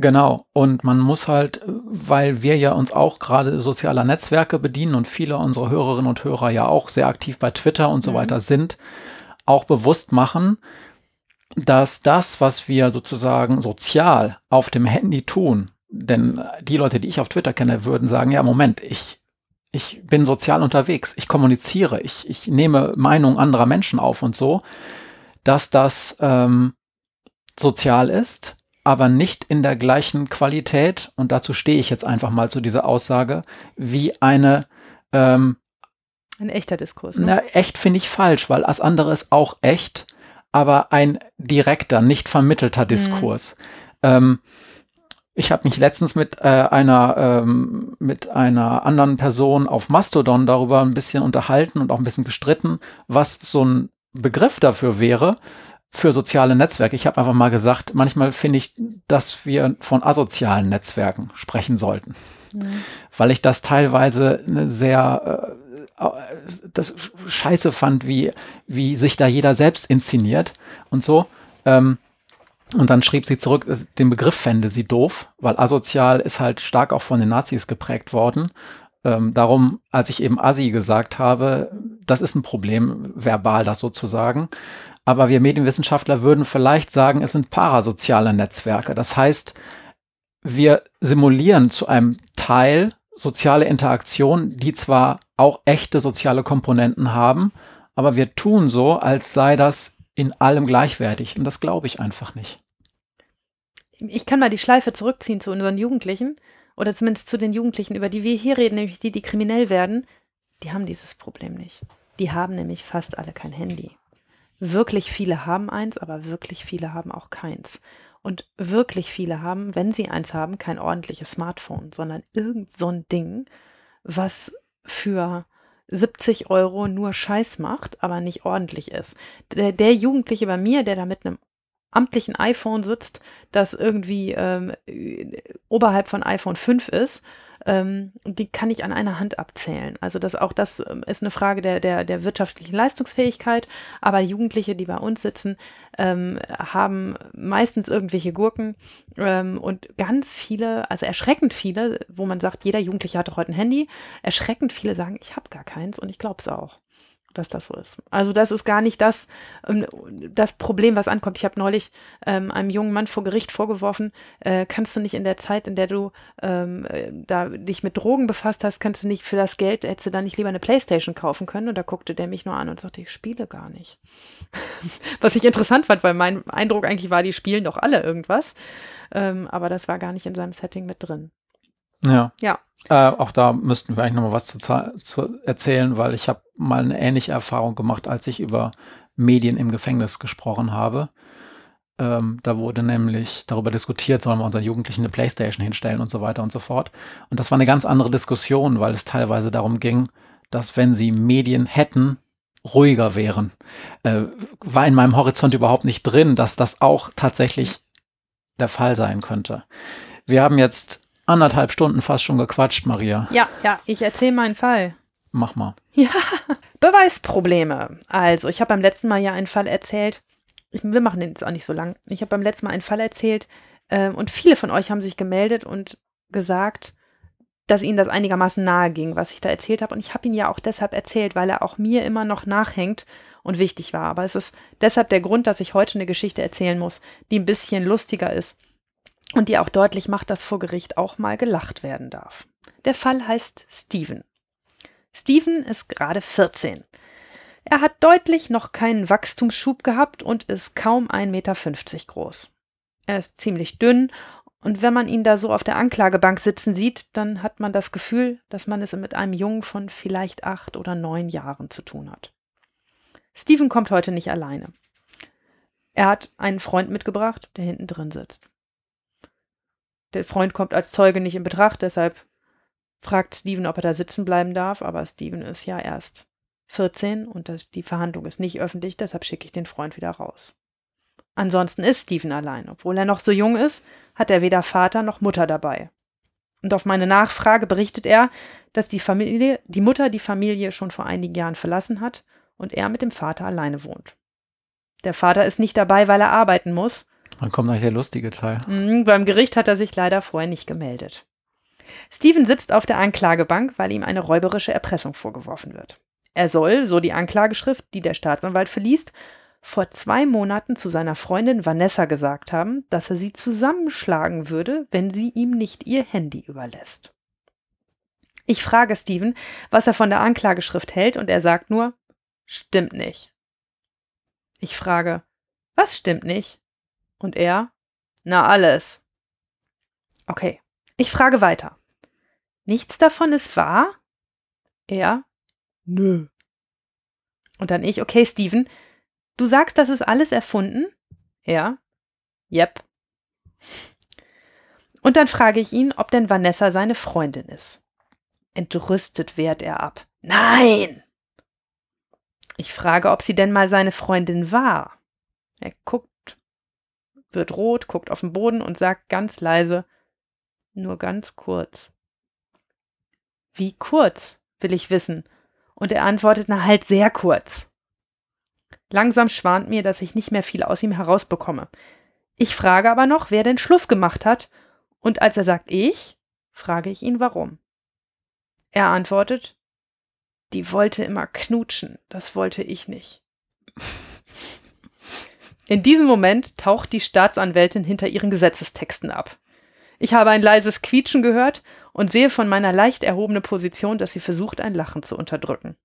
Genau, und man muss halt, weil wir ja uns auch gerade sozialer Netzwerke bedienen und viele unserer Hörerinnen und Hörer ja auch sehr aktiv bei Twitter und so mhm. weiter sind, auch bewusst machen, dass das, was wir sozusagen sozial auf dem Handy tun, denn die Leute, die ich auf Twitter kenne, würden sagen, ja, Moment, ich ich bin sozial unterwegs, ich kommuniziere, ich, ich nehme Meinungen anderer Menschen auf und so, dass das ähm, sozial ist, aber nicht in der gleichen Qualität, und dazu stehe ich jetzt einfach mal zu dieser Aussage, wie eine ähm, ein echter Diskurs. Ne? Na, echt finde ich falsch, weil das andere ist auch echt, aber ein direkter, nicht vermittelter Diskurs. Mhm. Ähm, ich habe mich letztens mit äh, einer ähm, mit einer anderen Person auf Mastodon darüber ein bisschen unterhalten und auch ein bisschen gestritten, was so ein Begriff dafür wäre für soziale Netzwerke. Ich habe einfach mal gesagt, manchmal finde ich, dass wir von asozialen Netzwerken sprechen sollten, mhm. weil ich das teilweise eine sehr äh, das scheiße fand, wie wie sich da jeder selbst inszeniert und so. Ähm, und dann schrieb sie zurück, den Begriff fände sie doof, weil asozial ist halt stark auch von den Nazis geprägt worden. Ähm, darum, als ich eben Assi gesagt habe, das ist ein Problem, verbal das sozusagen. Aber wir Medienwissenschaftler würden vielleicht sagen, es sind parasoziale Netzwerke. Das heißt, wir simulieren zu einem Teil soziale Interaktion, die zwar auch echte soziale Komponenten haben, aber wir tun so, als sei das in allem gleichwertig. Und das glaube ich einfach nicht. Ich kann mal die Schleife zurückziehen zu unseren Jugendlichen oder zumindest zu den Jugendlichen, über die wir hier reden, nämlich die, die kriminell werden. Die haben dieses Problem nicht. Die haben nämlich fast alle kein Handy. Wirklich viele haben eins, aber wirklich viele haben auch keins. Und wirklich viele haben, wenn sie eins haben, kein ordentliches Smartphone, sondern irgend so ein Ding, was für 70 Euro nur Scheiß macht, aber nicht ordentlich ist. Der, der Jugendliche bei mir, der da mit einem amtlichen iPhone sitzt, das irgendwie ähm, oberhalb von iPhone 5 ist, ähm, die kann ich an einer Hand abzählen. Also das auch das ähm, ist eine Frage der, der, der wirtschaftlichen Leistungsfähigkeit. Aber Jugendliche, die bei uns sitzen, ähm, haben meistens irgendwelche Gurken ähm, und ganz viele, also erschreckend viele, wo man sagt, jeder Jugendliche hat doch heute ein Handy. Erschreckend viele sagen, ich habe gar keins und ich glaube es auch dass das so ist. Also das ist gar nicht das, ähm, das Problem, was ankommt. Ich habe neulich ähm, einem jungen Mann vor Gericht vorgeworfen, äh, kannst du nicht in der Zeit, in der du ähm, äh, da dich mit Drogen befasst hast, kannst du nicht für das Geld, hättest du da nicht lieber eine Playstation kaufen können? Und da guckte der mich nur an und sagte, ich spiele gar nicht. was ich interessant fand, weil mein Eindruck eigentlich war, die spielen doch alle irgendwas. Ähm, aber das war gar nicht in seinem Setting mit drin. Ja. Ja. Äh, auch da müssten wir eigentlich noch mal was zu, zu erzählen, weil ich habe mal eine ähnliche Erfahrung gemacht, als ich über Medien im Gefängnis gesprochen habe. Ähm, da wurde nämlich darüber diskutiert, sollen wir unseren Jugendlichen eine Playstation hinstellen und so weiter und so fort. Und das war eine ganz andere Diskussion, weil es teilweise darum ging, dass wenn sie Medien hätten, ruhiger wären. Äh, war in meinem Horizont überhaupt nicht drin, dass das auch tatsächlich der Fall sein könnte. Wir haben jetzt anderthalb Stunden fast schon gequatscht, Maria. Ja, ja, ich erzähle meinen Fall. Mach mal. Ja, Beweisprobleme. Also, ich habe beim letzten Mal ja einen Fall erzählt. Ich, wir machen den jetzt auch nicht so lang. Ich habe beim letzten Mal einen Fall erzählt äh, und viele von euch haben sich gemeldet und gesagt, dass ihnen das einigermaßen nahe ging, was ich da erzählt habe. Und ich habe ihn ja auch deshalb erzählt, weil er auch mir immer noch nachhängt und wichtig war. Aber es ist deshalb der Grund, dass ich heute eine Geschichte erzählen muss, die ein bisschen lustiger ist und die auch deutlich macht, dass vor Gericht auch mal gelacht werden darf. Der Fall heißt Steven. Steven ist gerade 14. Er hat deutlich noch keinen Wachstumsschub gehabt und ist kaum 1,50 Meter groß. Er ist ziemlich dünn und wenn man ihn da so auf der Anklagebank sitzen sieht, dann hat man das Gefühl, dass man es mit einem Jungen von vielleicht acht oder neun Jahren zu tun hat. Steven kommt heute nicht alleine. Er hat einen Freund mitgebracht, der hinten drin sitzt. Der Freund kommt als Zeuge nicht in Betracht, deshalb fragt Steven, ob er da sitzen bleiben darf, aber Steven ist ja erst 14 und die Verhandlung ist nicht öffentlich, deshalb schicke ich den Freund wieder raus. Ansonsten ist Steven allein. Obwohl er noch so jung ist, hat er weder Vater noch Mutter dabei. Und auf meine Nachfrage berichtet er, dass die Familie, die Mutter die Familie schon vor einigen Jahren verlassen hat und er mit dem Vater alleine wohnt. Der Vater ist nicht dabei, weil er arbeiten muss, dann kommt eigentlich der lustige Teil. Mhm, beim Gericht hat er sich leider vorher nicht gemeldet. Steven sitzt auf der Anklagebank, weil ihm eine räuberische Erpressung vorgeworfen wird. Er soll, so die Anklageschrift, die der Staatsanwalt verliest, vor zwei Monaten zu seiner Freundin Vanessa gesagt haben, dass er sie zusammenschlagen würde, wenn sie ihm nicht ihr Handy überlässt. Ich frage Steven, was er von der Anklageschrift hält, und er sagt nur, stimmt nicht. Ich frage, was stimmt nicht? Und er, na alles. Okay, ich frage weiter. Nichts davon ist wahr? Er, nö. Und dann ich, okay, Steven, du sagst, das ist alles erfunden? Er, yep. Und dann frage ich ihn, ob denn Vanessa seine Freundin ist. Entrüstet wehrt er ab. Nein! Ich frage, ob sie denn mal seine Freundin war. Er guckt, wird rot, guckt auf den Boden und sagt ganz leise, nur ganz kurz. Wie kurz, will ich wissen. Und er antwortet, na halt sehr kurz. Langsam schwant mir, dass ich nicht mehr viel aus ihm herausbekomme. Ich frage aber noch, wer denn Schluss gemacht hat, und als er sagt ich, frage ich ihn warum. Er antwortet, die wollte immer knutschen, das wollte ich nicht. In diesem Moment taucht die Staatsanwältin hinter ihren Gesetzestexten ab. Ich habe ein leises Quietschen gehört und sehe von meiner leicht erhobenen Position, dass sie versucht, ein Lachen zu unterdrücken.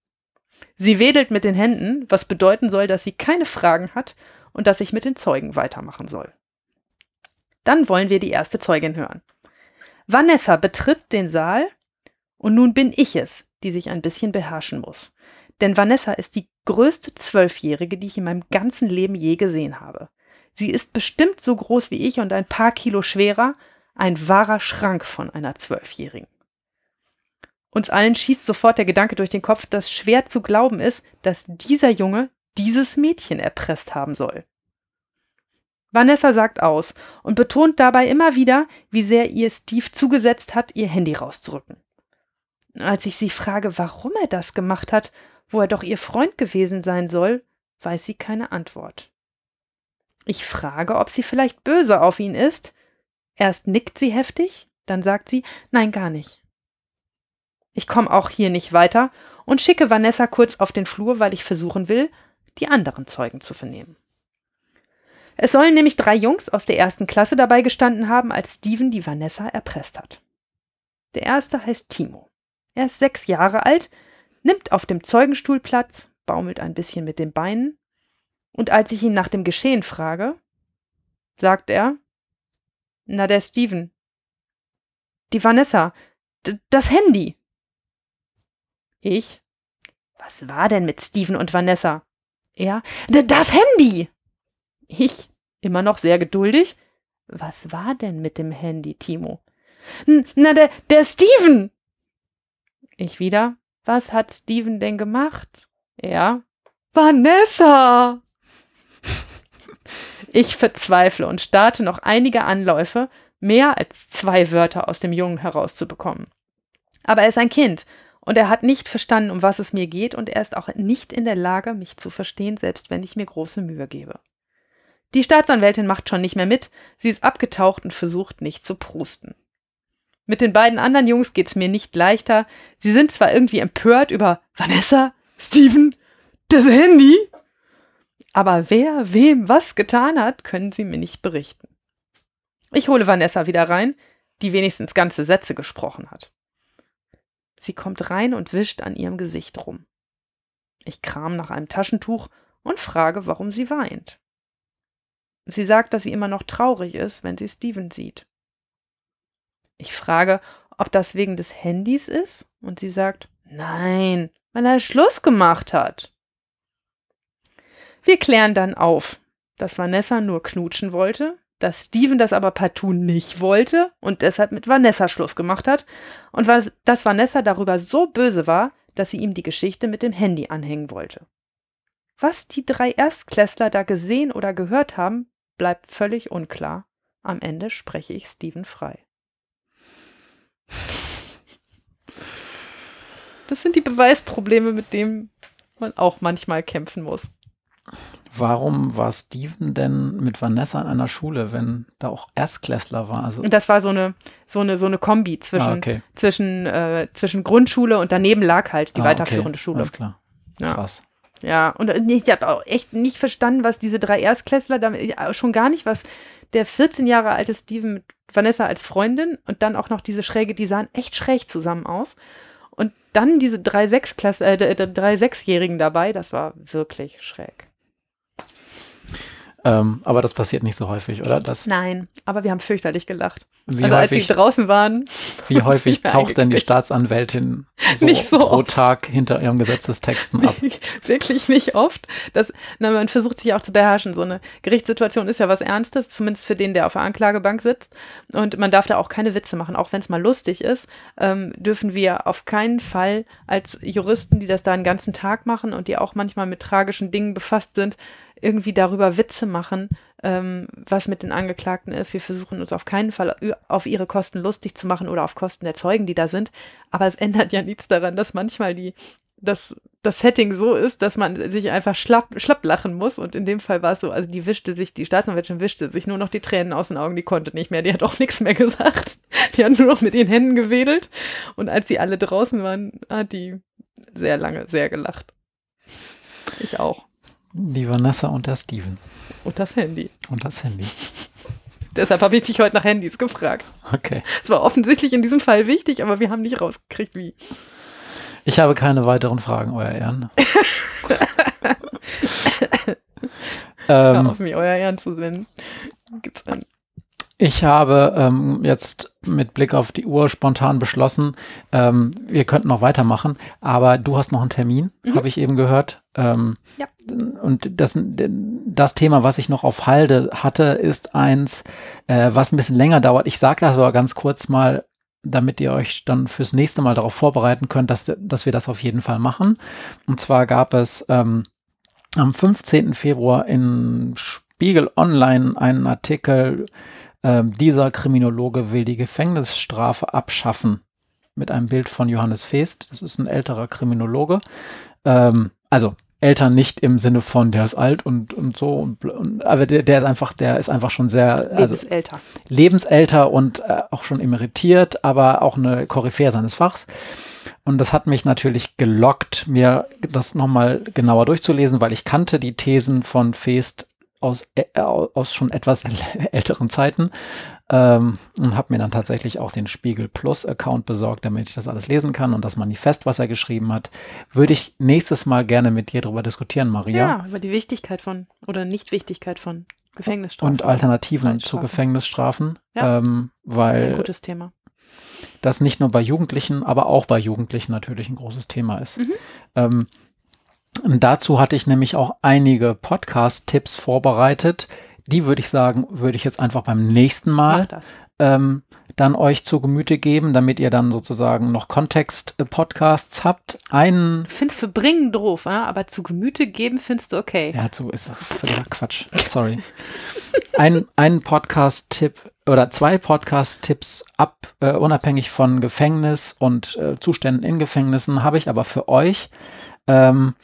Sie wedelt mit den Händen, was bedeuten soll, dass sie keine Fragen hat und dass ich mit den Zeugen weitermachen soll. Dann wollen wir die erste Zeugin hören. Vanessa betritt den Saal und nun bin ich es, die sich ein bisschen beherrschen muss. Denn Vanessa ist die größte Zwölfjährige, die ich in meinem ganzen Leben je gesehen habe. Sie ist bestimmt so groß wie ich und ein paar Kilo schwerer ein wahrer Schrank von einer Zwölfjährigen. Uns allen schießt sofort der Gedanke durch den Kopf, dass schwer zu glauben ist, dass dieser Junge dieses Mädchen erpresst haben soll. Vanessa sagt aus und betont dabei immer wieder, wie sehr ihr Steve zugesetzt hat, ihr Handy rauszurücken. Als ich sie frage, warum er das gemacht hat, wo er doch ihr Freund gewesen sein soll, weiß sie keine Antwort. Ich frage, ob sie vielleicht böse auf ihn ist, Erst nickt sie heftig, dann sagt sie, nein, gar nicht. Ich komme auch hier nicht weiter und schicke Vanessa kurz auf den Flur, weil ich versuchen will, die anderen Zeugen zu vernehmen. Es sollen nämlich drei Jungs aus der ersten Klasse dabei gestanden haben, als Steven die Vanessa erpresst hat. Der erste heißt Timo. Er ist sechs Jahre alt, nimmt auf dem Zeugenstuhl Platz, baumelt ein bisschen mit den Beinen, und als ich ihn nach dem Geschehen frage, sagt er, na, der Steven. Die Vanessa. Das Handy. Ich. Was war denn mit Steven und Vanessa? Er. Das Handy. Ich. Immer noch sehr geduldig. Was war denn mit dem Handy, Timo? Na, der, der Steven. Ich wieder. Was hat Steven denn gemacht? Er. Vanessa. Ich verzweifle und starte noch einige Anläufe, mehr als zwei Wörter aus dem Jungen herauszubekommen. Aber er ist ein Kind und er hat nicht verstanden, um was es mir geht und er ist auch nicht in der Lage, mich zu verstehen, selbst wenn ich mir große Mühe gebe. Die Staatsanwältin macht schon nicht mehr mit, sie ist abgetaucht und versucht nicht zu prusten. Mit den beiden anderen Jungs geht's mir nicht leichter. Sie sind zwar irgendwie empört über Vanessa, Steven, das Handy, aber wer wem was getan hat, können sie mir nicht berichten. Ich hole Vanessa wieder rein, die wenigstens ganze Sätze gesprochen hat. Sie kommt rein und wischt an ihrem Gesicht rum. Ich kram nach einem Taschentuch und frage, warum sie weint. Sie sagt, dass sie immer noch traurig ist, wenn sie Steven sieht. Ich frage, ob das wegen des Handys ist, und sie sagt, nein, weil er Schluss gemacht hat. Wir klären dann auf, dass Vanessa nur knutschen wollte, dass Steven das aber partout nicht wollte und deshalb mit Vanessa Schluss gemacht hat und was, dass Vanessa darüber so böse war, dass sie ihm die Geschichte mit dem Handy anhängen wollte. Was die drei Erstklässler da gesehen oder gehört haben, bleibt völlig unklar. Am Ende spreche ich Steven frei. Das sind die Beweisprobleme, mit denen man auch manchmal kämpfen muss. Warum war Steven denn mit Vanessa in einer Schule, wenn da auch Erstklässler war? Also das war so eine, so eine, so eine Kombi zwischen, ah, okay. zwischen, äh, zwischen Grundschule und daneben lag halt die ah, weiterführende okay. Schule. Alles klar. Ja. Krass. Ja, und ich habe auch echt nicht verstanden, was diese drei Erstklässler, damit, schon gar nicht, was der 14 Jahre alte Steven mit Vanessa als Freundin und dann auch noch diese Schräge, die sahen echt schräg zusammen aus. dann diese drei Sechs-Klasse, äh, drei Sechsjährigen dabei, das war wirklich schräg. Ähm, aber das passiert nicht so häufig, oder? Das, Nein, aber wir haben fürchterlich gelacht. wie also als sie häufig, draußen waren. wie häufig taucht denn die. Staatsanwältin so, Nicht so pro oft. Tag hinter ihren Gesetzestexten ab? Wirklich nicht oft. Das, na, man versucht sich auch zu beherrschen. So eine Gerichtssituation ist ja was Ernstes, zumindest für den, der auf der Anklagebank sitzt. Und man darf da auch keine Witze machen, auch wenn es mal lustig ist. Ähm, dürfen wir auf keinen Fall als Juristen, die das da einen ganzen Tag machen und die auch manchmal mit tragischen Dingen befasst sind, irgendwie darüber Witze machen, ähm, was mit den Angeklagten ist. Wir versuchen uns auf keinen Fall auf ihre Kosten lustig zu machen oder auf Kosten der Zeugen, die da sind. Aber es ändert ja nichts daran, dass manchmal die, dass das Setting so ist, dass man sich einfach schlapp, schlapp lachen muss. Und in dem Fall war es so, also die wischte sich, die Staatsanwältin wischte sich nur noch die Tränen aus den Augen, die konnte nicht mehr, die hat auch nichts mehr gesagt. Die hat nur noch mit den Händen gewedelt. Und als sie alle draußen waren, hat die sehr lange sehr gelacht. Ich auch. Die Vanessa und der Steven. Und das Handy. Und das Handy. Deshalb habe ich dich heute nach Handys gefragt. Okay. Es war offensichtlich in diesem Fall wichtig, aber wir haben nicht rausgekriegt, wie. Ich habe keine weiteren Fragen, Euer Ehren. Ähm, auf mich, euer Ehren zu senden. Gibt's einen. ich habe ähm, jetzt mit Blick auf die Uhr spontan beschlossen, ähm, wir könnten noch weitermachen, aber du hast noch einen Termin, habe ich eben gehört. Ähm, Ja. Und das, das Thema, was ich noch auf Halde hatte, ist eins, äh, was ein bisschen länger dauert. Ich sage das aber ganz kurz mal, damit ihr euch dann fürs nächste Mal darauf vorbereiten könnt, dass, dass wir das auf jeden Fall machen. Und zwar gab es ähm, am 15. Februar in Spiegel Online einen Artikel, ähm, dieser Kriminologe will die Gefängnisstrafe abschaffen. Mit einem Bild von Johannes Feest. Das ist ein älterer Kriminologe. Ähm, also älter nicht im Sinne von, der ist alt und, und so. Und, und, aber der, der ist einfach, der ist einfach schon sehr, also Lebensälter. lebensälter und äh, auch schon emeritiert, aber auch eine Koryphäe seines Fachs. Und das hat mich natürlich gelockt, mir das nochmal genauer durchzulesen, weil ich kannte die Thesen von Feest aus, äh, aus schon etwas älteren Zeiten ähm, und habe mir dann tatsächlich auch den Spiegel Plus Account besorgt, damit ich das alles lesen kann und das Manifest, was er geschrieben hat, würde ich nächstes Mal gerne mit dir darüber diskutieren, Maria. Ja. über die Wichtigkeit von oder Nichtwichtigkeit von Gefängnisstrafen. Und Alternativen zu. Gefängnisstrafen, Ja. ähm, Das ist ein weil gutes Thema. das nicht nur bei Jugendlichen, aber auch bei Jugendlichen natürlich ein großes Thema ist. Mhm. Ähm, dazu hatte ich nämlich auch einige Podcast-Tipps vorbereitet. Die würde ich sagen, würde ich jetzt einfach beim nächsten Mal ähm, dann euch zu Gemüte geben, damit ihr dann sozusagen noch Kontext-Podcasts habt. Einen, Du findest für bringen doof, ja? aber zu Gemüte geben findest du okay. ja, zu ist völliger Quatsch. Sorry. Ein, einen Podcast-Tipp oder zwei Podcast-Tipps ab, äh, unabhängig von Gefängnis und äh, Zuständen in Gefängnissen, habe ich aber für euch. Ähm,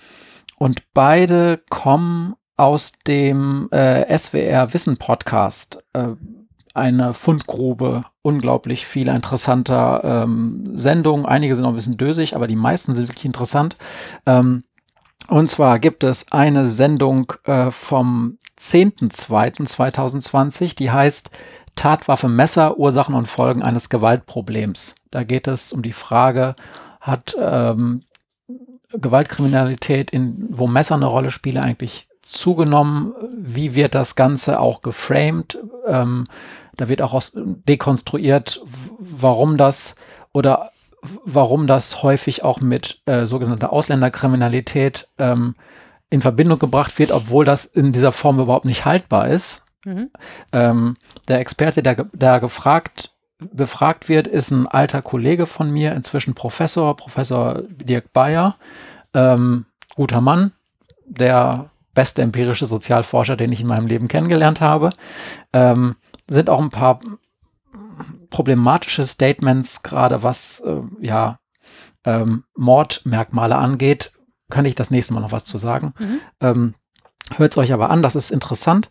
und beide kommen aus dem äh, SWR Wissen Podcast. Äh, eine Fundgrube, unglaublich viele interessanter ähm, Sendungen. Einige sind noch ein bisschen dösig, aber die meisten sind wirklich interessant. Ähm, und zwar gibt es eine Sendung äh, vom 10.02.2020, die heißt Tatwaffe Messer, Ursachen und Folgen eines Gewaltproblems. Da geht es um die Frage, hat ähm, Gewaltkriminalität, in, wo Messer eine Rolle spielen, eigentlich zugenommen? Wie wird das Ganze auch geframed? Ähm, da wird auch dekonstruiert, warum das oder warum das häufig auch mit äh, sogenannter Ausländerkriminalität ähm, in Verbindung gebracht wird, obwohl das in dieser Form überhaupt nicht haltbar ist. Mhm. Ähm, der Experte, der, der gefragt, befragt wird, ist ein alter Kollege von mir, inzwischen Professor, Professor Dirk Bayer. Ähm, guter Mann, der beste empirische Sozialforscher, den ich in meinem Leben kennengelernt habe. Ähm, sind auch ein paar problematische Statements, gerade was äh, ja ähm, Mordmerkmale angeht. Kann ich das nächste Mal noch was zu sagen. Mhm. Ähm, Hört es euch aber an, das ist interessant.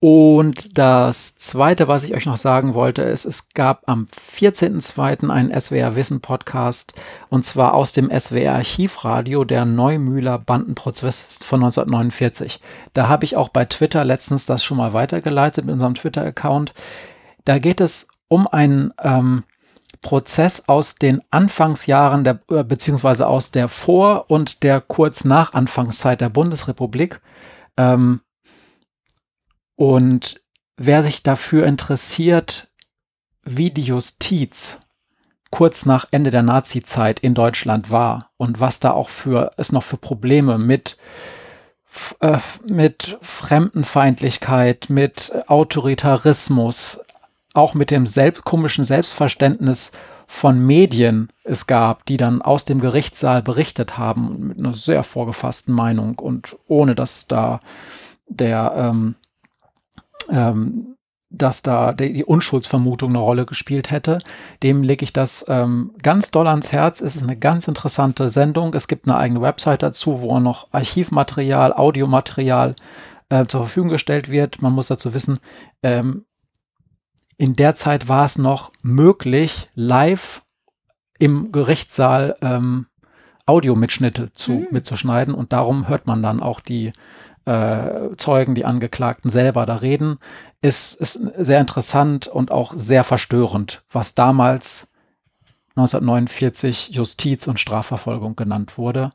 Und das Zweite, was ich euch noch sagen wollte, ist, es gab am 14.02. einen SWR Wissen Podcast und zwar aus dem SWR Archivradio, der Neumühler Bandenprozess von 1949. Da habe ich auch bei Twitter letztens das schon mal weitergeleitet mit unserem Twitter-Account. Da geht es um einen ähm, Prozess aus den Anfangsjahren der, äh, beziehungsweise aus der Vor- und der kurz nach Anfangszeit der Bundesrepublik. Ähm, und wer sich dafür interessiert, wie die Justiz kurz nach Ende der Nazi-Zeit in Deutschland war und was da auch für es noch für Probleme mit äh, mit Fremdenfeindlichkeit, mit Autoritarismus, auch mit dem selbst, komischen Selbstverständnis von Medien es gab, die dann aus dem Gerichtssaal berichtet haben mit einer sehr vorgefassten Meinung und ohne dass da der ähm, ähm, dass da die Unschuldsvermutung eine Rolle gespielt hätte. Dem lege ich das ähm, ganz doll ans Herz. Es ist eine ganz interessante Sendung. Es gibt eine eigene Website dazu, wo noch Archivmaterial, Audiomaterial äh, zur Verfügung gestellt wird. Man muss dazu wissen, ähm, in der Zeit war es noch möglich, live im Gerichtssaal ähm, Audiomitschnitte zu, mhm. mitzuschneiden und darum hört man dann auch die äh, Zeugen, die Angeklagten selber da reden, ist, ist sehr interessant und auch sehr verstörend, was damals 1949 Justiz und Strafverfolgung genannt wurde.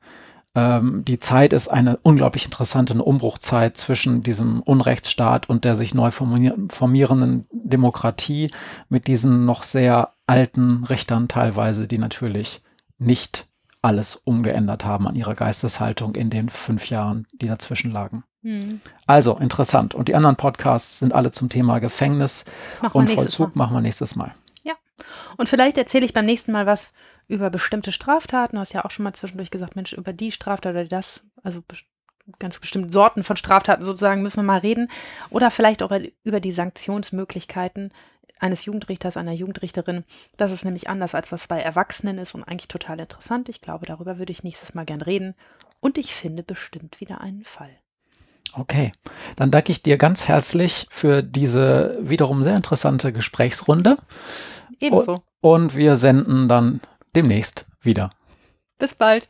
Ähm, die Zeit ist eine unglaublich interessante Umbruchzeit zwischen diesem Unrechtsstaat und der sich neu formierenden Demokratie mit diesen noch sehr alten Richtern teilweise, die natürlich nicht alles umgeändert haben an ihrer Geisteshaltung in den fünf Jahren, die dazwischen lagen. Hm. Also interessant. Und die anderen Podcasts sind alle zum Thema Gefängnis Mach und Vollzug. Mal. Machen wir nächstes Mal. Ja. Und vielleicht erzähle ich beim nächsten Mal was über bestimmte Straftaten. Du hast ja auch schon mal zwischendurch gesagt, Mensch, über die Straftat oder das, also ganz bestimmte Sorten von Straftaten sozusagen müssen wir mal reden. Oder vielleicht auch über die Sanktionsmöglichkeiten eines Jugendrichters, einer Jugendrichterin. Das ist nämlich anders, als das bei Erwachsenen ist und eigentlich total interessant. Ich glaube, darüber würde ich nächstes Mal gern reden. Und ich finde bestimmt wieder einen Fall. Okay, dann danke ich dir ganz herzlich für diese wiederum sehr interessante Gesprächsrunde. Ebenso. Und wir senden dann demnächst wieder. Bis bald.